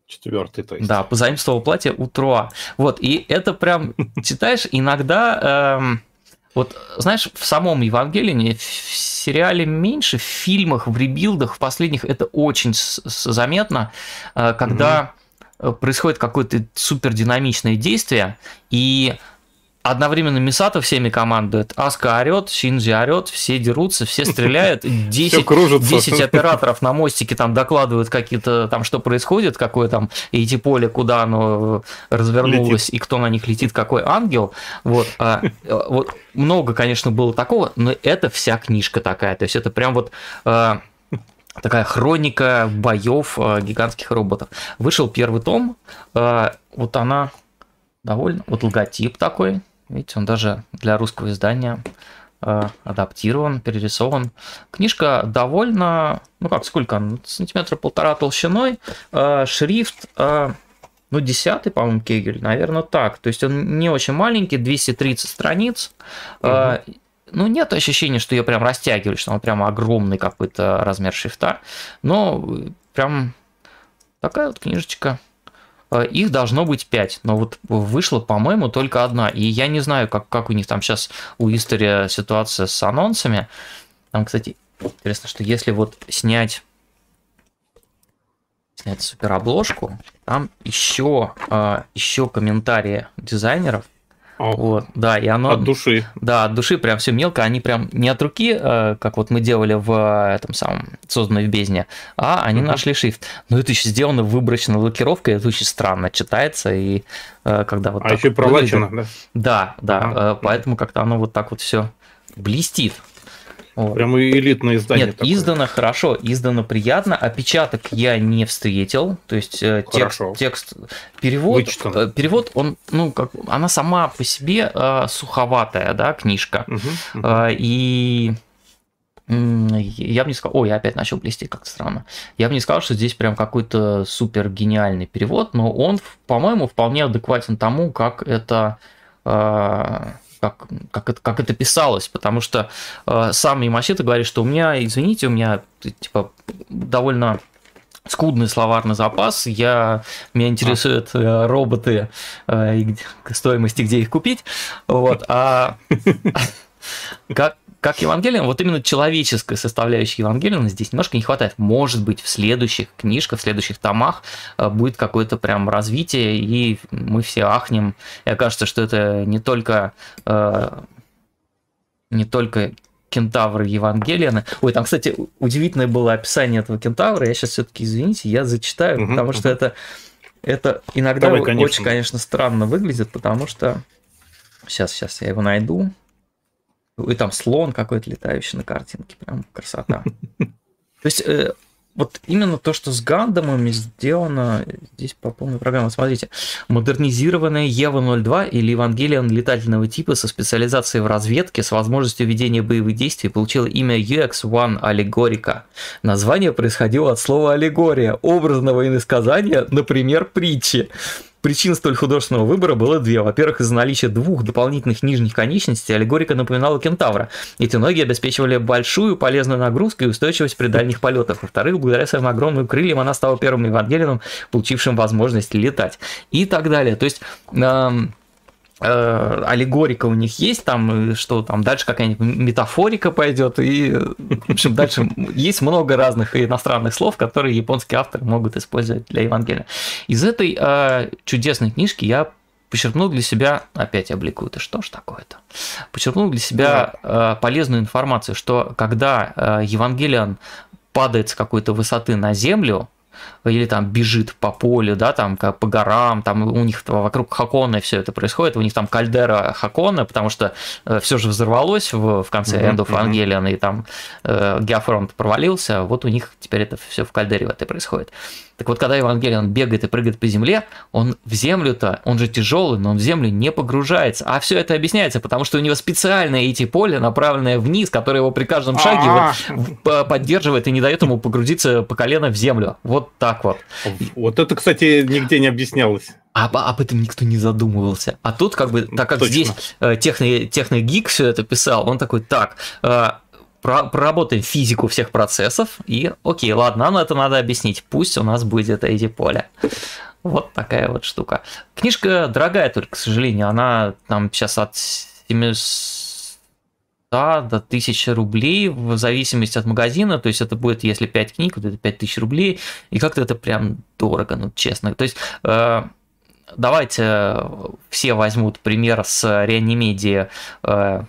Четвертый, то есть. Да, позаимствовал платье у Труа. Вот, и это прям, читаешь, иногда... Эм, вот, знаешь, в самом Евангелине, в сериале меньше, в фильмах, в ребилдах, в последних это очень заметно, э, когда угу. происходит какое-то супер динамичное действие, и одновременно Мисато всеми командует, Аска орет, Шинджи орет, все дерутся, все стреляют, 10, 10 операторов на мостике там докладывают какие-то там, что происходит, какое там эти поле, куда оно развернулось летит. и кто на них летит, какой ангел. Вот, а, вот много, конечно, было такого, но это вся книжка такая, то есть это прям вот а, такая хроника боев а, гигантских роботов. Вышел первый том, а, вот она довольно, вот логотип такой, Видите, он даже для русского издания э, адаптирован, перерисован. Книжка довольно, ну как, сколько, сантиметра полтора толщиной, э, шрифт, э, ну, десятый, по-моему, Кегель, наверное, так. То есть он не очень маленький, 230 страниц. Угу. Ну, нет ощущения, что ее прям растягивали, что он прям огромный какой-то размер шрифта. Но прям такая вот книжечка. Э, их должно быть 5, но вот вышло, по-моему, только одна. И я не знаю, как, как у них там сейчас у История ситуация с анонсами. Там, кстати, интересно, что если вот снять снять суперобложку, там еще, э, еще комментарии дизайнеров, О, вот, да, и оно... От души. Да, от души прям все мелко, они прям не от руки, э, как вот мы делали в э, этом самом созданной в бездне, а они Мгм. нашли шрифт. Но это еще сделано выборочной лакировкой, это очень странно читается, и э, когда вот А еще и пролачено, да? Да, да, э, поэтому как-то оно вот так вот все блестит. Вот. Прямо элитное издание. Нет, такое. издано хорошо, издано приятно. Опечаток я не встретил. То есть э, текст, Хорошо. текст, перевод, Вычитан. э, перевод, он, ну, как, она сама по себе э, суховатая, да, книжка. Мгм, мгм. Э, и я бы не сказал, ой, я опять начал блестеть, как-то странно. Я бы не сказал, что здесь прям какой-то супер гениальный перевод, но он, по-моему, вполне адекватен тому, как это э, как, как, это, как это писалось, потому что э, сам Ямасита говорит, что у меня, извините, у меня типа довольно скудный словарный запас, я, меня интересуют э, роботы э, и где, стоимости, где их купить, вот, а как, как Евангелион, вот именно человеческой составляющей Евангелиона здесь немножко не хватает. Может быть, в следующих книжках, в следующих томах э, будет какое-то прям развитие, и мы все ахнем. И окажется, что это не только э, не только кентавры Евангелиона. Ой, там, кстати, удивительное было описание этого кентавра. Я сейчас все-таки, извините, я зачитаю, Мгм, потому что мгм. это, это иногда Давай, очень, конечно. конечно, странно выглядит, потому что... Сейчас, сейчас я его найду. И там слон какой-то летающий на картинке. Прям красота. То есть, э, вот именно то, что с Гандамами сделано здесь по полной программе. Смотрите, модернизированная Ева-02 или Евангелион летательного типа со специализацией в разведке с возможностью ведения боевых действий получила имя UX-1 Аллегорика. Название происходило от слова аллегория, образного иносказания, например, притчи. Причин столь художественного выбора было две. Во-первых, из-за наличия двух дополнительных нижних конечностей аллегорика напоминала кентавра. Эти ноги обеспечивали большую полезную нагрузку и устойчивость при дальних полетах. Во-вторых, благодаря своим огромным крыльям она стала первым евангелином, получившим возможность летать. И так далее. То есть... эм, аллегорика у них есть, там, э, что там дальше какая-нибудь метафорика пойдет, и, э, в общем, дальше есть много разных иностранных слов, которые японские авторы могут использовать для Евангелия. Из этой э, чудесной книжки я почерпнул для себя, опять я бликую, это что ж такое-то? Почерпнул для себя э, полезную информацию, что когда э, Евангелион падает с какой-то высоты на землю, или там бежит по полю, да, там как по горам, там у них вокруг Хакона все это происходит, у них там кальдера Хакона, потому что все же взорвалось в, в конце Мгм, End of. Evangelion, и там э, Геофронт провалился, вот у них теперь это все в кальдере в этой происходит. Так вот, когда Евангелион бегает и прыгает по земле, он в землю-то, он же тяжелый, но он в землю не погружается. А все это объясняется, потому что у него специальное эти поле, направленное вниз, которое его при каждом шаге вот поддерживает и не дает ему погрузиться по колено в землю. Вот так вот. Вот это, кстати, нигде не объяснялось. А об, об этом никто не задумывался. А тут, как бы, так как Точно. здесь э, техно, техногик все это писал, он такой, так, э, про- проработаем физику всех процессов, и окей, ладно, нам это надо объяснить, пусть у нас будет эти поля. Вот такая вот штука. Книжка дорогая только, к сожалению, она там сейчас от 700 до 1000 рублей в зависимости от магазина, то есть это будет, если 5 книг, вот это 5000 рублей, и как-то это прям дорого, ну честно. То есть э, давайте э, все возьмут пример с реанимедии э,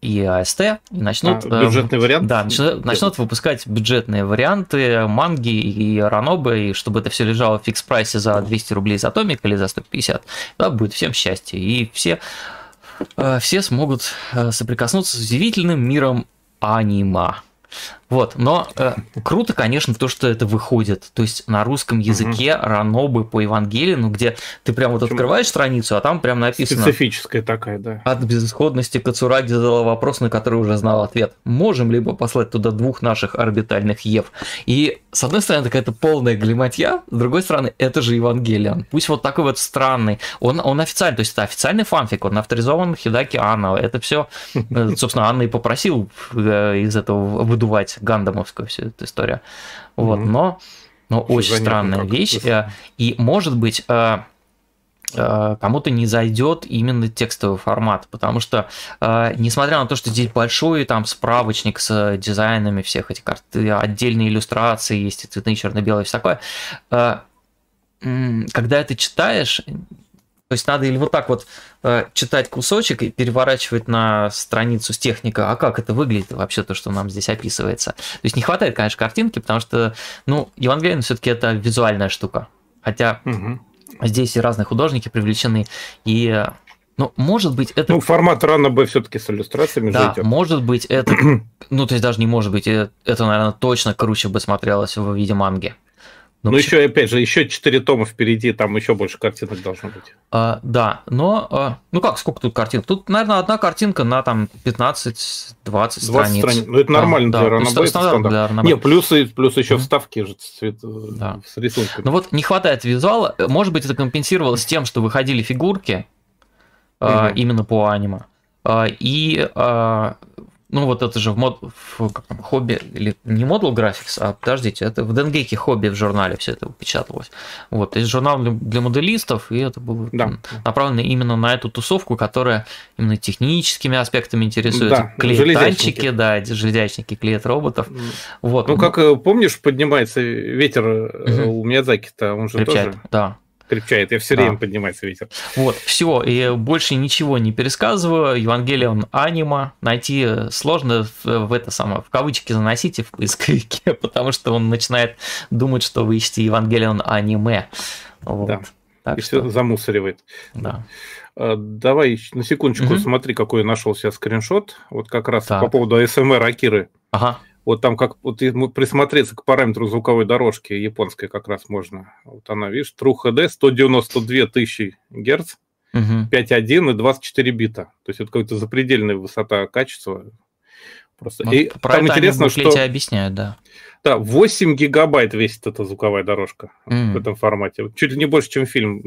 и АСТ и начнут... А, э, бюджетный вариант? да, начнут, начнут выпускать бюджетные варианты манги и ранобы, и чтобы это все лежало в фикс-прайсе за 200 рублей за томик или за 150, да, будет всем счастье. И все, э, все смогут э, соприкоснуться с удивительным миром анима. Вот, но э, круто, конечно, то, что это выходит. То есть на русском языке ранобы по Евангелину, где ты прям вот Почему? открываешь страницу, а там прям написано... Специфическая такая, да. От безысходности Кацураги задала вопрос, на который уже знал ответ. Можем либо послать туда двух наших орбитальных Ев? И с одной стороны, какая-то полная глиматья, с другой стороны, это же Евангелион. Пусть вот такой вот странный. Он, он официальный, то есть это официальный фанфик, он авторизован Хидаки Анна. Это все, собственно, Анна и попросил э, из этого выдувать гандамовскую всю эту историю. Вот, mm-hmm. но, но очень странная вещь. Это. И, может быть, кому-то не зайдет именно текстовый формат, потому что, несмотря на то, что здесь большой там справочник с дизайнами всех этих карт, отдельные иллюстрации есть, и цветные, черно-белые, все такое, когда это читаешь, то есть надо или вот так вот э, читать кусочек и переворачивать на страницу с техникой, а как это выглядит вообще, то, что нам здесь описывается. То есть не хватает, конечно, картинки, потому что, ну, Евангелион все-таки это визуальная штука. Хотя угу. здесь и разные художники привлечены, и ну, может быть, это... Ну, формат рано бы все-таки с иллюстрациями Да, идет. может быть, это... ну, то есть даже не может быть, это, это, наверное, точно круче бы смотрелось в виде манги. Ну, ну еще, опять же, еще 4 тома впереди, там еще больше картинок должно быть. А, да, но, а, ну как, сколько тут картинок? Тут, наверное, одна картинка на там 15-20 страниц. страниц. Ну, это нормально да, для ранобейта. Стандарт. Не, плюсы, плюс еще вставки же цвет, да. с рисунками. Ну вот не хватает визуала. Может быть, это компенсировалось тем, что выходили фигурки угу. а, именно по аниме. А, и а, ну вот это же в, мод, в как там, хобби, или не Model Graphics, а подождите, это в Денгейке хобби в журнале все это печаталось. Вот, есть журнал для, моделистов, и это было да. направлено именно на эту тусовку, которая именно техническими аспектами интересуется. Да, клеят танчики, да, железячники клеят роботов. Вот. Ну, как э, помнишь, поднимается ветер угу. у Миядзаки-то, он же Крепчает, тоже... Да, крепчает. Я все время да. поднимается ветер. Вот, все. И больше ничего не пересказываю. Евангелион анима найти сложно в, в это самое, в кавычки заносите в поисковике, потому что он начинает думать, что вы ищете Евангелион аниме. Вот. Да. Так и что... все замусоривает. Да. А, давай на секундочку угу. смотри, какой я нашел сейчас скриншот. Вот как раз так. по поводу ASMR Акиры. Ага. Вот там как вот присмотреться к параметру звуковой дорожки японской как раз можно. Вот она, видишь, True HD 192 тысячи герц, угу. 5.1 и 24 бита. То есть это какая-то запредельная высота качества. Просто. Ну, и про там это интересно, они что... объясняют, да. Да, 8 гигабайт весит эта звуковая дорожка mm. в этом формате. Чуть ли не больше, чем фильм.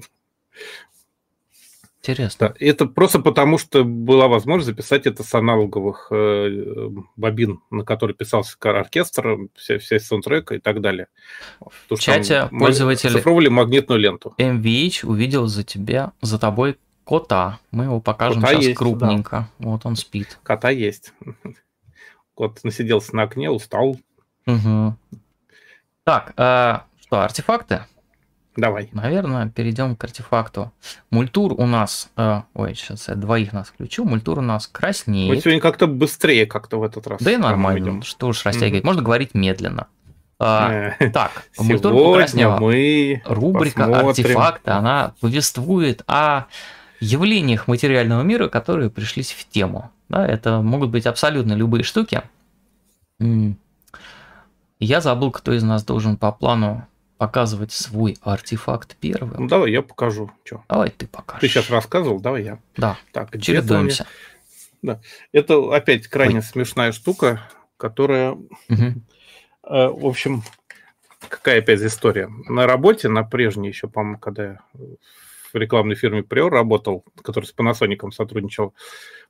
Интересно. Да, это просто потому, что была возможность записать это с аналоговых э, бобин, на который писался оркестр, вся, вся саундтрека и так далее. В чате пользователь цифровали магнитную ленту. MVH увидел за тебя, за тобой кота. Мы его покажем кота сейчас есть, крупненько. Да. Вот он спит. Кота есть. Кот насиделся на окне, устал. Угу. Так, э, что, артефакты? Давай. Наверное, перейдем к артефакту. Мультур у нас... Э, ой, сейчас я двоих нас включу. Мультур у нас краснее. Мы сегодня как-то быстрее как-то в этот раз. Да и нормально. Идем. Что уж растягивать. Mm-hmm. Можно говорить медленно. А, так, мультур покраснела. мы Рубрика посмотрим. артефакты, она повествует о явлениях материального мира, которые пришлись в тему. Да, это могут быть абсолютно любые штуки. Я забыл, кто из нас должен по плану показывать свой артефакт первым. Ну, давай я покажу. Чё? Давай ты покажешь. Ты сейчас рассказывал, давай я. Да, так, чередуемся. Да. Это опять крайне Ой. смешная штука, которая, угу. э, в общем, какая опять история. На работе, на прежней еще, по-моему, когда я в рекламной фирме Prior работал, который с Panasonic сотрудничал,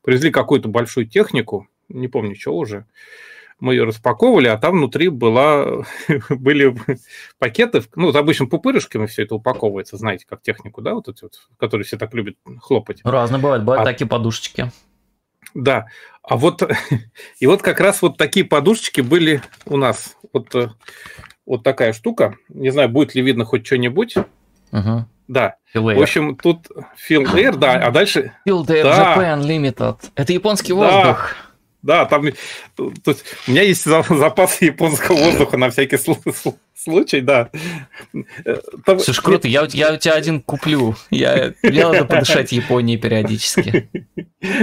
привезли какую-то большую технику, не помню, что уже, мы ее распаковывали, а там внутри была, были пакеты, ну, вот обычно пупырышками все это упаковывается, знаете, как технику, да, вот эти вот, которые все так любят хлопать. Разные бывают, бывают а, такие подушечки. Да, а вот, и вот как раз вот такие подушечки были у нас, вот, э, вот такая штука, не знаю, будет ли видно хоть что-нибудь, угу. Да. В общем, тут Feel Air, да, а дальше... Feel Air да. Japan Limited. Это японский воздух. Да. Да, там то есть, у меня есть запас японского воздуха на всякий случай, да. Там... Слушай, круто, я, я у тебя один куплю. Я, мне надо подышать Японией периодически.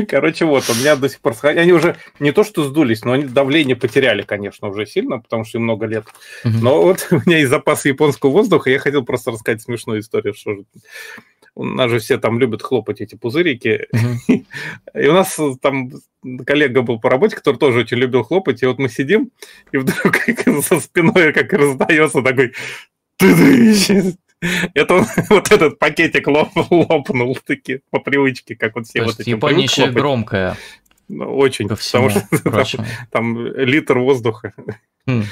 Короче, вот, у меня до сих пор... Они уже не то что сдулись, но они давление потеряли, конечно, уже сильно, потому что им много лет. Но вот у меня есть запас японского воздуха, я хотел просто рассказать смешную историю, что же у нас же все там любят хлопать эти пузырики. Mm-hmm. И у нас там коллега был по работе, который тоже очень любил хлопать, и вот мы сидим, и вдруг со спиной как раздается такой... Это вот этот пакетик лоп, лопнул таки по привычке, как вот все То вот эти. Япония громкая. Очень, потому что там, там литр воздуха. Mm.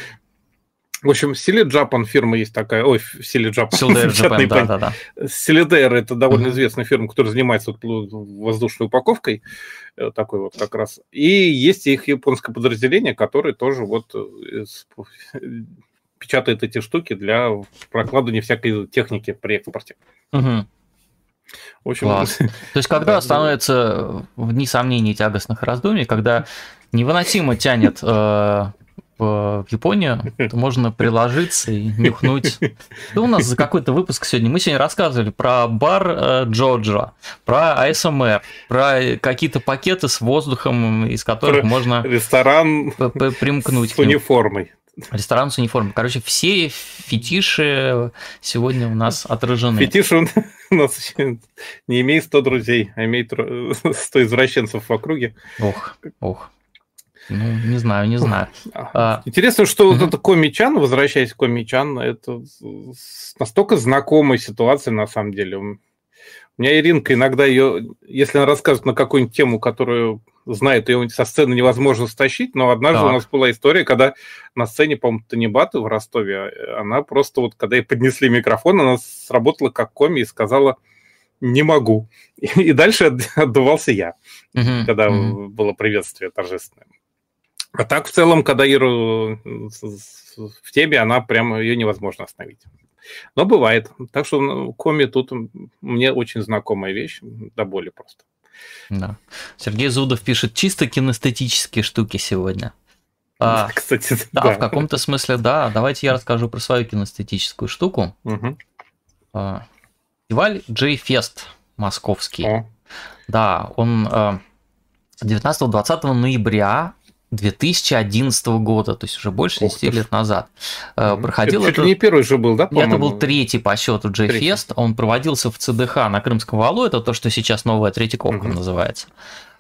В общем, Silly Japan фирма есть такая, ой. Silly Japan, да, да, да. Silidare это довольно mm-hmm. известная фирма, которая занимается вот воздушной упаковкой, э, такой вот как раз. И есть их японское подразделение, которое тоже вот э, печатает эти штуки для прокладывания всякой техники при экспорте. Mm-hmm. В общем, Класс. То есть, когда становится вне сомнений тягостных раздумий, когда невыносимо тянет э, в Японию, то можно приложиться и нюхнуть. Что у нас за какой-то выпуск сегодня? Мы сегодня рассказывали про бар э, Джоджо, про АСМР, про какие-то пакеты с воздухом, из которых про можно ресторан примкнуть с униформой. Ресторан с униформой. Короче, все фетиши сегодня у нас отражены. Фетиши у нас не имеет 100 друзей, а имеет 100 извращенцев в округе. Ох, ох. Ну, не знаю, не знаю. А, Интересно, что вот это Комичан, возвращаясь к Комичан, это настолько знакомая ситуация на самом деле. У меня Иринка иногда ее, если она рассказывает на какую-нибудь тему, которую знает, ее со сцены невозможно стащить, но однажды так. у нас была история, когда на сцене, по-моему, Танибаты в Ростове, она просто вот, когда ей поднесли микрофон, она сработала как коми и сказала «не могу». И дальше отдувался я, угу, когда угу. было приветствие торжественное. А так, в целом, когда Иру в теме, она прямо ее невозможно остановить. Но бывает. Так что ну, коми тут мне очень знакомая вещь, до боли просто. Да. Сергей Зудов пишет чисто кинестетические штуки сегодня. А, Кстати, да, да, в каком-то смысле, да. Давайте я расскажу про свою кинестетическую штуку. Угу. Фестиваль J-Fest московский. О. Да, он 19-20 ноября 2011 года, то есть уже больше 10 лет назад. Mm-hmm. Проходил это, это не первый же был, да? По-моему? Это был третий по счету J-Fest. Он проводился в ЦДХ на Крымском валу. Это то, что сейчас новая Третьяковка mm-hmm. называется.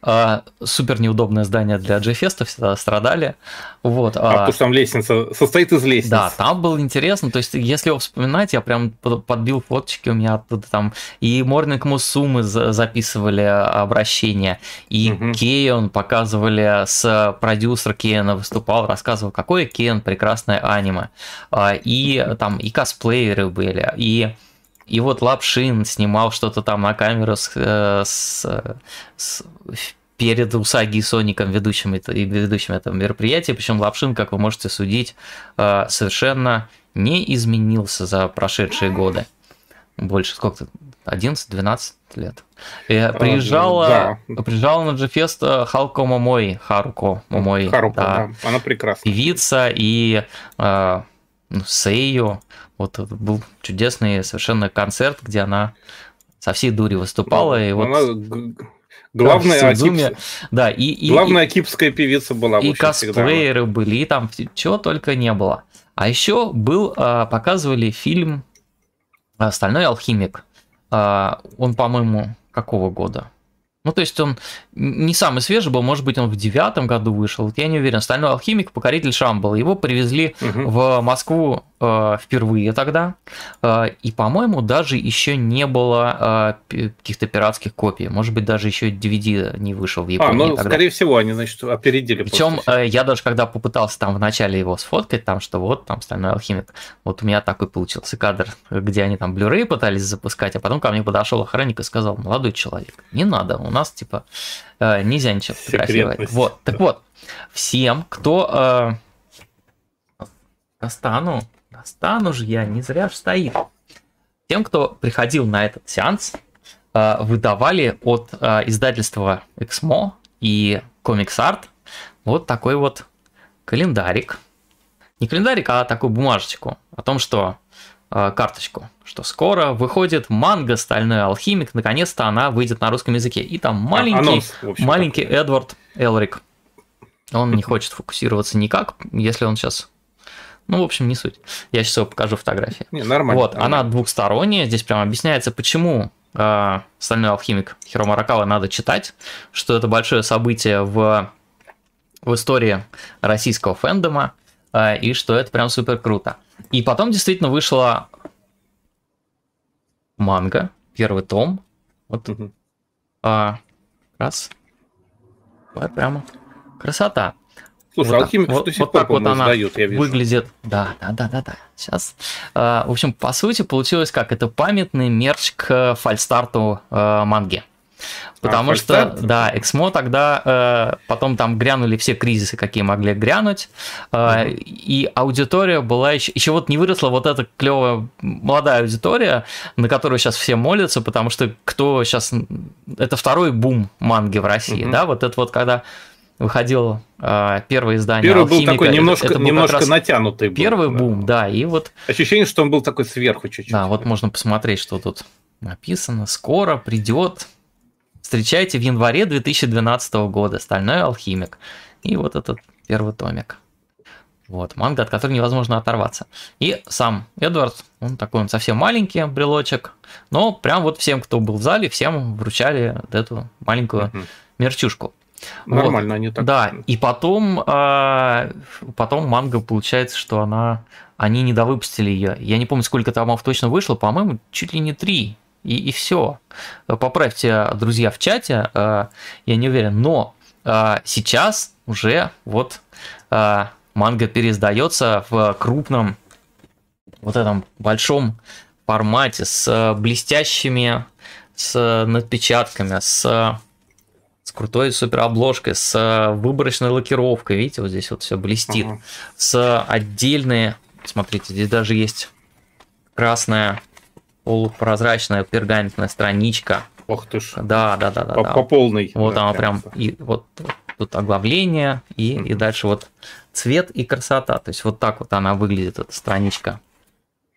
А, супер неудобное здание для G-феста, всегда страдали. Вот, а, а потому что там лестница состоит из лестниц. Да, там было интересно. То есть, если его вспоминать, я прям подбил фоточки у меня оттуда там. И Морнинг Мусумы записывали обращение, и угу. Кейон показывали с продюсер Кейна выступал, рассказывал, какое Кейн прекрасное аниме. А, и там и косплееры были, и и вот Лапшин снимал что-то там на камеру с, э, с, с перед Усаги и Соником ведущим, ведущим этого мероприятия. Причем Лапшин, как вы можете судить, э, совершенно не изменился за прошедшие годы. Больше сколько-то? 11-12 лет. И э, приезжала, да. приезжала на Джефест Халко Момой, Харуко Момой. Харуко, да. да. Она прекрасна. Певица и э, ну, Сейю. Вот был чудесный совершенно концерт, где она со всей дури выступала. Да, и вот она главная, Акип... да, и, и, главная акипская певица была. И косплееры всегда. были, и там чего только не было. А еще был, а, показывали фильм «Стальной алхимик». А, он, по-моему, какого года? Ну, то есть он не самый свежий был, может быть, он в девятом году вышел, вот я не уверен. Стальной алхимик, покоритель Шамбал. Его привезли угу. в Москву впервые тогда. Э, и, по-моему, даже еще не было э, каких-то пиратских копий. Может быть, даже еще DVD не вышел в Японии. А, ну, тогда. скорее всего, они, значит, опередили. Причем э, я даже когда попытался там вначале его сфоткать, там, что вот, там, Стальной алхимик, вот у меня такой получился кадр, где они там Blu-ray пытались запускать, а потом ко мне подошел охранник и сказал, молодой человек, не надо, у нас, типа, э, нельзя ничего фотографировать. Вот, так вот, всем, кто... Э, достану Достану же я, не зря ж стоит. Тем, кто приходил на этот сеанс, э, выдавали от э, издательства Exmo и Comics Art вот такой вот календарик. Не календарик, а такую бумажечку о том, что э, карточку, что скоро выходит манга «Стальной алхимик», наконец-то она выйдет на русском языке. И там маленький, Анонс, общем, маленький такой. Эдвард Элрик. Он не хочет фокусироваться никак, если он сейчас ну, в общем, не суть. Я сейчас его покажу фотографии. Не, нормально. Вот, нормально. она двухсторонняя. Здесь прям объясняется, почему э, «Стальной алхимик» Хиро Маракава надо читать, что это большое событие в, в истории российского фэндома, э, и что это прям супер круто. И потом действительно вышла манга, первый том. Вот. Угу. А, раз. Вот прямо. Красота. Слушай, вот, алхимик вот, до сих вот пор, так вот она издают, я вижу. выглядит. Да, да, да, да, да. Сейчас. А, в общем, по сути, получилось как? Это памятный мерч к фальстарту э, манги. Потому А, что, фальстарт? да, Эксмо тогда, э, потом там грянули все кризисы, какие могли грянуть, э, Мгм. и аудитория была еще, еще вот не выросла вот эта клевая молодая аудитория, на которую сейчас все молятся, потому что кто сейчас, это второй бум манги в России, Мгм. да, вот это вот когда выходило э, первое издание Первый был «Алхимика», такой это- немножко, это был немножко натянутый. был, Первый да. бум, да, и вот Ощущение, что он был такой сверху чуть-чуть. да, вот можно посмотреть, что тут написано. Скоро придет. Встречайте в январе 2012 года. Стальной алхимик. И вот этот первый томик. Вот, манга, от которой невозможно оторваться. И сам Эдвард, он такой, он совсем маленький брелочек, но прям вот всем, кто был в зале, всем вручали вот эту маленькую мерчушку. Нормально они так. Да, и потом, а, потом манга получается, что она, они не довыпустили ее. Я не помню, сколько томов точно вышло, по-моему, чуть ли не три. И, и все. Поправьте, друзья, в чате, а, я не уверен. Но а, сейчас уже вот манга переиздается в крупном, вот этом большом формате с блестящими, с надпечатками, с с крутой супер обложкой, с э, выборочной лакировкой. Видите, вот здесь вот все блестит. Ага. С отдельной, смотрите, здесь даже есть красная полупрозрачная пергаментная страничка. Ох ты ж. Да, да, да, да. По, да. по полной. Вот да, она прям, и вот тут оглавление, и, и Мгм. дальше вот цвет и красота. То есть вот так вот она выглядит, эта страничка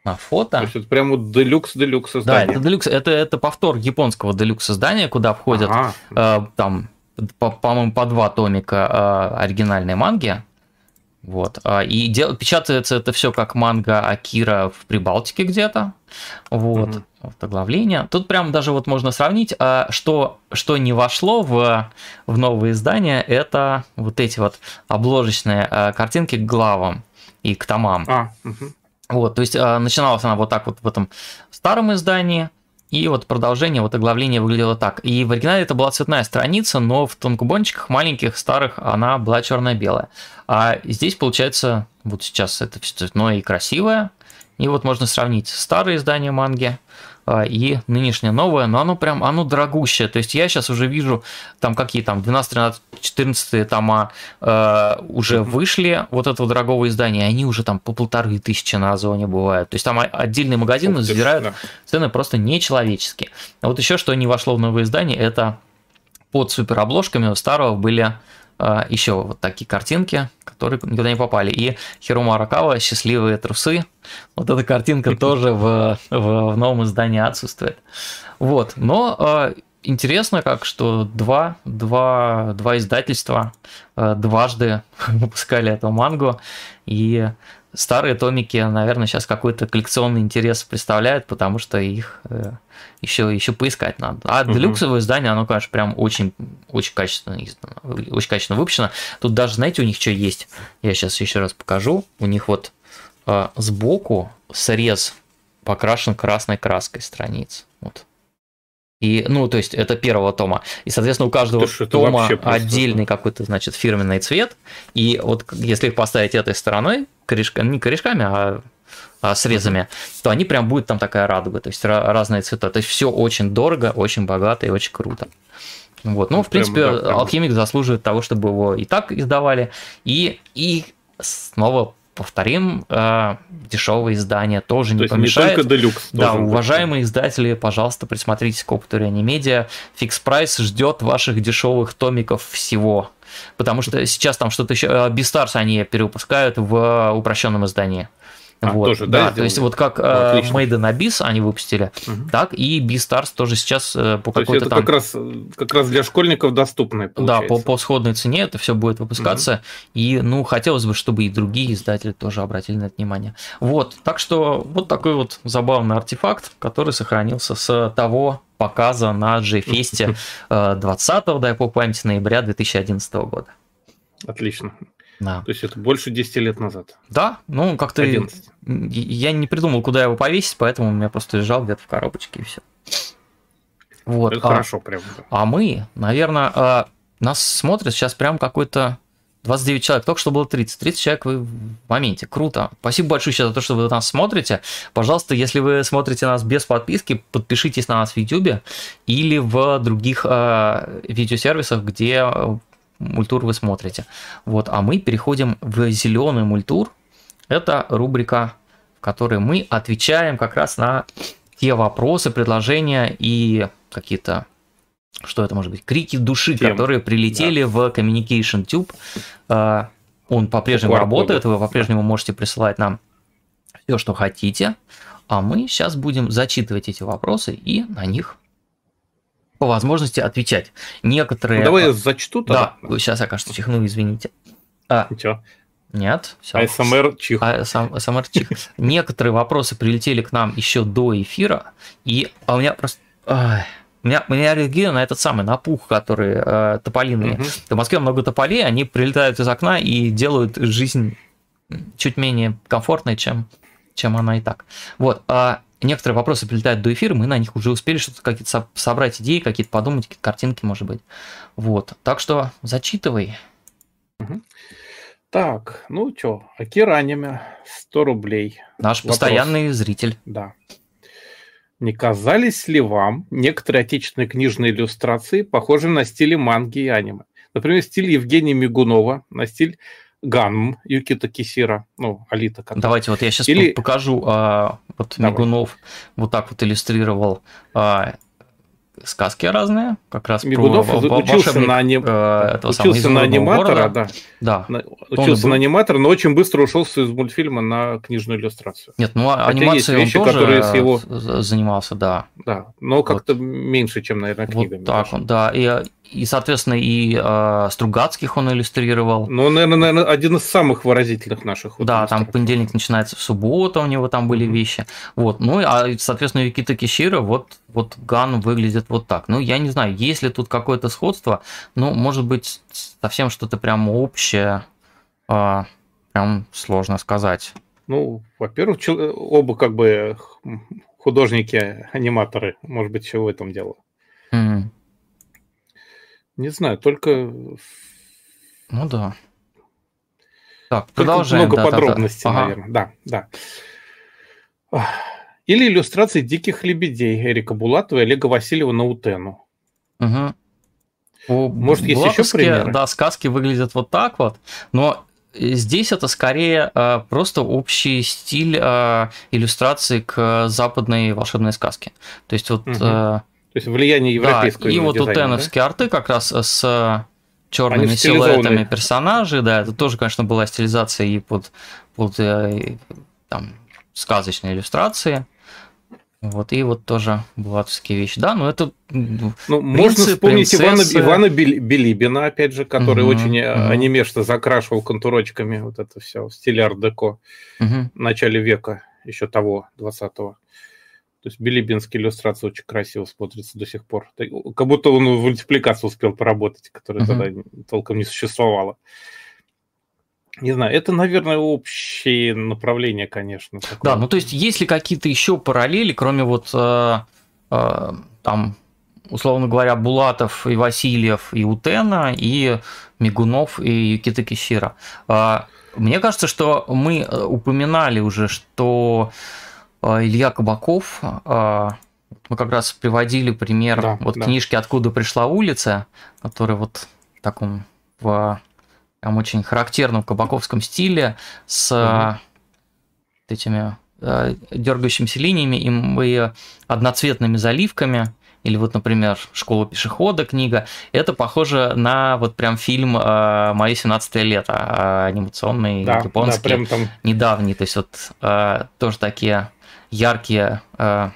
на фото. То есть это прям вот делюкс-делюкс Да, издание. это делюкс, это, это повтор японского делюкс издания, куда входят Ага. э, там, по- по-моему, по два томика э, оригинальной манги. Вот. а, И дел- печатается это все как манга Акира в Прибалтике где-то. Вот. Мгм. Вот оглавление. Тут прям даже вот можно сравнить, а, что, что не вошло в, в новые издания, это вот эти вот обложечные а, картинки к главам и к томам. А, мгм. Вот, то есть а, начиналась она вот так вот в этом старом издании, и вот продолжение, вот оглавление выглядело так. И в оригинале это была цветная страница, но в тонкубончиках маленьких, старых, она была черно-белая. А здесь, получается, вот сейчас это все цветное и красивое. И вот можно сравнить старое издание манги и нынешнее новое, но оно прям, оно дорогущее. То есть я сейчас уже вижу, там какие там 12, 13, 14 тома э, уже вышли вот этого дорогого издания, и они уже там по полторы тысячи на Озоне бывают. То есть там отдельные магазины ж, забирают да. цены просто нечеловеческие. А вот еще что не вошло в новое издание, это под суперобложками у старого были э, еще вот такие картинки, которые никуда не попали. И Хирома Аракава «Счастливые трусы». Вот эта картинка тоже в, в, в новом издании отсутствует. Вот, но э, интересно как, что два, два, два издательства э, дважды выпускали эту мангу, и старые томики, наверное, сейчас какой-то коллекционный интерес представляют, потому что их э, еще, еще поискать надо. А Мгм. делюксовое издание, оно, конечно, прям очень, очень качественно издано, очень качественно выпущено. Тут даже, знаете, у них что есть? Я сейчас еще раз покажу. У них вот э, сбоку срез покрашен красной краской страниц. Вот. И, ну, то есть это первого тома. И, соответственно, у каждого это тома вообще просто- отдельный какой-то, значит, фирменный цвет. И вот если их поставить этой стороной, корешка, не корешками, а, а срезами, то они прям будет там такая радуга, то есть разные цвета. То есть все очень дорого, очень богато и очень круто. Вот. Ну, Ну, в принципе, прям, да, прям. алхимик заслуживает того, чтобы его и так издавали. И, и снова повторим, э, дешевое издание тоже То не есть не помешает. только делюкс. Да, должен быть. уважаемые издатели, пожалуйста, присмотритесь к опыту Реанимедиа. Фикс Прайс ждет ваших дешевых томиков всего. Потому что сейчас там что-то еще... Beastars они перевыпускают в упрощенном издании. А, вот, тоже, да, да, то есть вот как Ну, э, in Abyss они выпустили, Мгм. так и Beastars тоже сейчас э, по какой-то там... как раз, как раз для школьников доступное Да, по, по сходной цене это все будет выпускаться. И, ну, хотелось бы, чтобы и другие издатели тоже обратили на это внимание. Вот, так что вот такой вот забавный артефакт, который сохранился с того показа на G-фесте э, 20 дай по памяти, ноября 2011 года. Отлично. Да. То есть это больше 10 лет назад. Да, ну как-то 11. я не придумал, куда его повесить, поэтому у меня просто лежал где-то в коробочке и все. Вот. Это а- хорошо прям. А мы, наверное, нас смотрит сейчас прям какой-то 29 человек, только что было 30. 30 человек вы в моменте. Круто. Спасибо большое за то, что вы нас смотрите. Пожалуйста, если вы смотрите нас без подписки, подпишитесь на нас в YouTube или в других э, видеосервисах, где э, мультур вы смотрите. Вот, а мы переходим в зеленый мультур. Это рубрика, в которой мы отвечаем как раз на те вопросы, предложения и какие-то что это может быть, крики души, Тем. которые прилетели да. в Communication Tube. А, он по-прежнему работает, вы по-прежнему можете присылать нам все, что хотите, а мы сейчас будем зачитывать эти вопросы и на них по возможности отвечать. Некоторые... Ну, давай я зачту тогда. Да, сейчас я, кажется, чихну, извините. А, Ничего. Нет, все. АСМР чих. АСМР чих. Некоторые вопросы прилетели к нам еще до эфира, и а у меня просто... Ай, у меня, у меня аллергия на этот самый, на пух, который э, тополиные. Угу. В Москве много тополей, они прилетают из окна и делают жизнь чуть менее комфортной, чем, чем она и так. Вот. А некоторые вопросы прилетают до эфира, мы на них уже успели что-то какие-то собрать идеи, какие-то подумать, какие-то картинки, может быть. Вот. Так что зачитывай. Угу. Так, ну что, Акира аниме, 100 рублей. Наш Вопрос. постоянный зритель. Да. Не казались ли вам некоторые отечественные книжные иллюстрации похожи на стили манги и аниме? Например, стиль Евгения Мигунова, на стиль Ганм Юкита Кисира, ну, Алита. Который. Давайте вот я сейчас Или... покажу, а, вот Давай. Мигунов вот так вот иллюстрировал а, сказки разные, как раз Мигунов про учился на, аним... э, учился на аниматора, города. да. да. учился на аниматора, но очень быстро ушел из мультфильма на книжную иллюстрацию. Нет, ну Хотя анимацией вещи, он тоже которые с его... занимался, да. Да, но как-то вот. меньше, чем, наверное, книгами. Вот так он, да. И и, соответственно, и э, Стругацких он иллюстрировал. Ну, наверное, наверное, один из самых выразительных наших. Да, там понедельник начинается в субботу, у него там были вещи. Вот, ну, а, соответственно, Викита Кишира, вот, вот Ган выглядит вот так. Ну, я не знаю, есть ли тут какое-то сходство, ну, может быть, совсем что-то прям общее, э, прям сложно сказать. Ну, во-первых, оба как бы художники-аниматоры, может быть, еще в этом дело. Mm-hmm. Не знаю, только... Ну да. Так, продолжаем. Много да, подробностей, да, да. наверное. Ага. Да, да. Или иллюстрации «Диких лебедей» Эрика Булатова и Олега Васильева на Утену. Угу. Может, есть еще примеры? Да, сказки выглядят вот так вот, но здесь это скорее э, просто общий стиль э, иллюстрации к западной волшебной сказке. То есть вот... Угу. То есть влияние европейского да, И вот у теновские да? арты как раз с черными силуэтами персонажей, да, это тоже, конечно, была стилизация и под, под э, там, сказочные иллюстрации. Вот, и вот тоже булатовские вещи. Да, но это ну, принцы, Можно вспомнить принцессы... Ивана, Ивана Билибина, опять же, который угу, очень угу. анимешно закрашивал контурочками вот это все в стиле арт-деко угу. в начале века еще того, 20-го. То есть билибинские иллюстрации очень красиво смотрятся до сих пор. Как будто он в мультипликации успел поработать, которая uh-huh. тогда толком не существовала. Не знаю, это, наверное, общее направление, конечно. Такое. Да, ну то есть есть ли какие-то еще параллели, кроме вот э, э, там, условно говоря, Булатов и Васильев и Утена, и Мигунов и Юкита Кищира? Э, мне кажется, что мы э, упоминали уже, что а, Илья Кабаков. А, мы как раз приводили пример да, вот да. книжки «Откуда пришла улица», которая вот в таком в прям очень характерном кабаковском стиле с угу. этими дергающимися линиями и одноцветными заливками или вот, например, «Школа пешехода» книга, это похоже на вот прям фильм «Мои 17 лето», анимационный, да, японский, да, прям там... недавний, то есть вот тоже такие яркие э,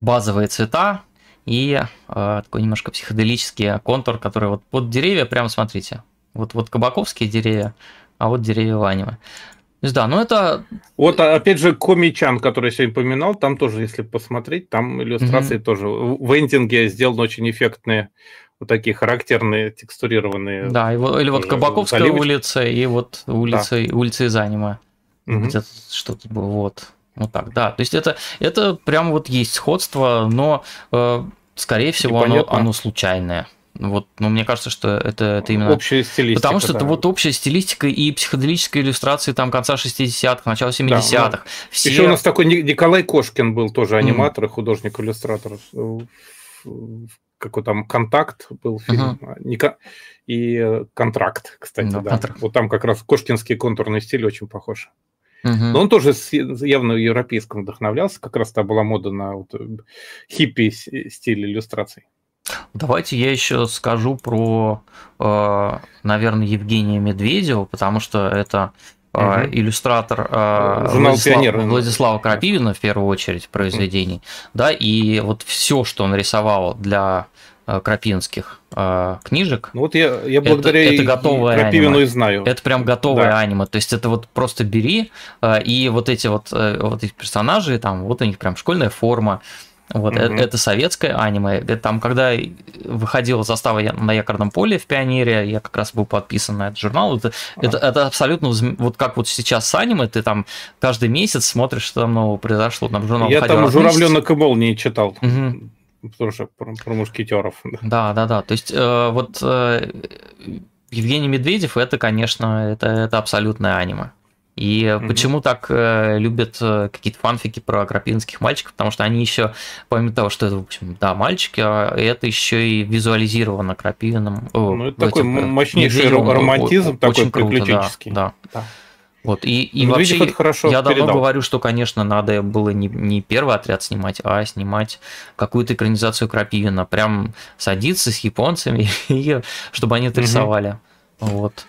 базовые цвета и э, такой немножко психоделический контур, который вот под деревья, прямо смотрите, вот, вот кабаковские деревья, а вот деревья в аниме. То есть, да, ну это... Вот, а, опять же, Комичан, который я сегодня упоминал, там тоже, если посмотреть, там иллюстрации mm-hmm. тоже. В эндинге сделаны очень эффектные, вот такие характерные, текстурированные. Да, и вот, или вот Кабаковская заливочки. улица, и вот улица, да. улица из аниме. Mm-hmm. Где-то что-то было, вот. Вот так, да. То есть это, это прям вот есть сходство, но, э, скорее всего, оно, оно случайное. Вот, ну, мне кажется, что это, это именно... Общая стилистика. Потому что да. это вот общая стилистика и психоделическая иллюстрация там конца 60-х, начала 70-х. Да, Все... Еще у нас такой Николай Кошкин был тоже аниматор mm. и художник-иллюстратор. Какой там «Контакт» был фильм. Uh-huh. И «Контракт», кстати, да. да. Контракт. Вот там как раз кошкинский контурный стиль очень похож. Угу. Но он тоже явно европейском вдохновлялся, как раз то была мода на вот э, хиппи стиль иллюстраций. Давайте я еще скажу про, э, наверное, Евгения Медведева, потому что это угу. иллюстратор Владислава, Владислава Крапивина в первую очередь произведений, угу. да, и вот все, что он рисовал для крапинских книжек. Ну вот я, я благодаря это, это готовое Крапивину аниме. и знаю. Это прям готовое да. аниме. То есть это вот просто бери, и вот эти вот, вот эти персонажи, там, вот у них прям школьная форма, вот, угу. это, это советское аниме. Это там, когда выходила застава на якорном поле в Пионере, я как раз был подписан на этот журнал. Это, а. это, это абсолютно вот как вот сейчас с аниме, ты там каждый месяц смотришь, что там нового произошло. Там журнал я там Журавленок и молнии читал. Угу. Что про, про мушкетеров. Да, да, да. То есть, э, вот э, Евгений Медведев это, конечно, это, это абсолютное аниме. И mm-hmm. почему так э, любят э, какие-то фанфики про крапинских мальчиков? Потому что они еще, помимо того, что это, в общем, да, мальчики, а это еще и визуализировано крапивином. Ну, это такой этим, э, мощнейший романтизм, такой очень приключенческий. Круто, да, да. Вот, и, и вообще, это хорошо я давно говорю, что, конечно, надо было не, не первый отряд снимать, а снимать какую-то экранизацию Крапивина. Прям садиться с японцами, и, чтобы они это рисовали. Вот.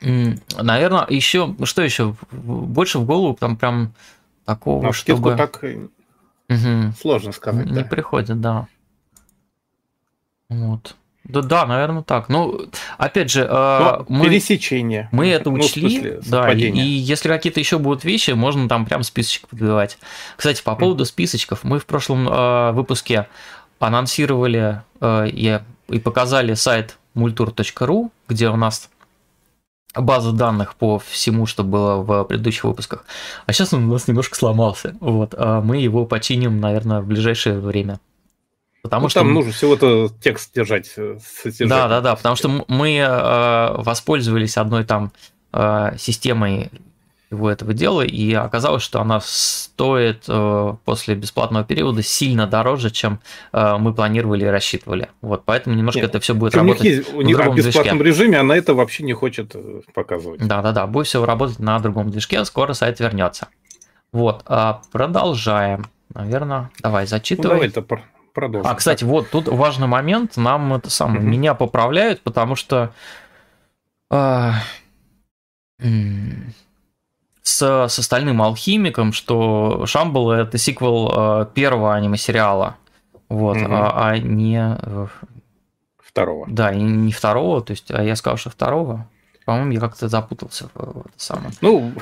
Наверное, еще, что еще? Больше в голову там прям такого, На чтобы... так угу. сложно сказать. Не да. приходит, да. Вот. Да, да, наверное, так. Ну, опять же, Но мы, пересечение. Мы это ну, учли, ну, да. И, и если какие-то еще будут вещи, можно там прям списочек подбивать. Кстати, по поводу списочков, мы в прошлом э, выпуске анонсировали э, и, и показали сайт multur.ru, где у нас база данных по всему, что было в предыдущих выпусках. А сейчас он у нас немножко сломался. Вот, а мы его починим, наверное, в ближайшее время. Потому ну, что там нужно всего-то текст держать. Да, да, да, потому что мы э, воспользовались одной там э, системой его этого дела, и оказалось, что она стоит э, после бесплатного периода сильно дороже, чем э, мы планировали и рассчитывали. Вот, поэтому немножко Нет, это все будет работать. У них есть, у них в бесплатном движке. режиме она это вообще не хочет э, показывать. Да, да, да, будет все работать на другом движке, скоро сайт вернется. Вот, а продолжаем. Наверное, давай зачитывай. Ну, давай это продолжим. А, кстати, вот тут важный момент. Нам это самое, угу. меня поправляют, потому что. Э, с, с остальным алхимиком, что Шамбал это сиквел э, первого аниме-сериала. Вот, угу. а, а не э, второго. Да, и не второго, то есть, а я сказал, что второго. По-моему, я как-то запутался в, в это самое. Ну,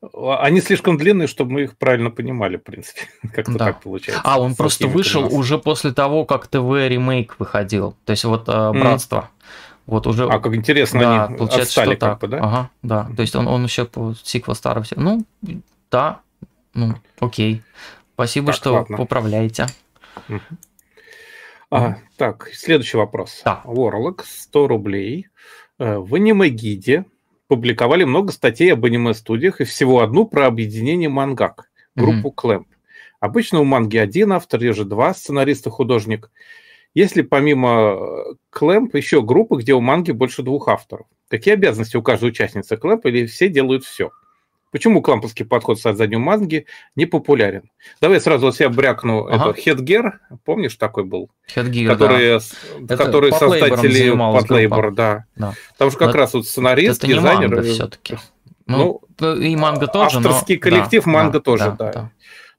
они слишком длинные, чтобы мы их правильно понимали, в принципе. Как-то да. так получается. А, он просто вышел уже после того, как ТВ ремейк выходил. То есть вот э, Братство. Mm. Вот уже... А как интересно, да, они получается, отстали что как бы, да? Ага, да. То есть он, он еще по сиквел старого... Ну, да, ну, окей. Спасибо, так, что ладно. поправляете. Угу. А, так, следующий вопрос. Да. Warlock, 100 рублей. Э, в аниме-гиде публиковали много статей об аниме-студиях и всего одну про объединение мангак, группу mm Обычно у манги один автор, реже два сценариста, художник – если помимо Клэмп еще группы, где у манги больше двух авторов? Какие обязанности у каждой участницы Клэмп или все делают все? Почему кламповский подход создания манги не популярен? Давай сразу себя брякну. Ага. Это Хедгер, помнишь, такой был? Хедгер, который, да. Который это создатели под Лейбор, да. да. Там же как но раз вот сценарист, это дизайнер. Это все-таки. Ну, ну, и манга тоже. Авторский но... коллектив, да, манга да, тоже, да. да. да.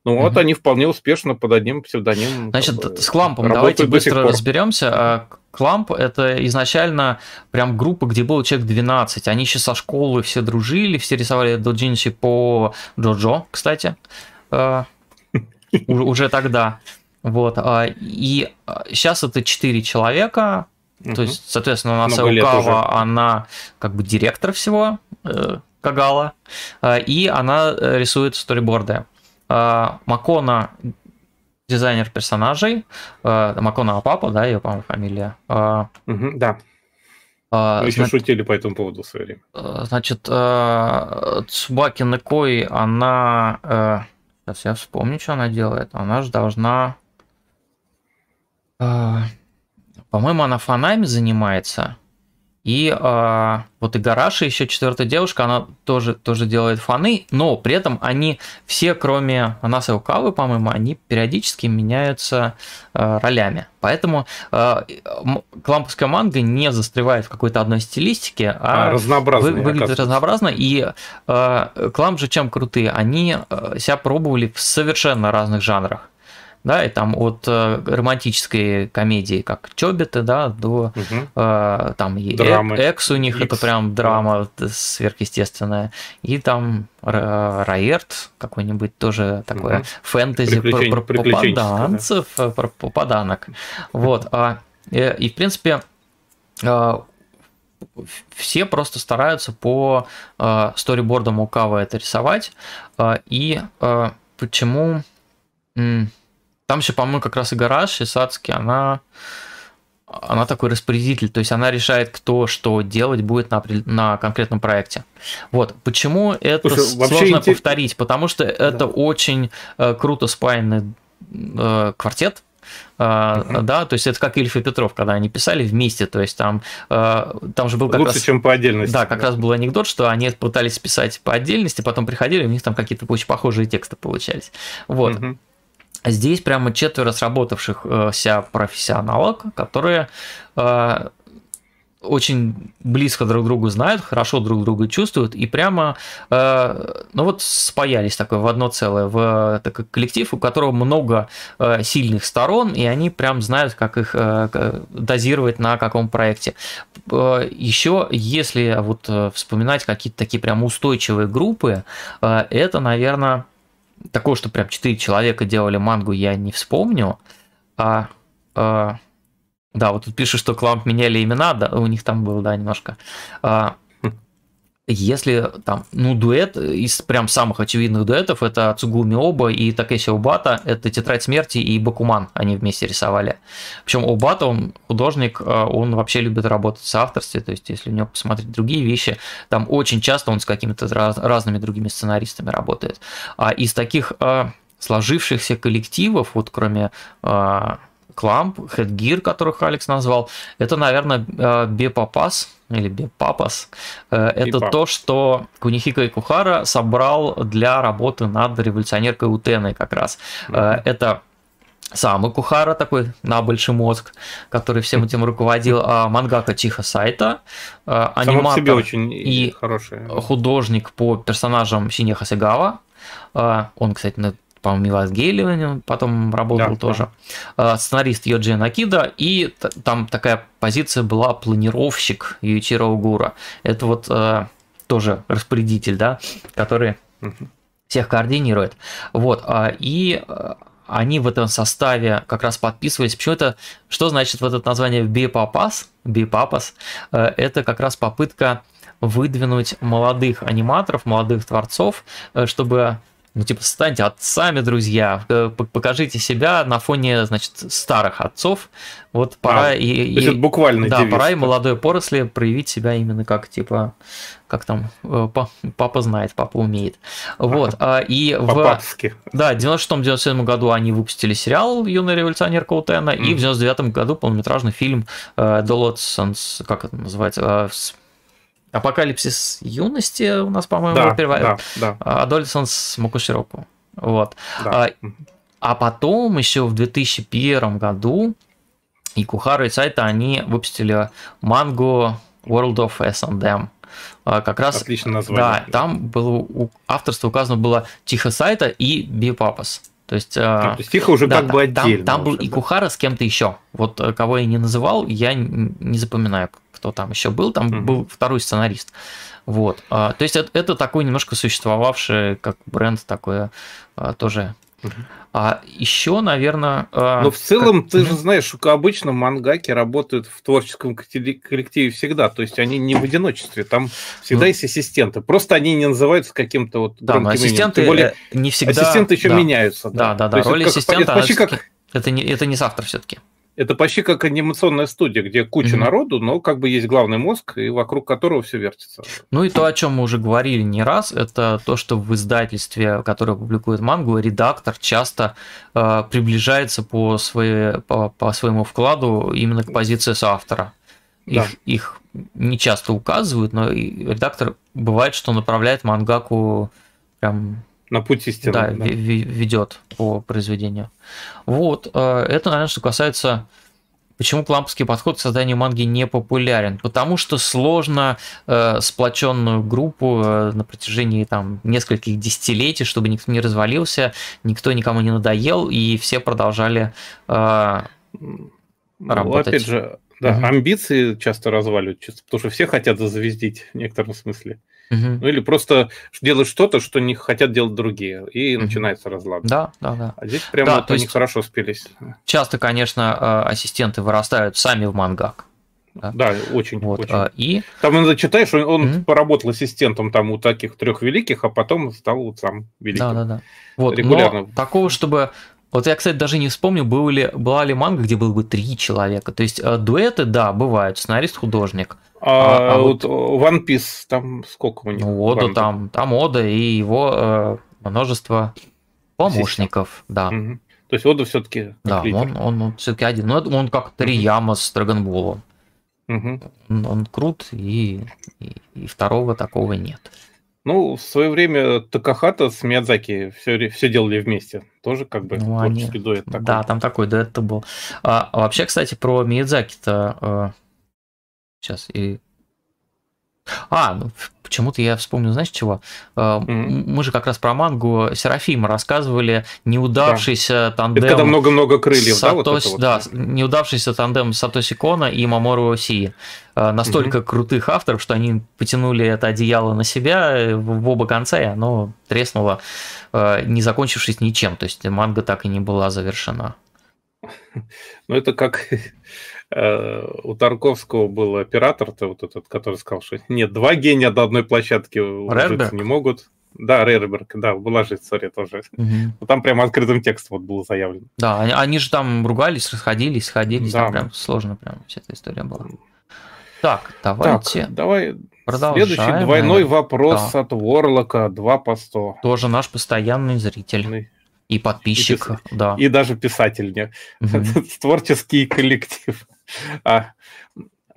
Ну вот угу. они вполне успешно под одним псевдонимом. Значит, бы, с Клампом давайте быстро разберемся. А, Кламп это изначально прям группа, где было человек 12. Они еще со школы все дружили, все рисовали доджинси по Джоджо, кстати. А, уже тогда. Вот. А, и сейчас это 4 человека. То есть, соответственно, у нас Аукава, она как бы директор всего э, Кагала, и она э, рисует сториборды. А, Макона дизайнер персонажей, э, Макона Папа, да, ее, по-моему, фамилия. Э, угу, да. Э, Мы еще значит, шутили по этому поводу в свое время. Э, значит, э, Цубаки Некой, она... Э, сейчас я вспомню, что она делает. Она же должна... Э, по-моему, она фанами занимается. И э, вот и Гараша, еще четвертая девушка, она тоже, тоже делает фаны, но при этом они все, кроме Анаса Укавы, по-моему, они периодически меняются э, ролями. Поэтому э, кламповская манга не застревает в какой-то одной стилистике, а, а разнообразно, вы, выглядит разнообразно. И э, кламп же чем крутые? Они э, себя пробовали в совершенно разных жанрах да, и там от э, романтической комедии, как Чобиты, да, до угу. э, там и Драмы. Экс у них X. это прям драма да. сверхъестественная, и там Раерт какой-нибудь тоже такое угу. фэнтези про, про попаданцев, да. про попаданок, вот, а, и, и в принципе э, все просто стараются по э, сторибордам Укава это рисовать, э, и э, почему там еще, по-моему, как раз и гараж, и Сацки, она, она такой распорядитель, то есть она решает, кто что делать будет на, на конкретном проекте. Вот. Почему это Слушай, сложно интерес... повторить? Потому что это да. очень э, круто спаянный э, квартет, Uh-huh. да, то есть это как Ильф и Петров, когда они писали вместе, то есть там, э, там же был как Лучше, раз... чем по отдельности. Да, как да. раз был анекдот, что они пытались писать по отдельности, потом приходили, у них там какие-то очень похожие тексты получались. Вот. Uh-huh. Здесь прямо четверо сработавшихся профессионалов, которые э, очень близко друг другу знают, хорошо друг друга чувствуют и прямо, э, ну вот спаялись такое в одно целое, в такой коллектив, у которого много э, сильных сторон, и они прям знают, как их э, дозировать на каком проекте. Э, еще, если вот э, вспоминать какие-то такие прям устойчивые группы, э, это, наверное, такого, что прям 4 человека делали мангу, я не вспомню. А, а да, вот тут пишут, что Кламп меняли имена, да, у них там было, да, немножко. А, если там, ну, дуэт из прям самых очевидных дуэтов, это Цугуми Оба и Такеси Обата, это Тетрадь смерти и Бакуман, они вместе рисовали. Причем Обата, он художник, а, он вообще любит работать в авторстве, то есть если у него посмотреть другие вещи, там очень часто он с какими-то раз, разными другими сценаристами работает. А из таких а, сложившихся коллективов, вот кроме а, Кламп, Headgear, которых Алекс назвал, это, наверное, Бепапас, или Бепапас, э, это то, что Кунихика и Кухара собрал для работы над революционеркой Утеной как раз. Mm-hmm. Это сам Кухара, такой на большой мозг, который всем этим руководил, а мангака Чиха Сайта, э, аниматор себе очень и хороший. художник по персонажам Синеха Сегава. Он, кстати, по-моему, Милас потом работал да, тоже, да. сценарист Йоджи Накида, и там такая позиция была планировщик Юичиро Угура. Это вот э, тоже распорядитель, да, который всех координирует. Вот, а, и э, они в этом составе как раз подписывались. Почему это, что значит вот это название Бипапас? Бипапас. Э, это как раз попытка выдвинуть молодых аниматоров, молодых творцов, чтобы ну, типа, станьте отцами, друзья, э, покажите себя на фоне, значит, старых отцов. Вот пора а, и, и буквально да, девиз, пора и молодой поросли проявить себя именно как типа как там э, папа знает, папа умеет. Вот. А, и в да, 96-97 году они выпустили сериал Юная революционерка Утена, mm. и в 99 году полнометражный фильм Долотсонс, как это называется, Апокалипсис юности у нас, по-моему, да, первая. Да, да. С Мукушироку. Вот. Да. А, а потом еще в 2001 году и Кухара и Сайта они выпустили мангу World of S&M. А, как раз, Отлично название. Да, там было авторство указано было Тихо Сайта и Бипапас. То есть, а, то есть Тихо уже да, как бы отдельно. Там, там был и Кухара с кем-то еще. Вот э, кого я не называл, я не запоминаю, кто там еще был, там mm был второй сценарист. Вот. А, то есть это, это такой немножко существовавший как бренд такое а, тоже А еще, наверное... А, Но в целом, как... ты же знаешь, обычно мангаки работают в творческом коллективе всегда, то есть они не в одиночестве, там всегда ну, есть ассистенты, просто они не называются каким-то вот Да, но ассистенты более, не всегда... Ассистенты еще да. меняются. Да, да, да, да. роль ассистента... Это почти как... Это не, это не завтра все-таки. Это почти как анимационная студия, где куча mm-hmm. народу, но как бы есть главный мозг, и вокруг которого все вертится. Ну и то, о чем мы уже говорили не раз, это то, что в издательстве, которое публикует мангу, редактор часто э, приближается по, своей, по, по своему вкладу именно к позиции соавтора. Да. Их, их не часто указывают, но редактор бывает, что направляет мангаку прям на путь истины. Да, да. ведет по произведению. Вот, э, это, наверное, что касается Почему кламповский подход к созданию манги не популярен? Потому что сложно э, сплоченную группу э, на протяжении там нескольких десятилетий, чтобы никто не развалился, никто никому не надоел, и все продолжали э, ну, работать. Опять же, да, угу. амбиции часто разваливают, потому что все хотят зазвездить в некотором смысле. Угу. Ну или просто делают что-то, что не хотят делать другие, и угу. начинается разлад. Да, да, да. А здесь прямо да, вот они хорошо спелись. Часто, конечно, э, ассистенты вырастают сами в мангак. Да, да очень, вот, очень. А, и... Там иногда читаешь, он, он mm поработал ассистентом там у таких трех великих, а потом стал вот сам великим. Да, да, да. Вот, Регулярно. Но такого, чтобы вот я, кстати, даже не вспомню, был ли, была ли манга, где было бы три человека. То есть э, дуэты, да, бывают, сценарист-художник. А, а, а вот One Piece, там сколько у него? Ну, Ода там, там Ода и его э, множество помощников, Систем. да. Угу. То есть Ода все-таки Да, лидер. он, он, он все-таки один. Но он как Тарияма угу. с Драгонболом. Угу. Он, он крут, и, и, и второго такого нет. Ну, в свое время Такахата с Миядзаки все, все делали вместе. Тоже как бы ну, творческий они... дуэт такой. Да, там такой дуэт-то был. А, а вообще, кстати, про Миядзаки-то... Э, сейчас, и а, ну, почему-то я вспомнил, знаешь, чего? Mm-hmm. Мы же как раз про мангу Серафима рассказывали неудавшийся да. тандем. Это когда много-много крыльев, Сатос... да? Вот да, неудавшийся тандем Сатоси Кона и Мамору Си. Э, настолько mm-hmm. крутых авторов, что они потянули это одеяло на себя э, в оба конца, и оно треснуло, не закончившись ничем. То есть манга так и не была завершена. Ну, это как у Тарковского был оператор-то вот этот, который сказал, что нет, два гения до одной площадки ложиться не могут. Да, Рейрберг, да, была же история тоже. Угу. Там прямо открытым текстом вот было заявлено. Да, они, они же там ругались, расходились, сходились, да. там прям сложно прям вся эта история была. Так, давайте. Так, давай Продолжаем, Следующий двойной вопрос да. от Ворлока, 2 по 100. Тоже наш постоянный зритель. И подписчик, и, да. И даже писатель? Угу. Творческий коллектив. А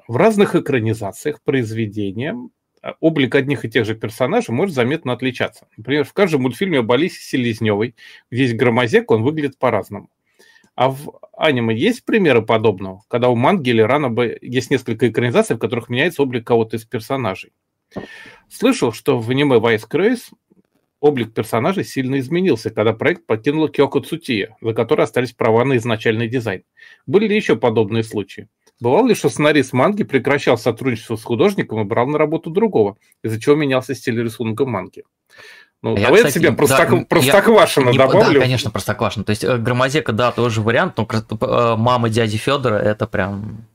в разных экранизациях произведения а, облик одних и тех же персонажей может заметно отличаться. Например, в каждом мультфильме об Алисе Селезневой, где громозек, он выглядит по-разному. А в аниме есть примеры подобного, когда у манги или рано есть несколько экранизаций, в которых меняется облик кого-то из персонажей. Слышал, что в аниме Vice Craze облик персонажей сильно изменился, когда проект покинула Кёко Цутия, за который остались права на изначальный дизайн. Были ли еще подобные случаи? Бывало ли, что сценарист манги прекращал сотрудничество с художником и брал на работу другого, из-за чего менялся стиль рисунка манги? Ну, я, давай кстати, себе просток... да, простоквашино я, добавлю. Да, конечно, простоквашино. То есть э, Громозека, да, тоже вариант, но э, мама дяди Федора это прям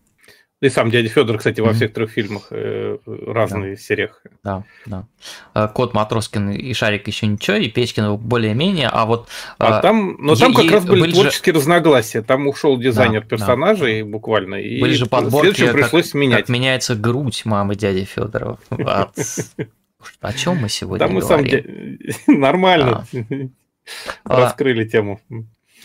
и сам дядя Федор, кстати, во всех трех фильмах э, разные да. сериях. Да, да. Э, Кот Матроскин и Шарик еще ничего, и Печкин более-менее, а вот... А там, но там как раз были, были творческие же... разногласия. Там ушел дизайнер да, персонажей да. буквально, и были же подборки, пришлось как, менять. Как меняется грудь мамы дяди Федорова. О чем мы сегодня Там мы сам нормально раскрыли тему.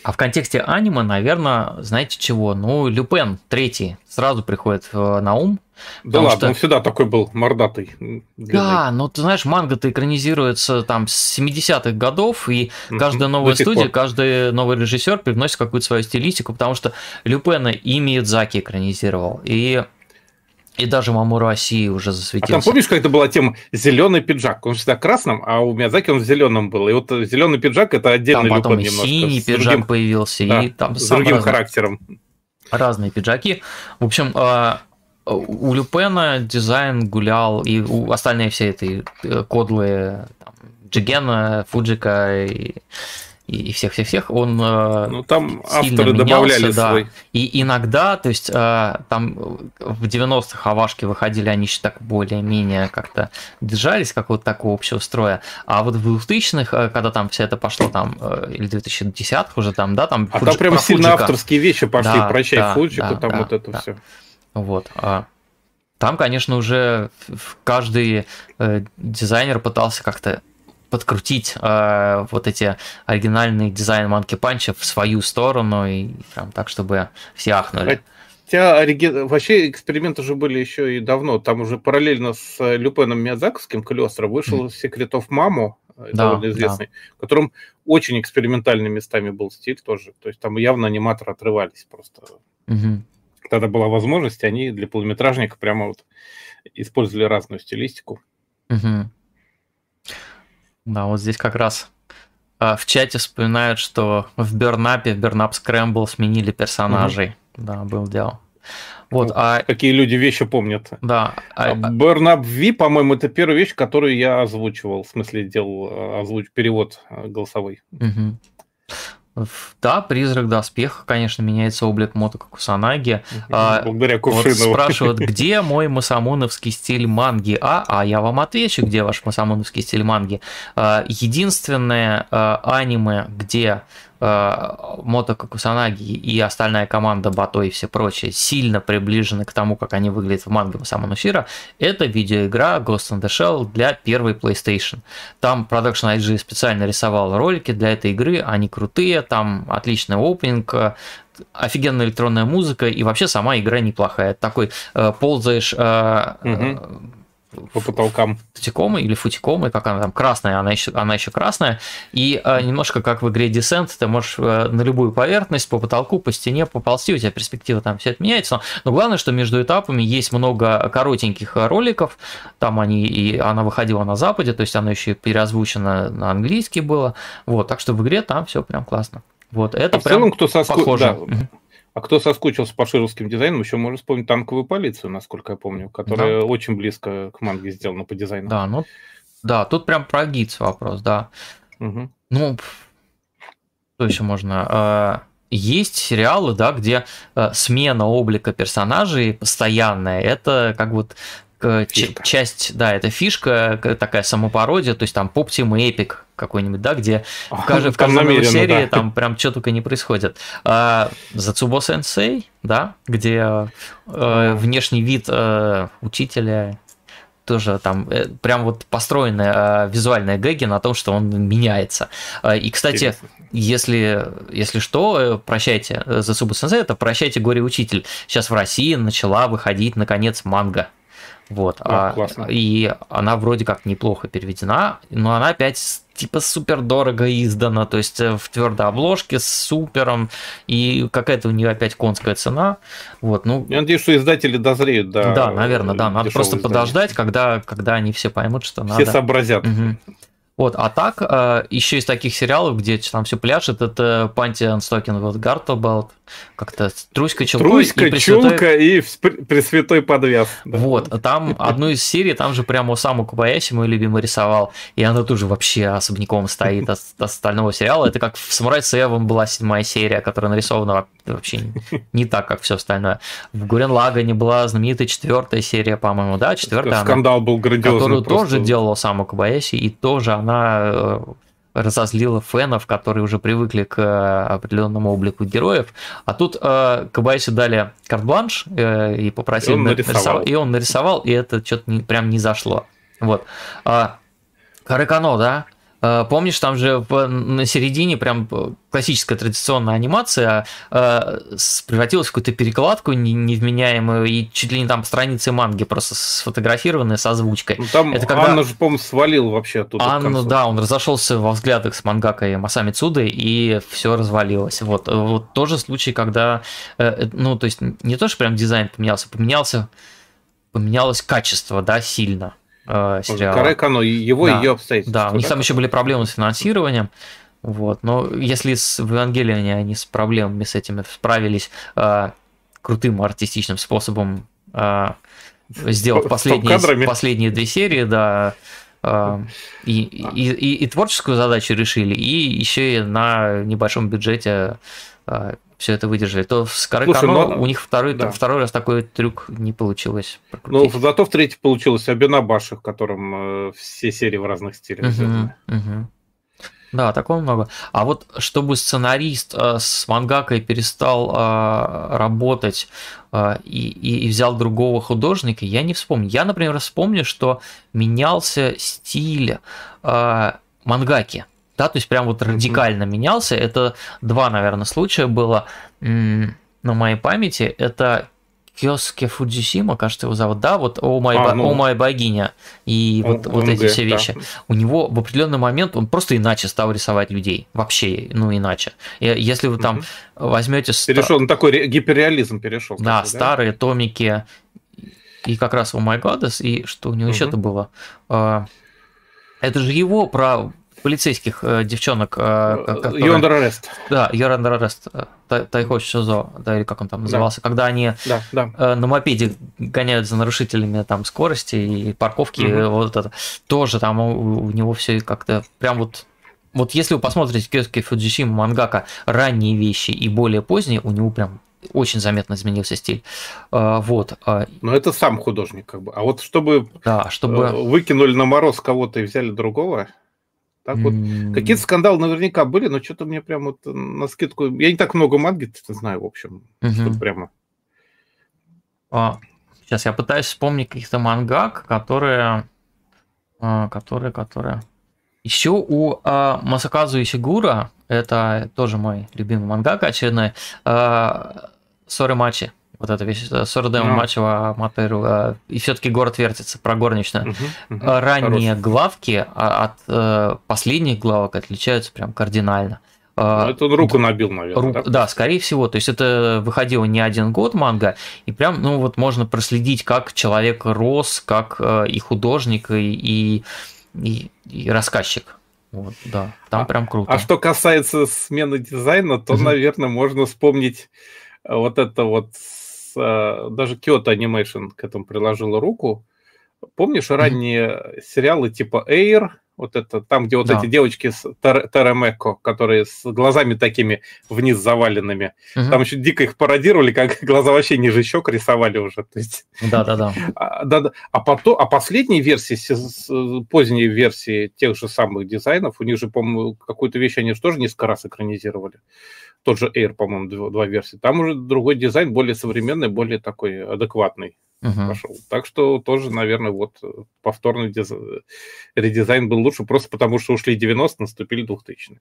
А в контексте аниме, наверное, знаете чего? Ну, Люпен третий сразу приходит э, на ум. Да ладно, что... он всегда такой был мордатый. Длинный. Да, но ты знаешь, манга-то экранизируется там с 70-х годов, и каждая новая студия, каждый новый режиссер привносит какую-то свою стилистику, потому что Люпена и Миядзаки экранизировал. И и даже Мамуру России уже засветился. А там помнишь, как это была тема зеленый пиджак? Он всегда красным, а у Миядзаки он в зеленом был. И вот зеленый пиджак это отдельный там потом и немножко. синий пиджак другим, появился, да, и там с другим разный, характером. Разные пиджаки. В общем, а, у Люпена дизайн гулял, и у остальные все эти э, кодлы там, Джигена, Фуджика и, и, всех-всех-всех, он э, ну, там авторы добавляли да. свой. И иногда, то есть э, там в 90-х Авашки выходили, они еще так более-менее как-то держались какого-то такого общего строя, а вот в 2000-х, когда там все это пошло там, или 2010-х уже там, да, там... А Фудж... там прям сильно Фуджика. авторские вещи пошли, да, прощай да, Фуджику, да, там да, вот это да. все. Вот. А там, конечно, уже каждый э, дизайнер пытался как-то подкрутить э, вот эти оригинальные дизайн Monkey Punch в свою сторону и прям так, чтобы все ахнули. Хотя ориги... вообще эксперименты уже были еще и давно. Там уже параллельно с Люпеном Миядзаковским Калиостро вышел mm. Secret of Mamo, да, довольно известный, да. в котором очень экспериментальными местами был стиль тоже. То есть там явно аниматоры отрывались просто. Mm-hmm. Тогда была возможность, они для полуметражника прямо вот использовали разную стилистику. Mm-hmm. Да, вот здесь как раз а, в чате вспоминают, что в Бернапе, в Бернап Скрэмбл сменили персонажей. Угу. Да, был дело. Вот, ну, а... Какие люди вещи помнят. Да. А... а Burn Up V, по-моему, это первая вещь, которую я озвучивал, в смысле делал а, озвуч... перевод а, голосовой. Угу. Да, призрак доспеха, конечно, меняется облик Мотока Кусанаги. Благодаря Кувшинову. Вот спрашивают, где мой масамоновский стиль манги? А, а я вам отвечу, где ваш масамоновский стиль манги. А, единственное а, аниме, где Э, Мотока Кусанаги и остальная команда Бато и все прочие сильно приближены к тому, как они выглядят в манге Масамоно Шира, это видеоигра Ghost in the Shell для первой PlayStation. Там Production IG специально рисовал ролики для этой игры, они крутые, там отличный опенинг, э, офигенная электронная музыка и вообще сама игра неплохая. Такой э, ползаешь э, угу по потолкам. Футикомы или футикомы, как она там красная, она еще, она еще красная. И э, немножко как в игре Descent, ты можешь э, на любую поверхность, по потолку, по стене поползти, у тебя перспектива там все это меняется. Но, но главное, что между этапами есть много коротеньких роликов. Там они и она выходила на Западе, то есть она еще переозвучена на английский было. Вот, так что в игре там все прям классно. Вот, это а прям целом, кто соску... похоже. Да. А кто соскучился по шировским дизайнам, еще можно вспомнить танковую полицию, насколько я помню, которая да. очень близко к манге сделана по дизайну. Да, ну да, тут прям про гидс вопрос, да. Угу. Ну, что еще можно? А, есть сериалы, да, где а, смена облика персонажей постоянная. Это как вот фишка. часть, да, это фишка, такая самопародия, то есть там Pop Team Epic какой-нибудь, да, где в, каждой, в каждой новой серии да. там прям что только не происходит. А, Зацубо Сенсей, да, где э, внешний вид э, учителя тоже там э, прям вот построенная э, визуальная гэги на том, что он меняется. Э, и, кстати, если, если что, э, прощайте за Субу Сенсей, это прощайте горе учитель. Сейчас в России начала выходить наконец манга вот. А, классно. И она вроде как неплохо переведена, но она опять типа супер дорого издана, то есть э, в твердой обложке с супером, и какая-то у нее опять конская цена. Вот, ну, Я надеюсь, что издатели дозреют, да. Да, наверное, да. Надо просто издание. подождать, когда, когда они все поймут, что все надо. Все сообразят. Угу. Вот, а так, э, еще из таких сериалов, где там все пляшет, это Панти Анстокин, вот Гартабалт, как-то Труська Чулка Труська, и Пресвятой... Чулка и Пресвятой подвес. Вот, там одну из серий, там же прямо Саму Кубаяси, мой любимый, рисовал, и она тоже вообще особняком стоит от, остального сериала. Это как в Самурай Севен была седьмая серия, которая нарисована вообще не так, как все остальное. В Гурен Лагане была знаменитая четвертая серия, по-моему, да, четвертая. Скандал она, был грандиозный. Которую просто... тоже делала Саму Кубаяси, и тоже она разозлила фенов, которые уже привыкли к э, определенному облику героев. А тут э, Кабайси дали карт-бланш э, и попросили и он нарисовал. И он нарисовал, и это что-то не, прям не зашло. Вот. А, Каракано, да, помнишь, там же на середине прям классическая традиционная анимация э, превратилась в какую-то перекладку невменяемую, и чуть ли не там страницы манги просто сфотографированные с озвучкой. Ну, там Это когда... Анна же, по-моему, свалил вообще оттуда. Анну, да, он разошелся во взглядах с мангакой Масами Цудой, и все развалилось. Вот, вот тоже случай, когда, э, ну, то есть не то, что прям дизайн поменялся, поменялся, поменялось качество, да, сильно э, сериала. Карекано, его да, ее обстоятельства. Да, у них там еще были проблемы с финансированием. Вот. Но если с, в Евангелионе они с проблемами с этими справились э, крутым артистичным способом, э, сделав последние, последние две серии, да, А, и, и, и, и творческую задачу решили, и еще и на небольшом бюджете а, все это выдержали. То с Коры Слушай, но... у них второй, да. второй раз такой трюк не получилось. Прокрутить. Ну, зато в третий получилось Абинабаши, в котором э, все серии в разных стилях uh-huh, uh-huh. Да, такого много. А вот чтобы сценарист э, с мангакой перестал э, работать э, и, и, и взял другого художника, я не вспомню. Я, например, вспомню, что менялся стиль э, мангаки. Да, то есть прям вот радикально mm-hmm. менялся. Это два, наверное, случая было м- на моей памяти. Это Киоске Фудзисима, кажется, его зовут, да, вот «О, май, а, ну, о моя богиня» и вот, он, вот эти все вещи. Да. У него в определенный момент он просто иначе стал рисовать людей, вообще, ну, иначе. И если вы там угу. возьмете... Перешел на такой гиперреализм перешел. Да, такой, старые да? томики, и как раз «О май Goddess», и что у него угу. еще-то было? А, это же его про полицейских э, девчонок. Э, Йондер Арест. Да, Йондер Арест. Э, Тайхоч Шизо, да, или как он там назывался, да. когда они да, да. Э, на мопеде гоняют за нарушителями там скорости и парковки, угу. вот это. Тоже там у, у него все как-то прям вот вот если вы посмотрите Кёски Фуджишима Мангака ранние вещи и более поздние, у него прям очень заметно изменился стиль. Э, вот. Но это сам художник, как бы. А вот чтобы, да, чтобы... выкинули на мороз кого-то и взяли другого, так вот, mm. какие-то скандалы наверняка были, но что-то мне прям вот на скидку... Я не так много манги знаю, в общем, mm-hmm. прямо... А, сейчас я пытаюсь вспомнить каких-то мангак, которые... А, которые, которые... Еще у а, Масаказу Исигуро, это тоже мой любимый мангака очередной, а, SoreMachi вот эта вещь, Soredemo Machi wa Mawatteiru, э, и все-таки город вертится, про горничную. Uh-huh, uh-huh. Ранние Хороший. главки а, от э, последних главок отличаются прям кардинально. Ну, это он руку набил, наверное. Ру... Да? да, скорее всего. То есть это выходило не один год манга, и прям, ну вот можно проследить, как человек рос, как и художник, и, и, и рассказчик. Вот, да, там а, прям круто. А что касается смены дизайна, то, наверное, можно вспомнить вот это вот даже Kyoto Animation к этому приложила руку. Помнишь ранние сериалы типа Air, вот это, там, где вот да. эти девочки с Тарамеко, которые с глазами такими вниз заваленными. Угу. Там еще дико их пародировали, как глаза вообще ниже щек рисовали уже. То есть... Да, да, да. А, да, да. А, потом, а последние версии, поздние версии тех же самых дизайнов, у них же, по-моему, какую-то вещь они же тоже несколько раз экранизировали. Тот же Air, по-моему, два, два версии. Там уже другой дизайн, более современный, более такой адекватный uh-huh. пошел. Так что тоже, наверное, вот э, повторный диз... редизайн был лучше, просто потому что ушли 90 наступили 2000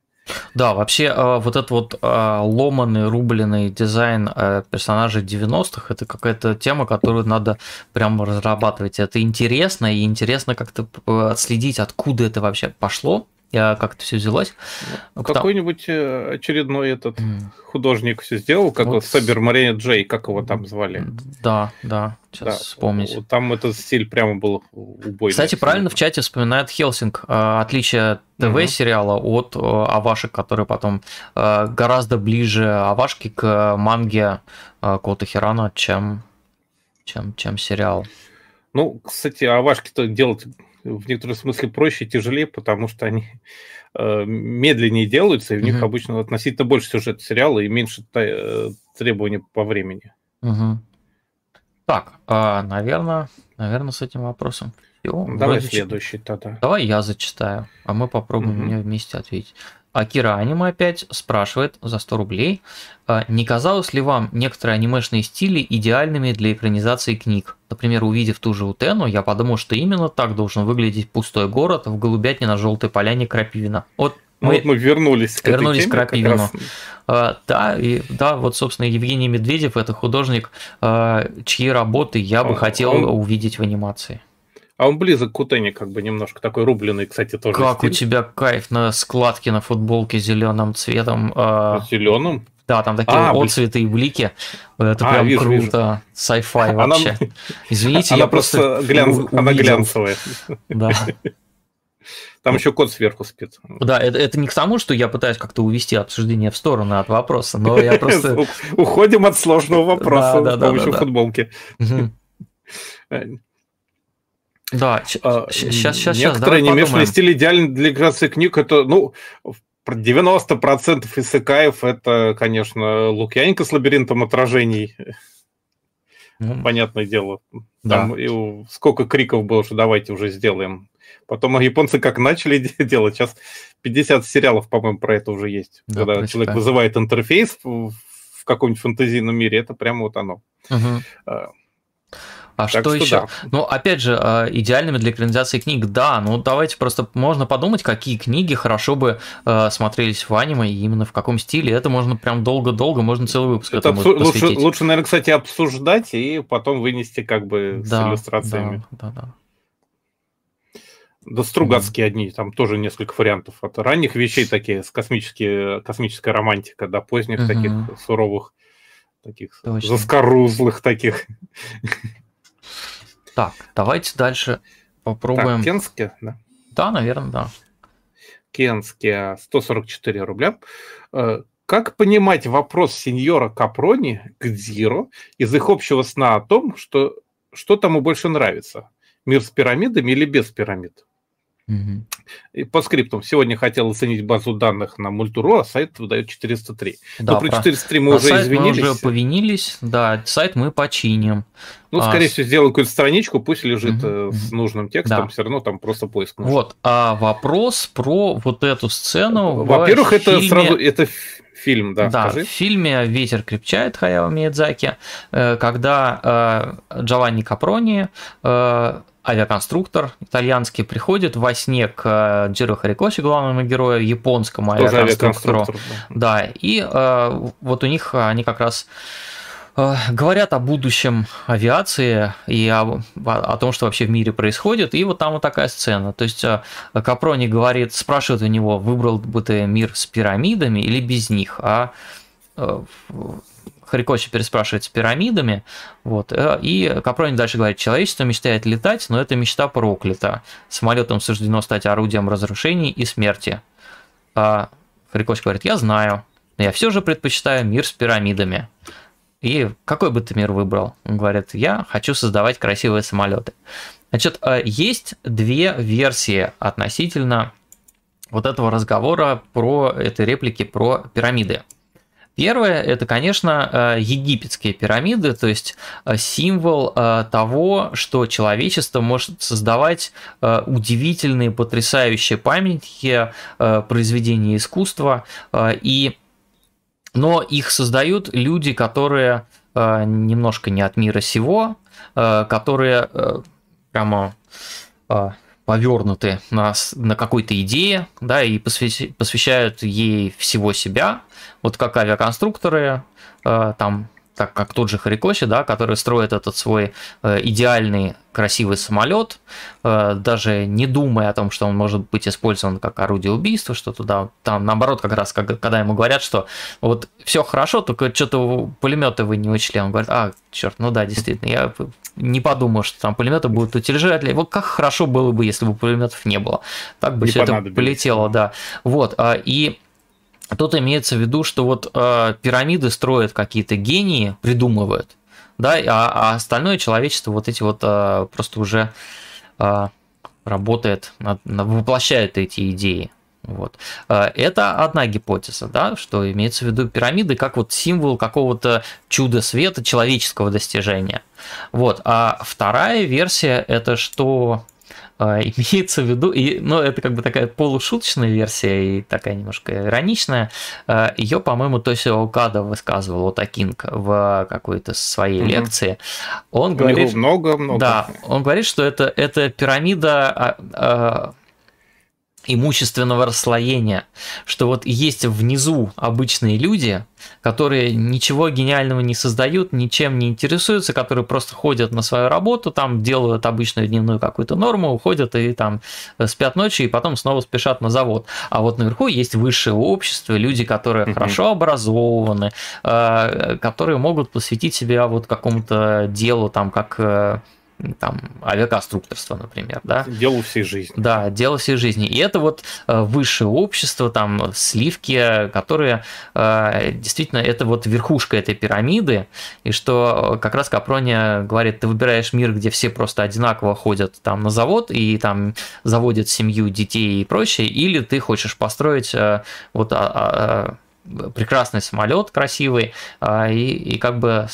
Да, вообще э, вот этот вот э, ломанный, рубленый дизайн персонажей 90-х, это какая-то тема, которую надо прямо разрабатывать. Это интересно, и интересно как-то отследить, откуда это вообще пошло, как это все взялось. Ну, Какой-нибудь э, очередной этот mm. художник все сделал, как вот Сабер Мария Джей, как его там звали. Да, да, сейчас да. вспомнить. Там этот стиль прямо был убойный. Кстати, правильно в чате вспоминает Хелсинг. Э, отличие ТВ-сериала mm-hmm. от э, Авашек, который потом гораздо ближе Авашки к манге Кота Хирана, чем, чем, чем сериал. Ну, кстати, Авашки-то делать в некотором смысле проще и тяжелее, потому что они э, медленнее делаются, и в них обычно относительно больше сюжет сериала и меньше э, требований по времени. Mm-hmm. Так, э, наверное, наверное, с этим вопросом. Все, Давай следующий тогда. Давай я зачитаю, а мы попробуем mm-hmm. мне вместе ответить. Акира Аниме опять спрашивает за 100 рублей, «А не казалось ли вам некоторые анимешные стили идеальными для экранизации книг? Например, увидев ту же Утену, я подумал, что именно так должен выглядеть пустой город в голубятне на желтой поляне Крапивина. Вот ну мы, вот мы вернулись к вернулись теме, к Крапивину. А, да, и да, вот, собственно, Евгений Медведев это художник, а, чьи работы я бы он, хотел он... увидеть в анимации. А он близок к Утене, как бы немножко такой рубленый, кстати, тоже. Как стиль. у тебя кайф на складке на футболке зеленым цветом. Э... Зеленым? Да, там такие а, отцветы и блики. Это а, прям вижу, круто. Sci-fi вообще. Она... Извините, она я просто глянц... она глянцевая. Да. Там еще кот сверху спит. Да, это, это не к тому, что я пытаюсь как-то увести обсуждение в сторону от вопроса, но я просто... Уходим от сложного вопроса с помощью футболки. Да, сейчас, сейчас, Некоторые анимешные стили идеальны для иллюстрации книг. Это, ну, 90% исыкаев это, конечно, Лукьяненко с лабиринтом отражений. Ну, Понятное дело. Там да. и сколько криков было, что давайте уже сделаем. Потом японцы как начали делать, сейчас 50 сериалов, по-моему, про это уже есть. Да, Когда прочитаю. человек вызывает интерфейс в, каком-нибудь фантазийном мире, это прямо вот оно. Угу. А так что, что еще? Да. Ну, опять же, а, идеальными для экранизации книг, да. Ну, давайте просто можно подумать, какие книги хорошо бы э, смотрелись в аниме и именно в каком стиле. Это можно прям долго-долго, можно целый выпуск Это этому обсу- лучше, лучше, наверное, кстати, обсуждать и потом вынести как бы да, с иллюстрациями. Да, да, да. Да Стругацкие mm-hmm. одни, там тоже несколько вариантов. От ранних вещей такие, с космические, космическая романтика, до поздних mm-hmm. таких суровых, таких Точно. заскорузлых таких. Так, давайте дальше попробуем. Так, Кенске, да? Да, наверное, да. Кенске 144 рубля. Э, как понимать вопрос сеньора Капрони к Дзиро из их общего сна о том, что, что тому больше нравится? Мир с пирамидами или без пирамид? Угу. По скриптам. Сегодня хотел оценить базу данных на Мультуру, а сайт выдает 403. Да, Но про 403 мы уже извинились. Мы уже повинились, да, сайт мы починим. Ну, а, скорее всего, сделаю какую-то страничку, пусть лежит угу, с нужным текстом, да. все равно там просто поиск нужен. Вот, а вопрос про вот эту сцену Во-первых, это фильме... сразу, это фильм, да, Да, скажи. в фильме «Ветер крепчает» Хаяо Миядзаки, э, когда э, Джованни Капрони авиаконструктор итальянский приходит во сне к э, Джиро Харикоси, главному герою, японскому Тоже авиаконструктору. Да. да, и э, вот у них они как раз э, говорят о будущем авиации и о, о том, что вообще в мире происходит. И вот там вот такая сцена. То есть э, Капрони говорит, спрашивает у него, выбрал бы ты мир с пирамидами или без них. А Харикочи переспрашивает с пирамидами, вот, э, и Капрони дальше говорит, человечество мечтает летать, но эта мечта проклята. Самолетам суждено стать орудием разрушений и смерти. А Харикочи говорит, я знаю, но я все же предпочитаю мир с пирамидами. И какой бы ты мир выбрал? Он говорит, я хочу создавать красивые самолеты. Значит, э, есть две версии относительно вот этого разговора про этой реплики про пирамиды. Первое – это, конечно, э, египетские пирамиды, то есть э, символ э, того, что человечество может создавать удивительные, потрясающие памятники, произведения искусства, и... но их создают люди, которые немножко не от мира сего, которые прямо повернуты на, на какой-то идее, да, и посвящают ей всего себя, вот как авиаконструкторы, э, там, так как тот же Харикоши, да, который строит этот свой э, идеальный красивый самолет, э, даже не думая о том, что он может быть использован как орудие убийства, что туда, там наоборот, как раз, когда ему говорят, что вот все хорошо, только что-то пулеметы вы не учли, он говорит, а, черт, ну да, действительно, я не подумал, что там пулеметы будут утяжелять. Вот как хорошо было бы, если бы пулеметов не было. Так бы не все это полетело, да. Вот, а, и Тут имеется в виду, что вот э, пирамиды строят какие-то гении, придумывают, да, а, а остальное человечество вот эти вот э, просто уже э, работает, над, воплощает эти идеи. Вот. Э, это одна гипотеза, да, что имеется в виду пирамиды как вот символ какого-то чуда света человеческого достижения. Вот. А вторая версия это что имеется в виду, и, ну, это как бы такая полушуточная версия и такая немножко ироничная. А, Ее, по-моему, Тосио Окада высказывал вот Акинг в какой-то своей угу. лекции. Он У говорит, много-много. Да, он говорит, что это, это пирамида а, имущественного расслоения, что вот есть внизу обычные люди, которые ничего гениального не создают, ничем не интересуются, которые просто ходят на свою работу, там делают обычную дневную какую-то норму, уходят и там спят ночью, и потом снова спешат на завод. А вот наверху есть высшее общество, люди, которые mm-hmm. хорошо образованы, э, которые могут посвятить себя вот какому-то делу, там, как э, там авиаконструкторство, например, да. Дело всей жизни. Да, дело всей жизни. И это вот высшее общество, там сливки, которые действительно это вот верхушка этой пирамиды, и что как раз Капрония говорит, ты выбираешь мир, где все просто одинаково ходят там на завод и там заводят семью, детей и прочее, или ты хочешь построить вот а, а, прекрасный самолет красивый и, и как бы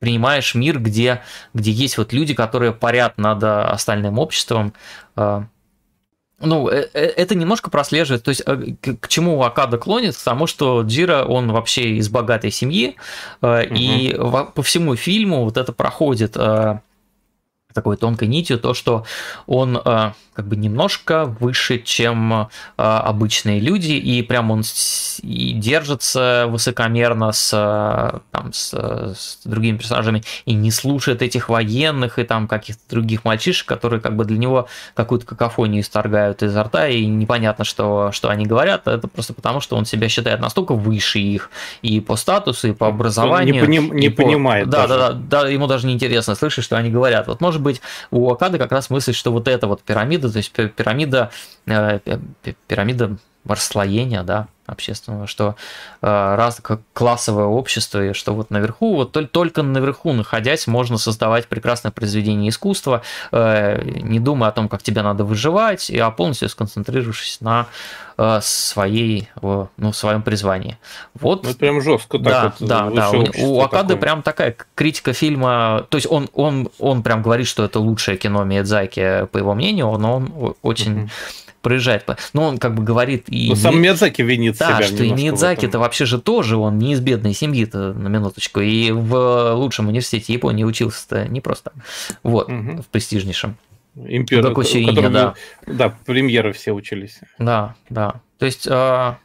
принимаешь мир, где, где есть вот люди, которые парят над остальным обществом. А, ну, э, э, это немножко прослеживает, то есть э, к, чему Акада клонит, к тому, что Джира, он вообще из богатой семьи, угу. и по всему фильму вот это проходит такой тонкой нитью, то, что он как бы немножко выше, чем э, обычные люди, и прям он и держится высокомерно с, там, с, с другими персонажами, и не слушает этих военных и там каких-то других мальчишек, которые как бы для него какую-то какофонию исторгают изо рта, и непонятно, что, что они говорят, это просто потому, что он себя считает настолько выше их и по статусу, и по образованию. Он не, поним, не по... понимает. Да, да, да, да, ему даже не интересно слышать, что они говорят. Вот может быть у Акады как раз мысль, что вот эта вот пирамида то есть пирамида, э, пирамида расслоения, да, общественного, что э, раз как классовое общество, и что вот наверху, вот только наверху находясь, можно создавать прекрасное произведение искусства, э, не думая о том, как тебе надо выживать, а полностью сконцентрировавшись на своей, ну, своем призвании. Вот. Ну, прям жестко так да, вот. Да, да. У, у Акады такое. прям такая критика фильма, то есть он, он, он прям говорит, что это лучшее кино Миядзаки, по его мнению, но он очень угу проезжает. Но он как бы говорит и... Ну, сам Миядзаки винит да, себя что и Миядзаки-то вообще же тоже, он не из бедной семьи-то, на минуточку, и в лучшем университете Японии учился-то не просто, вот, угу. в престижнейшем. Империя, да. Да, премьеры все учились. Да, да. То есть... А,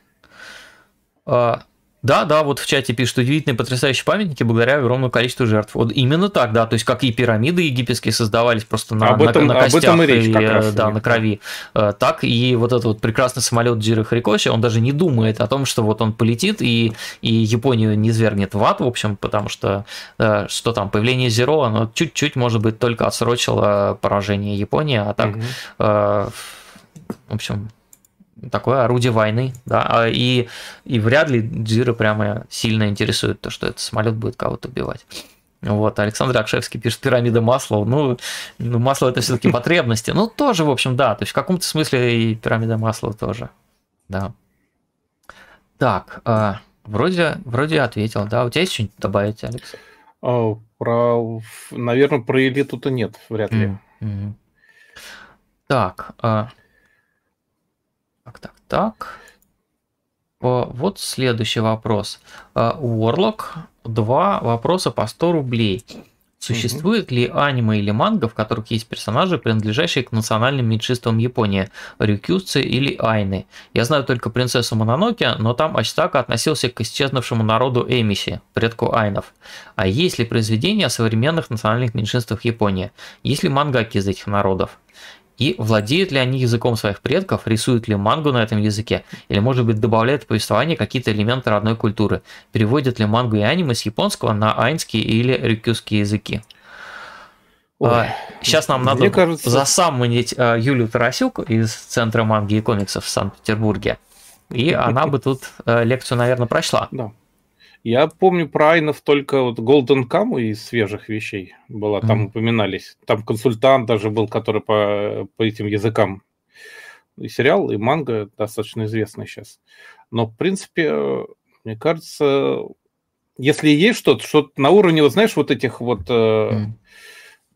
а, да, да, вот в чате пишут удивительные, потрясающие памятники благодаря огромному количеству жертв. Вот именно так, да, то есть как и пирамиды египетские создавались просто на, об этом, на, на костях об этом и речь, как раз да, на крови, э, так и вот этот вот прекрасный самолет Джиро Харикоши, он даже не думает о том, что вот он полетит и, и Японию не свергнет в ад, в общем, потому что э, что там, появление Зеро, оно чуть-чуть, может быть, только отсрочило поражение Японии, а так, угу. в общем, такое орудие войны, да, а и, и вряд ли Джира прямо сильно интересует то, что этот самолет будет кого-то убивать. Вот, Александр Акшевский пишет пирамида масла. Ну, ну масло это все-таки потребности. Ну, тоже, в общем, да. То есть в каком-то смысле и пирамида масла тоже. Да. Так, э, вроде, вроде ответил, да. У тебя есть что-нибудь добавить, Алекс? О, про, наверное, про элиту-то нет, вряд ли. Mm-hmm. Так, э, так, так, так. Вот следующий вопрос. Warlock, два вопроса по 100 рублей. Существует ли аниме или манга, в которых есть персонажи, принадлежащие к национальным меньшинствам Японии, рюкюсы или айны? Я знаю только принцессу Мононоке, но там Ачтака относился к исчезнувшему народу Эмиси, предку айнов. А есть ли произведения о современных национальных меньшинствах Японии? Есть ли мангаки из этих народов? И владеют ли они языком своих предков, рисуют ли мангу на этом языке, или, может быть, добавляют в повествование какие-то элементы родной культуры, переводят ли мангу и аниме с японского на айнский или рюкюский языки. Ой, Сейчас нам надо кажется... засаммонить а, Юлю Тарасюк из Центра манги и комиксов в Санкт-Петербурге. И она бы тут а, лекцию, наверное, прочла. Да. Я помню про Айнов только вот Golden Kamu из свежих вещей была, там mm-hmm. упоминались. Там консультант даже был, который по, по этим языкам. И сериал, и манга достаточно известный сейчас. Но, в принципе, мне кажется, если есть что-то, что на уровне, вот знаешь, вот этих вот, mm-hmm.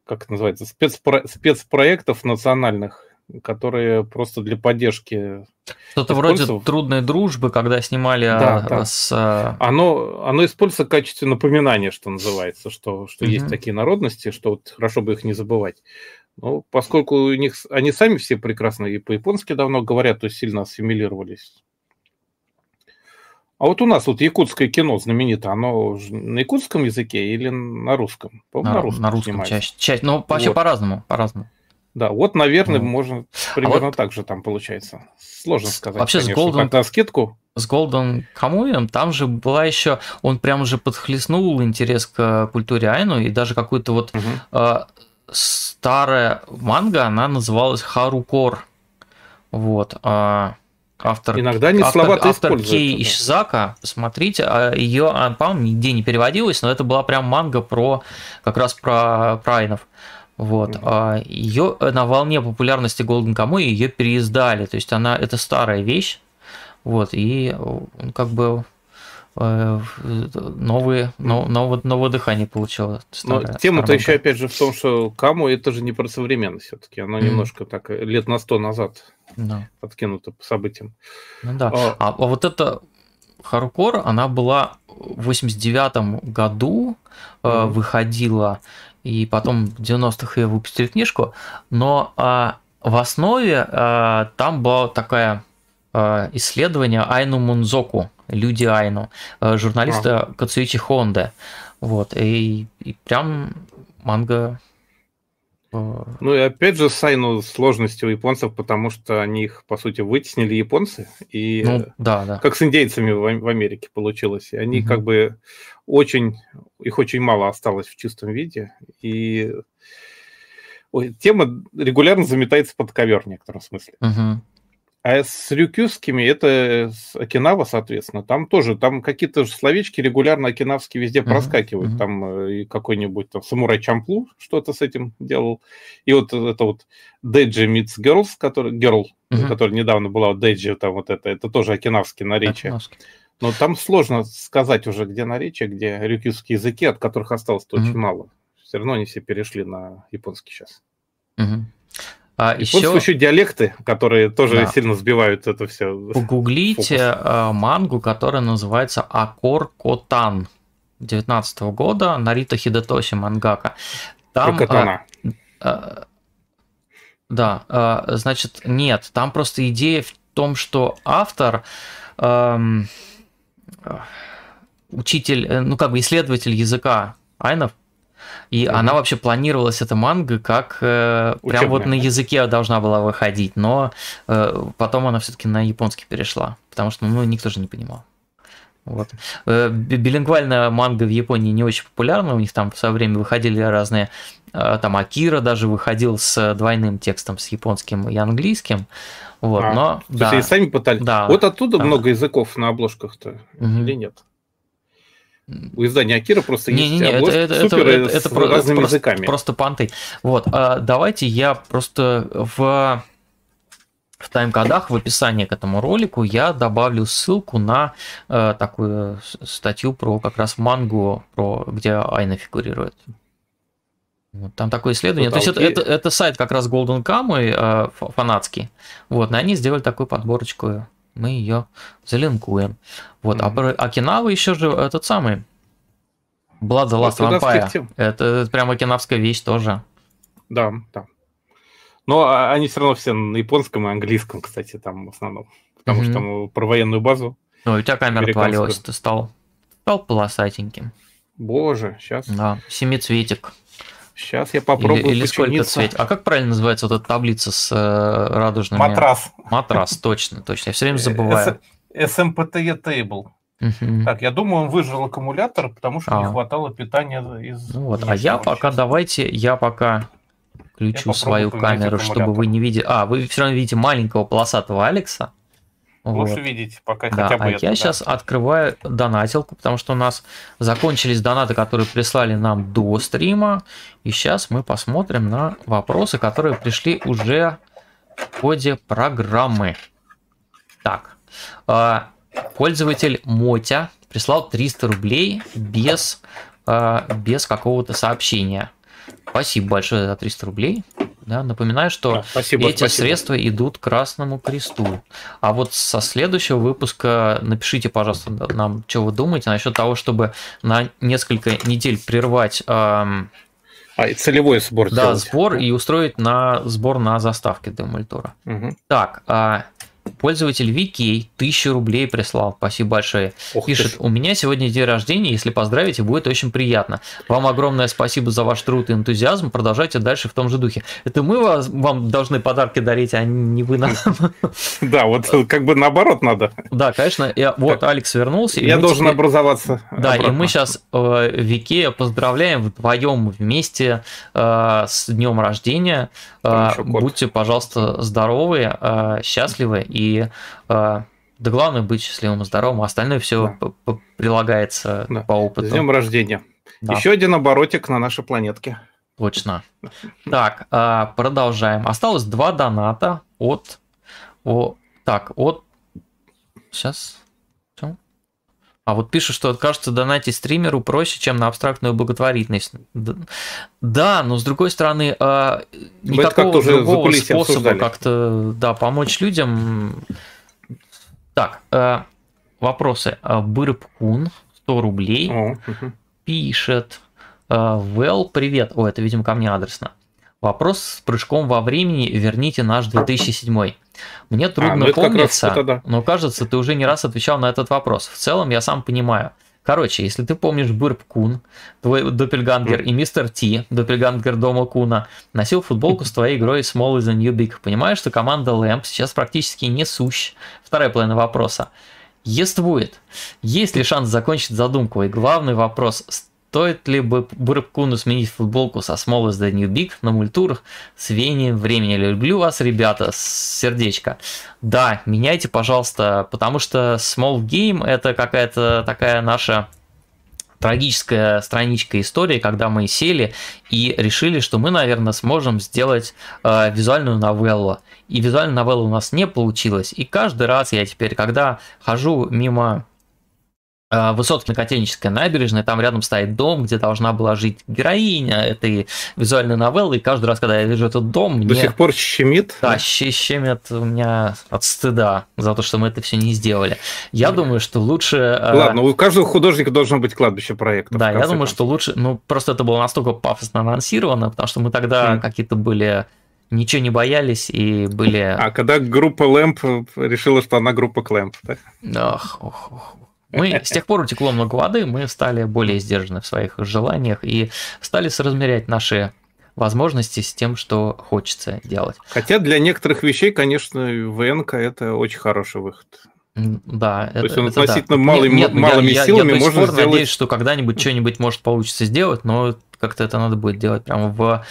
как это называется, спецпро- спецпроектов национальных, которые просто для поддержки. Что-то вроде трудной дружбы, когда снимали да, а, да. с. А, оно, оно используется в качестве напоминания, что называется, что, что угу. есть такие народности, что вот хорошо бы их не забывать. Но поскольку у них они сами все прекрасно и по-японски давно говорят, то сильно ассимилировались. А вот у нас вот якутское кино знаменито, оно на якутском языке или на русском? На, на русском, на русском чаще, чаще, но вообще вот. по-разному, по-разному. Да, вот, наверное, ну. можно примерно а вот, так же там получается. Сложно сказать. Вообще конечно, с Golden, на скидку. с Голден Камуем, там же была еще, он прям же подхлестнул интерес к культуре Айну, и даже какую-то вот угу. э, старая манга, она называлась Харукор. Вот. Э, автор, Иногда не автор, слова автор Кей Ишизака, посмотрите, а ее, а, по-моему, нигде не переводилась, но это была прям манга про как раз про, про Айнов. Вот. Mm-hmm. А ее на волне популярности Golden Kamuy ее переиздали. То есть она это старая вещь. Вот, и как бы э, новые, новое, новое дыхание получило. Но тема-то еще опять же в том, что Каму это же не про современность все-таки, она mm. немножко так лет на сто назад no. подкинута по событиям. Ну да. А, а, а вот это Харукор, она была в 89 году mm. выходила и потом в 90-х ее выпустили книжку, но а, в основе а, там была такая а, исследование Айну Мунзоку, люди Айну, а, журналиста а. Кацуичи Хонде. Вот, и, и прям манга ну и опять же с Айну сложности у японцев, потому что они их, по сути, вытеснили японцы. И ну, да, да. как с индейцами в, в Америке получилось. И они угу. как бы очень, их очень мало осталось в чистом виде. И Ой, тема регулярно заметается под ковер в некотором смысле. Угу. А с рюкюскими это с Окинава, соответственно, там тоже, там какие-то словечки регулярно окинавские везде uh-huh, проскакивают. Uh-huh. Там э, какой-нибудь там самурай Чамплу что-то с этим делал. И вот это вот Deji Meets Girls, который, Girl, uh-huh. который недавно была, Deji, там вот это, это тоже окинавские наречия. Окинавский. Но там сложно сказать уже, где наречия, где рюкюские языки, от которых осталось uh-huh. очень мало. Все равно они все перешли на японский сейчас. Uh-huh. А и еще... еще диалекты, которые тоже да. сильно сбивают это все. Погуглите фокус. Э, мангу, которая называется Акор Котан 19 года Нарита Хидетоси мангака. Там. А, а, да, а, значит, нет, там просто идея в том, что автор эм, учитель, ну как бы исследователь языка айнов, и угу. она вообще планировалась, эта манга, как э, прям вот на языке должна была выходить, но э, потом она все-таки на японский перешла, потому что ну, никто же не понимал. Вот. Э, билингвальная манга в Японии не очень популярна, у них там в свое время выходили разные, э, там Акира даже выходил с двойным текстом, с японским и английским. Вот, а, но, то да, есть сами пытались. Да, вот оттуда да. много языков на обложках-то, угу. или нет? У издания Акира просто не, есть не, не, это, это, супер это, это, это, разными просто, языками. Просто панты. Вот, а, давайте я просто в в тайм-кодах в описании к этому ролику я добавлю ссылку на э, такую статью про как раз мангу, про где Айна фигурирует. Вот, там такое исследование. Ну, То есть это, это, это сайт как раз Golden Kamuy, э, фанатский. Вот, и они сделали такую подборочку мы ее залинкуем. Вот, mm-hmm. а про Окинаву еще же этот самый Blood the Last Vampire. Это, это прям окинавская вещь тоже. Да, да. Но а, они все равно все на японском и английском, кстати, там в основном. Потому mm-hmm. что там про военную базу. Ну, у тебя камера отвалилась, ты стал, стал полосатеньким. Боже, сейчас. Да, семицветик. Сейчас я попробую Или, или сколько цвет. А как правильно называется вот эта таблица с э, радужными? Матрас. Матрас, точно, точно. Я все время забываю. SMPTE Table. Угу. Так, я думаю, он выжил аккумулятор, потому что а. не хватало питания из. Ну вот, а я пока давайте, я пока включу я свою камеру, чтобы вы не видели. А, вы все равно видите маленького полосатого Алекса. Лучше вот. видеть, пока да, хотя бы а это, я да. сейчас открываю донатилку, потому что у нас закончились донаты, которые прислали нам до стрима. И сейчас мы посмотрим на вопросы, которые пришли уже в ходе программы. Так, а, пользователь Мотя прислал 300 рублей без, а, без какого-то сообщения. Спасибо большое за 300 рублей. Да, напоминаю, что да, спасибо, эти спасибо. средства идут Красному Кресту. А вот со следующего выпуска напишите, пожалуйста, нам, что вы думаете насчет того, чтобы на несколько недель прервать эм, а, целевой сбор Да, сделать. сбор и устроить на сбор на заставке Демультура. Угу. Так, а, пользователь Викей 1000 рублей прислал. Спасибо большое. Ты Пишет, у меня сегодня день рождения, если поздравите, будет очень приятно. Вам огромное спасибо за ваш труд и энтузиазм. Продолжайте дальше в том же духе. Это мы вас, вам должны подарки дарить, а не вы нам. Да, вот как бы наоборот надо. Да, конечно. Вот Алекс вернулся. Я должен теперь- образоваться. Да, и мы сейчас э, Викея поздравляем вдвоем вместе э, с днем рождения. Э, будьте, пожалуйста, здоровы, э, счастливы и э, да главное быть счастливым и здоровым, а остальное все прилагается Да. по С опыту. днем рождения. Да, Еще один оборотик на нашей планетке. Точно. Так, э, продолжаем. Осталось два доната от... О, так, от... Сейчас. А вот пишут, что кажется донатить стримеру проще, чем на абстрактную благотворительность. Да, но с другой стороны, а, никакого за другого способа как-то да, помочь людям. Так, а, вопросы. А, Бырбкун, 100 рублей, О, мгм. пишет. Well, привет. О, это, видимо, ко мне адресно. Вопрос с прыжком во времени. Верните наш 2007. Мне трудно ну это как раз помниться, это да. но кажется, ты уже не раз отвечал на этот вопрос. В целом, я сам понимаю. Короче, если ты помнишь Бырб Кун, твой доппельгангер, и мистер Ти, доппельгангер дома Куна, носил футболку с твоей игрой Small is the New Big, понимаешь, что команда Lamp сейчас практически не сущ? Вторая половина вопроса. Ествует. Есть ли шанс закончить задумку? И главный вопрос, стоит ли бы Бурбкуну сменить футболку со Small is the New Big на мультурах с веянием времени? Люблю вас, ребята, сердечко. Да, меняйте, пожалуйста, потому что Small Game это какая-то такая наша трагическая страничка истории, когда мы сели и решили, что мы, наверное, сможем сделать э, визуальную новеллу. И визуальная новелла у нас не получилась. И каждый раз я теперь, когда хожу мимо высотки на Котельнической набережной, там рядом стоит дом, где должна была жить героиня этой визуальной новеллы, и каждый раз, когда я вижу этот дом, До мне... сих пор щемит. Да, щемит у меня от стыда за то, что мы это все не сделали. Я думаю, что лучше... э, Ладно, у каждого художника должно быть кладбище проектов. Да, я думаю, концов. что лучше... Ну, просто это было настолько пафосно анонсировано, потому что мы тогда Мгм. какие-то были... Ничего не боялись и были... А когда группа Лэмп решила, что она группа Клэмп, да? Ох, ох, ох. Мы с тех пор утекло много воды, мы стали более сдержаны в своих желаниях и стали соразмерять наши возможности с тем, что хочется делать. Хотя для некоторых вещей, конечно, ВНК это очень хороший выход. Да, То есть это- он это да. относительно малый- Нет, нет, малыми я, я- силами я сих можно сделать- надеюсь, что когда-нибудь что-нибудь может получится сделать, но как-то это надо будет делать прямо в,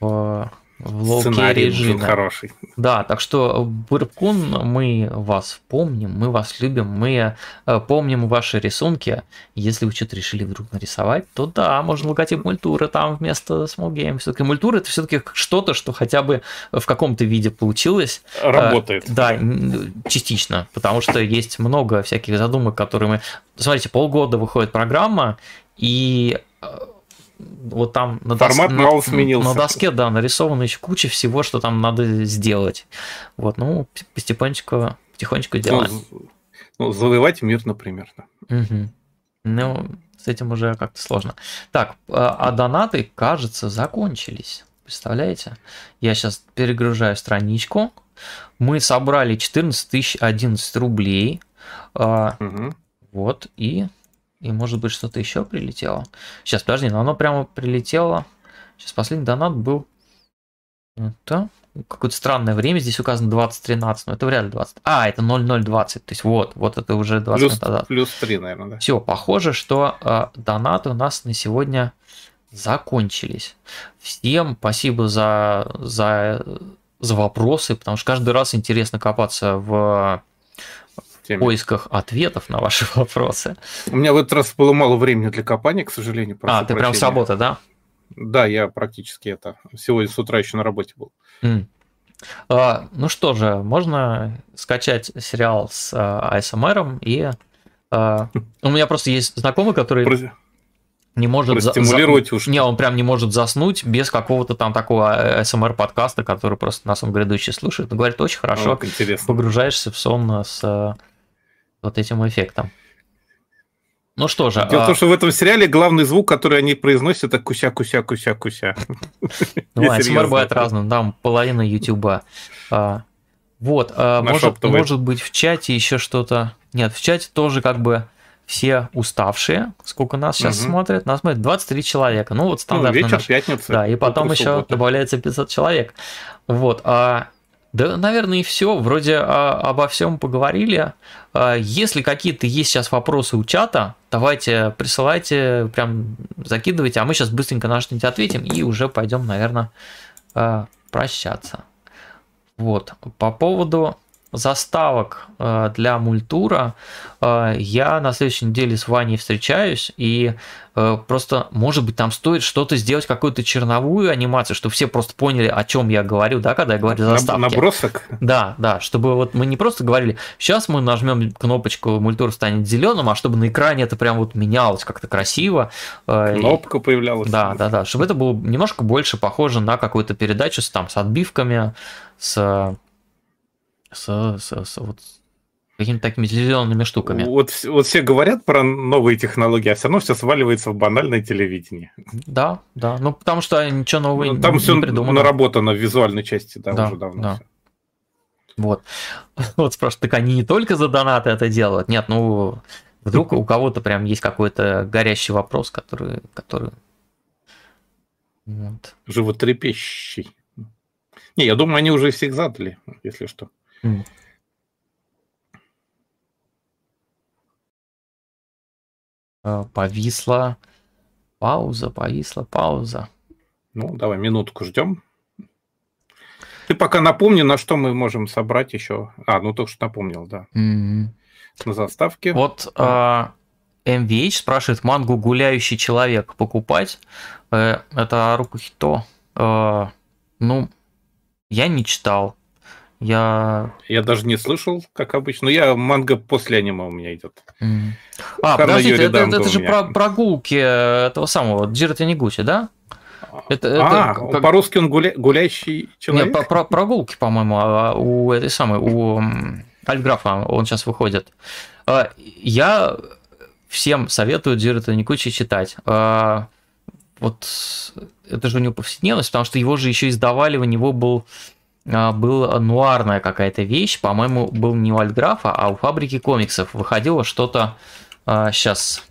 в, в нужен режиме. хороший. Да, так что, Бурбкун, мы вас помним, мы вас любим, мы э, помним ваши рисунки. Если вы что-то решили вдруг нарисовать, то да, можно логотип мультуры там вместо Small Game. Все-таки мультура это все-таки что-то, что хотя бы в каком-то виде получилось. Работает. Э, Да, н- частично, потому что есть много всяких задумок, которые мы... Смотрите, полгода выходит программа, и э, вот там на, Формат на- мало сменился. на доске, да, нарисовано еще куча всего, что там надо сделать. Вот, ну, потихонечку, потихонечку делаем. ну, завоевать мир, например. да. Мгм. Ну, с этим уже как-то сложно. Так, а а донаты, кажется, закончились. Представляете? Я сейчас перегружаю страничку. Мы собрали 14 тысяч 11 рублей. Мгм. Вот, и, и может быть что-то еще прилетело. Сейчас, подожди, но оно прямо прилетело. Сейчас последний донат был. Это какое-то странное время. Здесь указано 2013, но это вряд ли 20. А, это 0020. То есть вот, вот это уже 20 Плюс, назад. плюс 3, наверное, да. Все, похоже, что э, донаты у нас на сегодня закончились. Всем спасибо за, за, за вопросы, потому что каждый раз интересно копаться В теме. поисках ответов на ваши вопросы. У меня в этот раз было мало времени для копания, к сожалению. а, ты прям с прощения. работы, да? Да, я практически это. Сегодня с утра еще на работе был. М. А, ну что же, можно скачать сериал с а, ASMR и а, у меня просто есть знакомый, который не может простимулировать за- ушки. Не, он прям не может заснуть без какого-то там такого СМР подкаста, который просто на сон грядущий слушает. Он говорит, очень хорошо, Вот, интересно. погружаешься в сон с э, вот этим эффектом. Ну что же, Дело в а, том, что в этом сериале главный звук, который они произносят, это куся-куся-куся-куся. ну, Я ASMR серьезно. бывает разным, там половина Ютуба а, Вот, Наш может, может быть в чате еще что-то. Нет, в чате тоже как бы все уставшие. Сколько нас сейчас Мгм. смотрит? Нас смотрит 23 человека. Ну вот Ну, стандартный вечер, наш. пятница. Да, и потом еще суббота. добавляется 500 человек. Вот. А, да, наверное, и все. Вроде а, обо всем поговорили. А, если какие-то есть сейчас вопросы у чата, давайте присылайте, прям закидывайте, а мы сейчас быстренько на что-нибудь ответим и уже пойдем, наверное, а, прощаться. Вот. По поводу заставок э, для мультура э, я на следующей неделе с Ваней встречаюсь и э, просто может быть там стоит что-то сделать какую-то черновую анимацию чтобы все просто поняли о чем я говорю да когда я говорю заставки Набросок. да, да, чтобы вот мы не просто говорили, сейчас мы нажмем кнопочку, мультур станет зеленым, а чтобы на экране это прям вот менялось как-то красиво. э, и- Кнопка появлялась. да, да, да, чтобы это было немножко больше похоже на какую-то передачу с, там, с отбивками, с, с, с- с вот какими-то такими зелеными штуками. Вот, вот все говорят про новые технологии, а все равно все сваливается в банальное телевидение. Да, да, ну потому что ничего нового Ну, не, Там не все придумано. наработано в визуальной части, да, Да, уже давно. да. Вот. Вот спрашивают, так они не только за донаты это делают? Нет, ну вдруг у кого-то прям есть какой-то горящий вопрос, который... который... Вот. Животрепещущий. Не, я думаю, они уже всех задали, если что. Э, Повисла пауза, повисла пауза. Ну, давай минутку ждем. Ты пока напомни, на что мы можем собрать еще. А, ну только что напомнил, да. Мгм. На заставке. Вот а, MVH спрашивает мангу «Гуляющий человек» покупать. Э, Это Рукухито. Э, Ну, я не читал. Я... Я даже не слышал, как обычно. Но я манга после аниме у меня идет. М. А, Хана подождите, это, это у же про прогулки этого самого Джиро Танигути, да? Это- это а, как- по-русски он гуля- гуляющий человек? Нет, про, про- прогулки, по-моему, а, у этой самой, у Альграфа, он сейчас выходит. А, Я всем советую Джиро Танигути читать. А, Вот это же у него повседневность, потому что его же еще издавали, у него был а, была нуарная какая-то вещь, по-моему, был не у Альграфа, а у фабрики комиксов. Выходило что-то сейчас.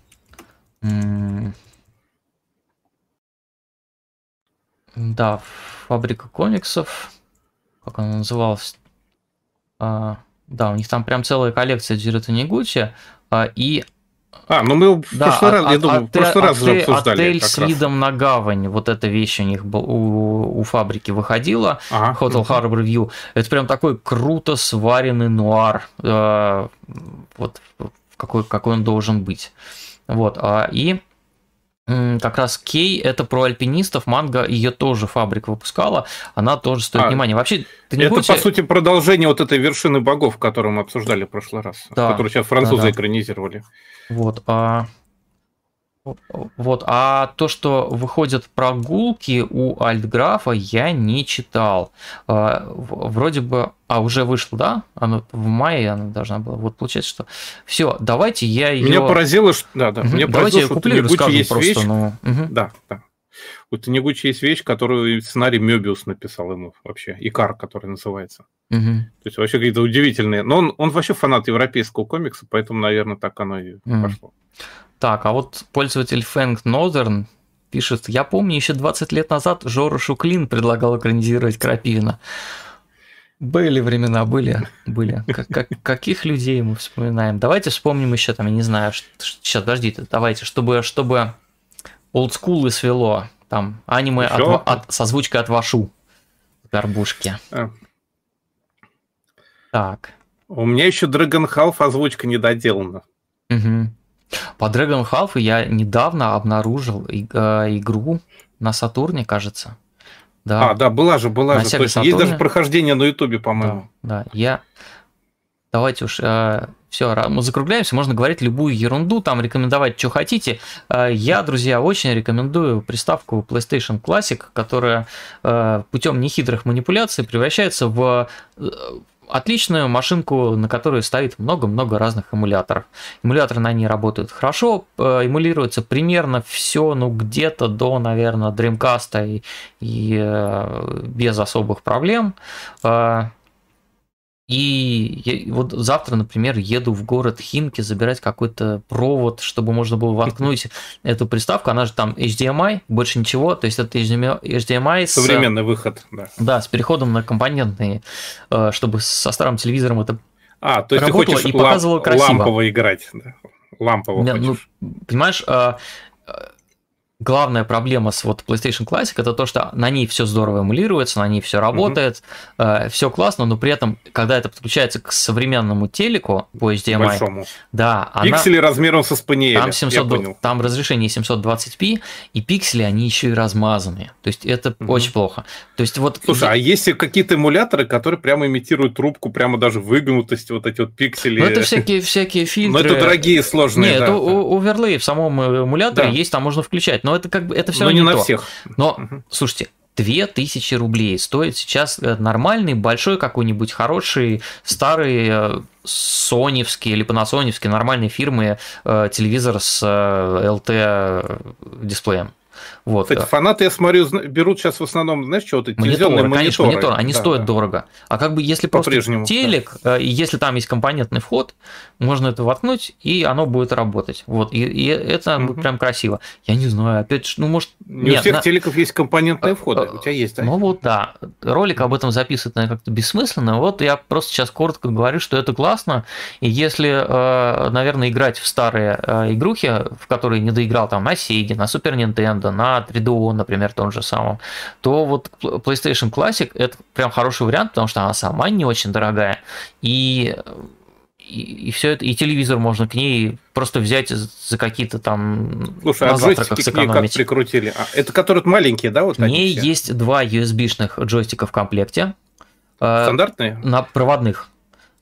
Да, фабрика комиксов. Как она называлась? А, да, у них там прям целая коллекция Джиро Танигути. А, и А, ну мы в да, прошлый раз, от- я думаю, в отель- прошлый раз уже отель- обсуждали. Отель с раз. видом на гавань. Вот эта вещь у них у, у фабрики выходила. Ага. Hotel Мгм. Harbor View. Это прям такой круто сваренный нуар. э, вот в какой, какой он должен быть. Вот. а, И как раз Кей это про альпинистов. Манга ее тоже фабрика выпускала. Она тоже стоит А, внимания. Вообще, ты Это, будь- по сути, продолжение вот этой вершины богов, которую мы обсуждали в прошлый раз, Да, которую сейчас французы да-да. экранизировали. Вот, а... Вот, а то, что выходят прогулки у Альтграфа, я не читал. А, Вроде бы, а уже вышло, да? Оно в мае она должна была. Вот получается, что все, давайте я ее. Меня поразило, что... Да, да. Меня давайте я поразило, у куплю и расскажу есть просто. вещь... Ну, мгм. Да, да. У Танегучи есть вещь, которую сценарий Мёбиус написал ему вообще. Икар, который называется. Мгм. То есть вообще какие-то удивительные. Но он, он вообще фанат европейского комикса, поэтому, наверное, так оно и Мгм. пошло. Так, а вот пользователь Фэнк Northern пишет, я помню, еще 20 лет назад Жора Шуклин предлагал экранизировать Крапивина. Были времена, были, были. Как- как- каких людей мы вспоминаем? Давайте вспомним еще там, я не знаю, сейчас, подождите, давайте, чтобы, чтобы олдскулы свело, там, аниме от, от- с озвучкой от Вашу, горбушки. А. Так, У меня еще Dragon Half озвучка не доделана. Мгм. По Dragon Half я недавно обнаружил э, игру на Сатурне, кажется. Да, А, да, была же, была На же. Sega То есть даже прохождение на Ютубе, да, по-моему. да, я... Давайте уж все, мы закругляемся, можно говорить любую ерунду, там рекомендовать, что хотите. Э, Я, друзья, очень рекомендую приставку PlayStation Classic, которая э, путем нехитрых манипуляций превращается в э, отличную машинку, на которую ставит много-много разных эмуляторов. Эмуляторы на ней работают хорошо, э, эмулируется примерно все, ну где-то до, наверное, Dreamcast и, и, э, без особых проблем. И я, вот завтра, например, еду в город Химки забирать какой-то провод, чтобы можно было воткнуть эту приставку. Она же там HDMI, больше ничего. То есть это HDMI с... Современный выход, да. Да, с переходом на компонентные, э, чтобы со старым телевизором это а, то есть ты хочешь и показывало красиво. лампово играть, да? Лампово ну, понимаешь, э, главная проблема с вот PlayStation Classic это то, что на ней все здорово эмулируется, на ней все работает, угу. э, все классно, но при этом, когда это подключается к современному телеку по HDMI, Большому. да, пиксели она, размером со спаниеля, там, 700, там разрешение 720p, и пиксели, они еще и размазанные, то есть это угу. очень плохо. То есть вот... Слушай, а есть какие-то эмуляторы, которые прямо имитируют трубку, прямо даже выгнутость, вот эти вот пиксели? Ну, это всякие, всякие фильтры. Но это дорогие, сложные, Нет, да. это оверлей в самом эмуляторе да. есть, там можно включать, но это как бы это все но не, не на то. всех. Но угу. слушайте, 2000 рублей стоит сейчас э, нормальный, большой какой-нибудь хороший, старый э, соневский или панасоневский нормальной фирмы э, телевизор с LT дисплеем. Вот. Кстати, фанаты, я смотрю, берут сейчас в основном, знаешь, что вот эти мониторы. Конечно, мониторы, они да, стоят да. дорого. А как бы если просто телек, да. Э, если там есть компонентный вход, можно это воткнуть, и оно будет работать. Вот, и, и это угу. прям красиво. Я не знаю, опять ну, может... Не нет, у всех на... телеков есть компонентные входы, у тебя есть, да? Ну вот, да. Ролик об этом записывать, наверное, как-то бессмысленно. Вот я просто сейчас коротко говорю, что это классно, и если, э, наверное, играть в старые э, игрухи, в которые не доиграл там на Sega, на Super Nintendo, на 3DO, например, том же самом, то вот PlayStation Classic это прям хороший вариант, потому что она сама не очень дорогая, и и, и все это, и телевизор можно к ней просто взять за какие-то там Слушай, а джойстики к ней как прикрутили? А, это которые маленькие, да? Вот в ней все? есть два USB-шных джойстика в комплекте. Э, Стандартные? На проводных.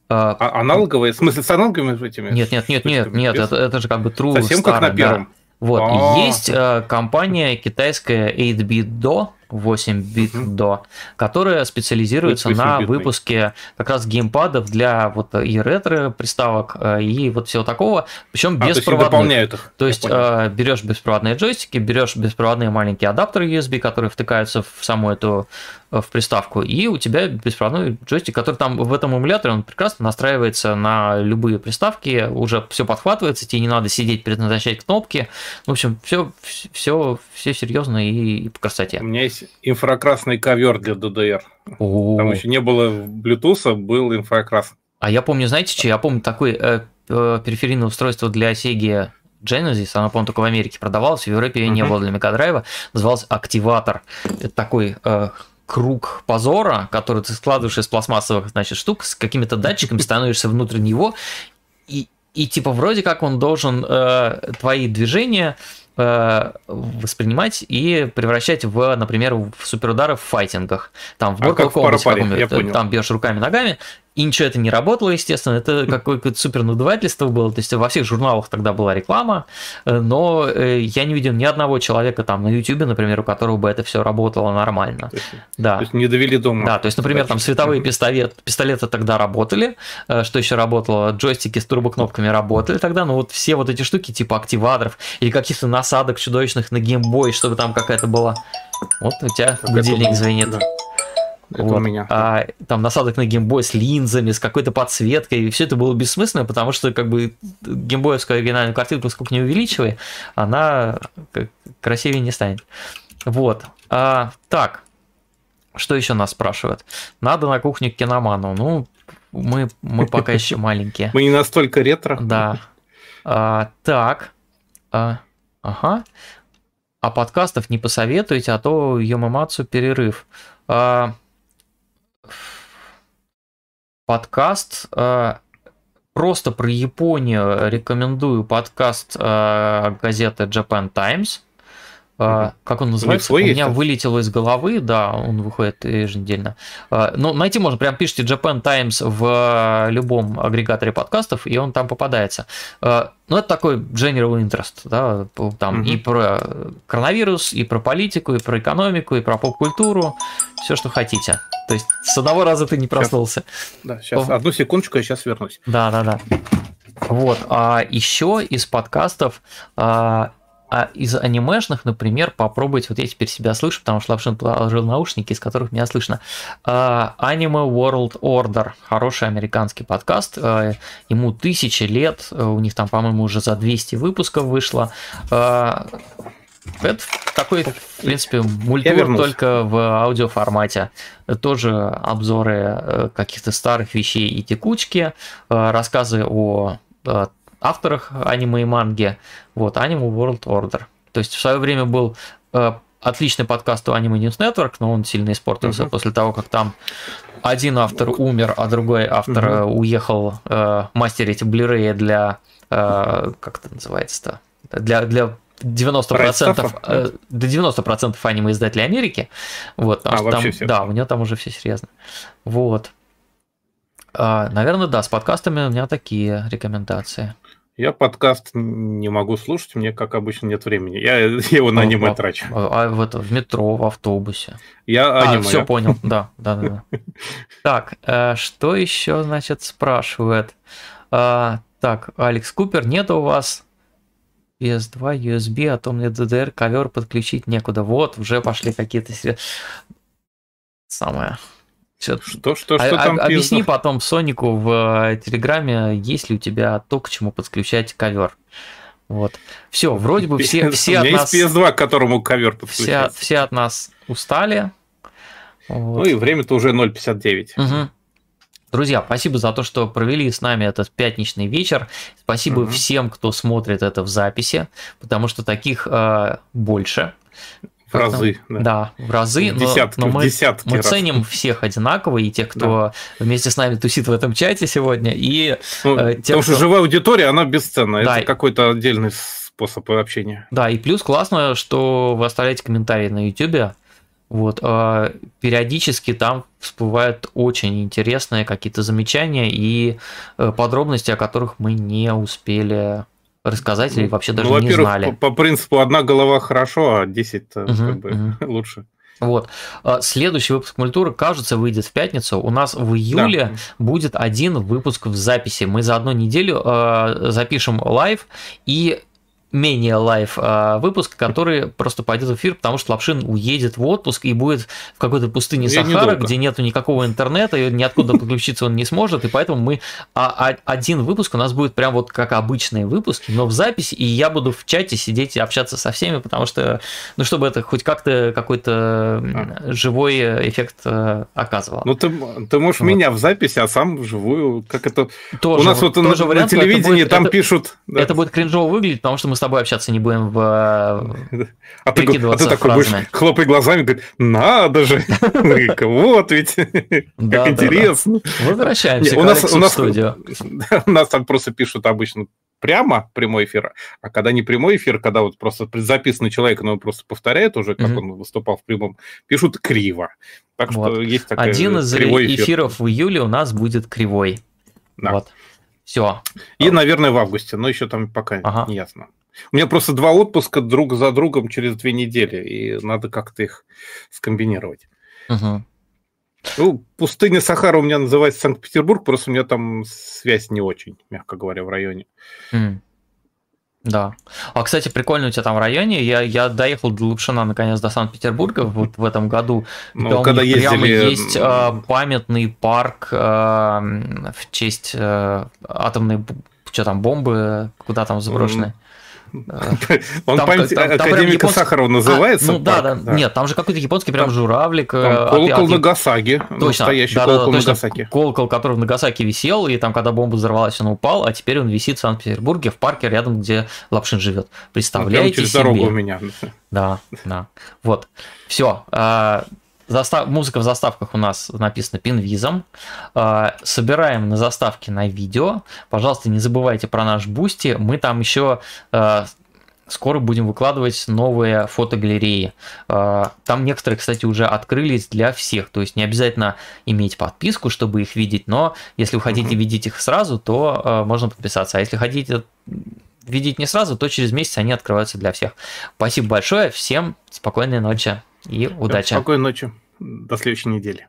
Э, а, аналоговые? В смысле, с аналоговыми этими? Нет, нет, нет, нет, нет, это, это же как бы true Совсем старый, как на первом? Да. Вот, А-а-а. есть э, компания китайская 8-bit Do, 8-бит угу. до, которая специализируется на выпуске как раз геймпадов для вот и ретро приставок, э, и вот всего такого, причем а, беспроводных. То есть, то есть э, берешь беспроводные джойстики, берешь беспроводные маленькие адаптеры USB, которые втыкаются в саму эту э, в приставку, и у тебя беспроводной джойстик, который там в этом эмуляторе, он прекрасно настраивается на любые приставки, уже все подхватывается, тебе не надо сидеть переназначать кнопки. В общем, все, все, все серьезно и, и по красоте. У меня есть инфракрасный ковер для DDR. О-о-о. Там еще не было Bluetooth, был инфракрасный. А я помню, знаете, что? Я помню такое э, э, периферийное устройство для Sega Genesis, оно, по-моему, только в Америке продавалось, в Европе uh-huh. не было для Мегадрайва, называлось Активатор. Это такой э, круг позора, который ты складываешь из пластмассовых, значит, штук с какими-то датчиками, становишься внутрь него, и, и типа вроде как он должен э, твои движения Э, воспринимать и превращать в, например, в суперудары в файтингах. Там в Mortal Kombat, там, там бьешь руками, ногами, и ничего это не работало, естественно, это какое-то супер надувательство было, то есть во всех журналах тогда была реклама, э, но э, я не видел ни одного человека там на YouTube, например, у которого бы это все работало нормально. То есть, да. то есть не довели дома. Да, то есть, например, там световые пистолет, пистолеты тогда работали, э, что еще работало, джойстики с турбокнопками работали тогда, но вот все вот эти штуки типа активаторов или каких-то насадок чудовищных на геймбой, чтобы там какая-то была. Вот у тебя будильник звенит. Да. Это вот. у меня. А, там насадок на геймбой с линзами, с какой-то подсветкой. И все это было бессмысленно, потому что как бы геймбоевская оригинальная картинка, сколько не увеличивай, она красивее не станет. Вот. А, так. Что еще нас спрашивают? Надо на кухню к киноману. Ну, мы, мы пока еще маленькие. Мы не настолько ретро. Да. А, так. А, ага. А подкастов не посоветуете, а то Йомамацу перерыв. А, подкаст. Э, просто про Японию рекомендую подкаст э, газеты Japan Times. Uh, как он называется? У, у меня есть? вылетело из головы, да, он выходит еженедельно. Uh, ну, найти можно, прям пишите Japan Times в любом агрегаторе подкастов, и он там попадается. Uh, ну, это такой general interest, да, там uh-huh. и про коронавирус, и про политику, и про экономику, и про поп-культуру, все, что хотите. То есть с одного раза ты не проснулся. Сейчас, да, сейчас, одну секундочку, я сейчас вернусь. Да, да, да. Вот, а еще из подкастов а из анимешных, например, попробовать, вот я теперь себя слышу, потому что Лапшин положил наушники, из которых меня слышно. Uh, Anime World Order, хороший американский подкаст, uh, ему тысячи лет, uh, у них там, по-моему, уже за 200 выпусков вышло. Это такой, в принципе, мультфильм только в аудиоформате. Тоже обзоры каких-то старых вещей и текучки, рассказы о авторах аниме и манги. Вот, Anime World Order. То есть в свое время был э, отличный подкаст у Anime News Network, но он сильно испортился uh-huh. после того, как там один автор умер, а другой автор uh-huh. уехал э, мастерить блиреи для, э, как это называется-то, для, для 90%, э, до 90% аниме издателей Америки. Вот, а, там, все. Да, у него там уже все серьезно. Вот. А, наверное, да, с подкастами у меня такие рекомендации. Я подкаст не могу слушать, мне, как обычно, нет времени. Я, я его на аниме а, трачу. А, а в, это, в метро, в автобусе. Я а, аниме. все понял, да, да, да. Так, э, что еще, значит, спрашивает? Так, Алекс Купер, нет у вас PS2, USB, а то мне DDR ковер подключить некуда. Вот, уже пошли какие-то самое что, что, что, а, там а, Объясни потом Сонику в э, Телеграме, есть ли у тебя то, к чему подключать ковер. Вот. Все, вроде бы все, все от нас... есть PS2, к которому ковер подключать. Все, все от нас устали. Вот. Ну и время-то уже 0.59. Угу. Друзья, спасибо за то, что провели с нами этот пятничный вечер. Спасибо угу. всем, кто смотрит это в записи, потому что таких э, больше. В разы. Да. да, в разы. В десятки, но, но мы, мы ценим всех одинаково, и тех, кто да. вместе с нами тусит в этом чате сегодня, и ну, э, тех, Потому кто... что живая аудитория, она бесценна. Да. Это какой-то отдельный способ общения. Да, и плюс классно, что вы оставляете комментарии на YouTube. Вот, э, периодически там всплывают очень интересные какие-то замечания и э, подробности, о которых мы не успели рассказать или вообще даже ну, не знали. По, по принципу одна голова хорошо, а 10 угу, как бы угу. лучше. Вот. А, следующий выпуск культуры, кажется, выйдет в пятницу. У нас в июле да. будет один выпуск в записи. Мы за одну неделю э, запишем live и менее live а, выпуск, который просто пойдет в эфир, потому что Лапшин уедет в отпуск и будет в какой-то пустыне Я Сахара, где нету никакого интернета, и ниоткуда подключиться он не сможет, и поэтому мы а, а, один выпуск у нас будет прям вот как обычные выпуски, но в записи, и я буду в чате сидеть и общаться со всеми, потому что, ну, чтобы это хоть как-то какой-то а. живой эффект э, оказывал. Ну, ты, ты можешь вот. меня в записи, а сам вживую, как это... Тоже, у нас вот тоже на, вариант, на телевидении будет, там это, пишут... Да. Это будет кринжово выглядеть, потому что мы тобой общаться не будем в а ты, а ты такой будешь хлопай глазами, говорит, надо же, вот ведь, как интересно. Возвращаемся у нас, у нас, студию. У нас там просто пишут обычно прямо прямой эфир, а когда не прямой эфир, когда вот просто записанный человек, но он просто повторяет уже, как он выступал в прямом, пишут криво. Так что есть такой Один из эфиров в июле у нас будет кривой. Вот. Все. И, наверное, в августе, но еще там пока ага. не ясно. У меня просто два отпуска друг за другом через две недели, и надо как-то их скомбинировать. Угу. Ну, пустыня Сахара у меня называется Санкт-Петербург, просто у меня там связь не очень, мягко говоря, в районе. Mm. Да. А, кстати, прикольно у тебя там в районе. Я, я доехал до Лапшина наконец до Санкт-Петербурга вот в этом году. Ну, когда ездили... Прямо есть э, памятный парк э, в честь э, атомной что там, бомбы, куда там заброшены. Он там, память там, там академика японский... Сахарова называется? А, ну да, да, да. Нет, там же какой-то японский прям там, журавлик. Там э, колокол от, Нагасаки. Точно, настоящий да, колокол да, Нагасаки. Колокол, который в Нагасаки висел, и там, когда бомба взорвалась, он упал, а теперь он висит в Санкт-Петербурге, в парке рядом, где Лапшин живет. Представляете через себе? дорогу у меня. Да, да. Вот. Все. Застав... Музыка в заставках у нас написана пинвизом. А, собираем на заставке на видео. Пожалуйста, не забывайте про наш бусти. Мы там еще а, скоро будем выкладывать новые фотогалереи. А, там некоторые, кстати, уже открылись для всех. То есть не обязательно иметь подписку, чтобы их видеть, но если вы хотите видеть их сразу, то можно подписаться. А если хотите видеть не сразу, то через месяц они открываются для всех. Спасибо большое, всем спокойной ночи и удачи. Спокойной ночи. До следующей недели.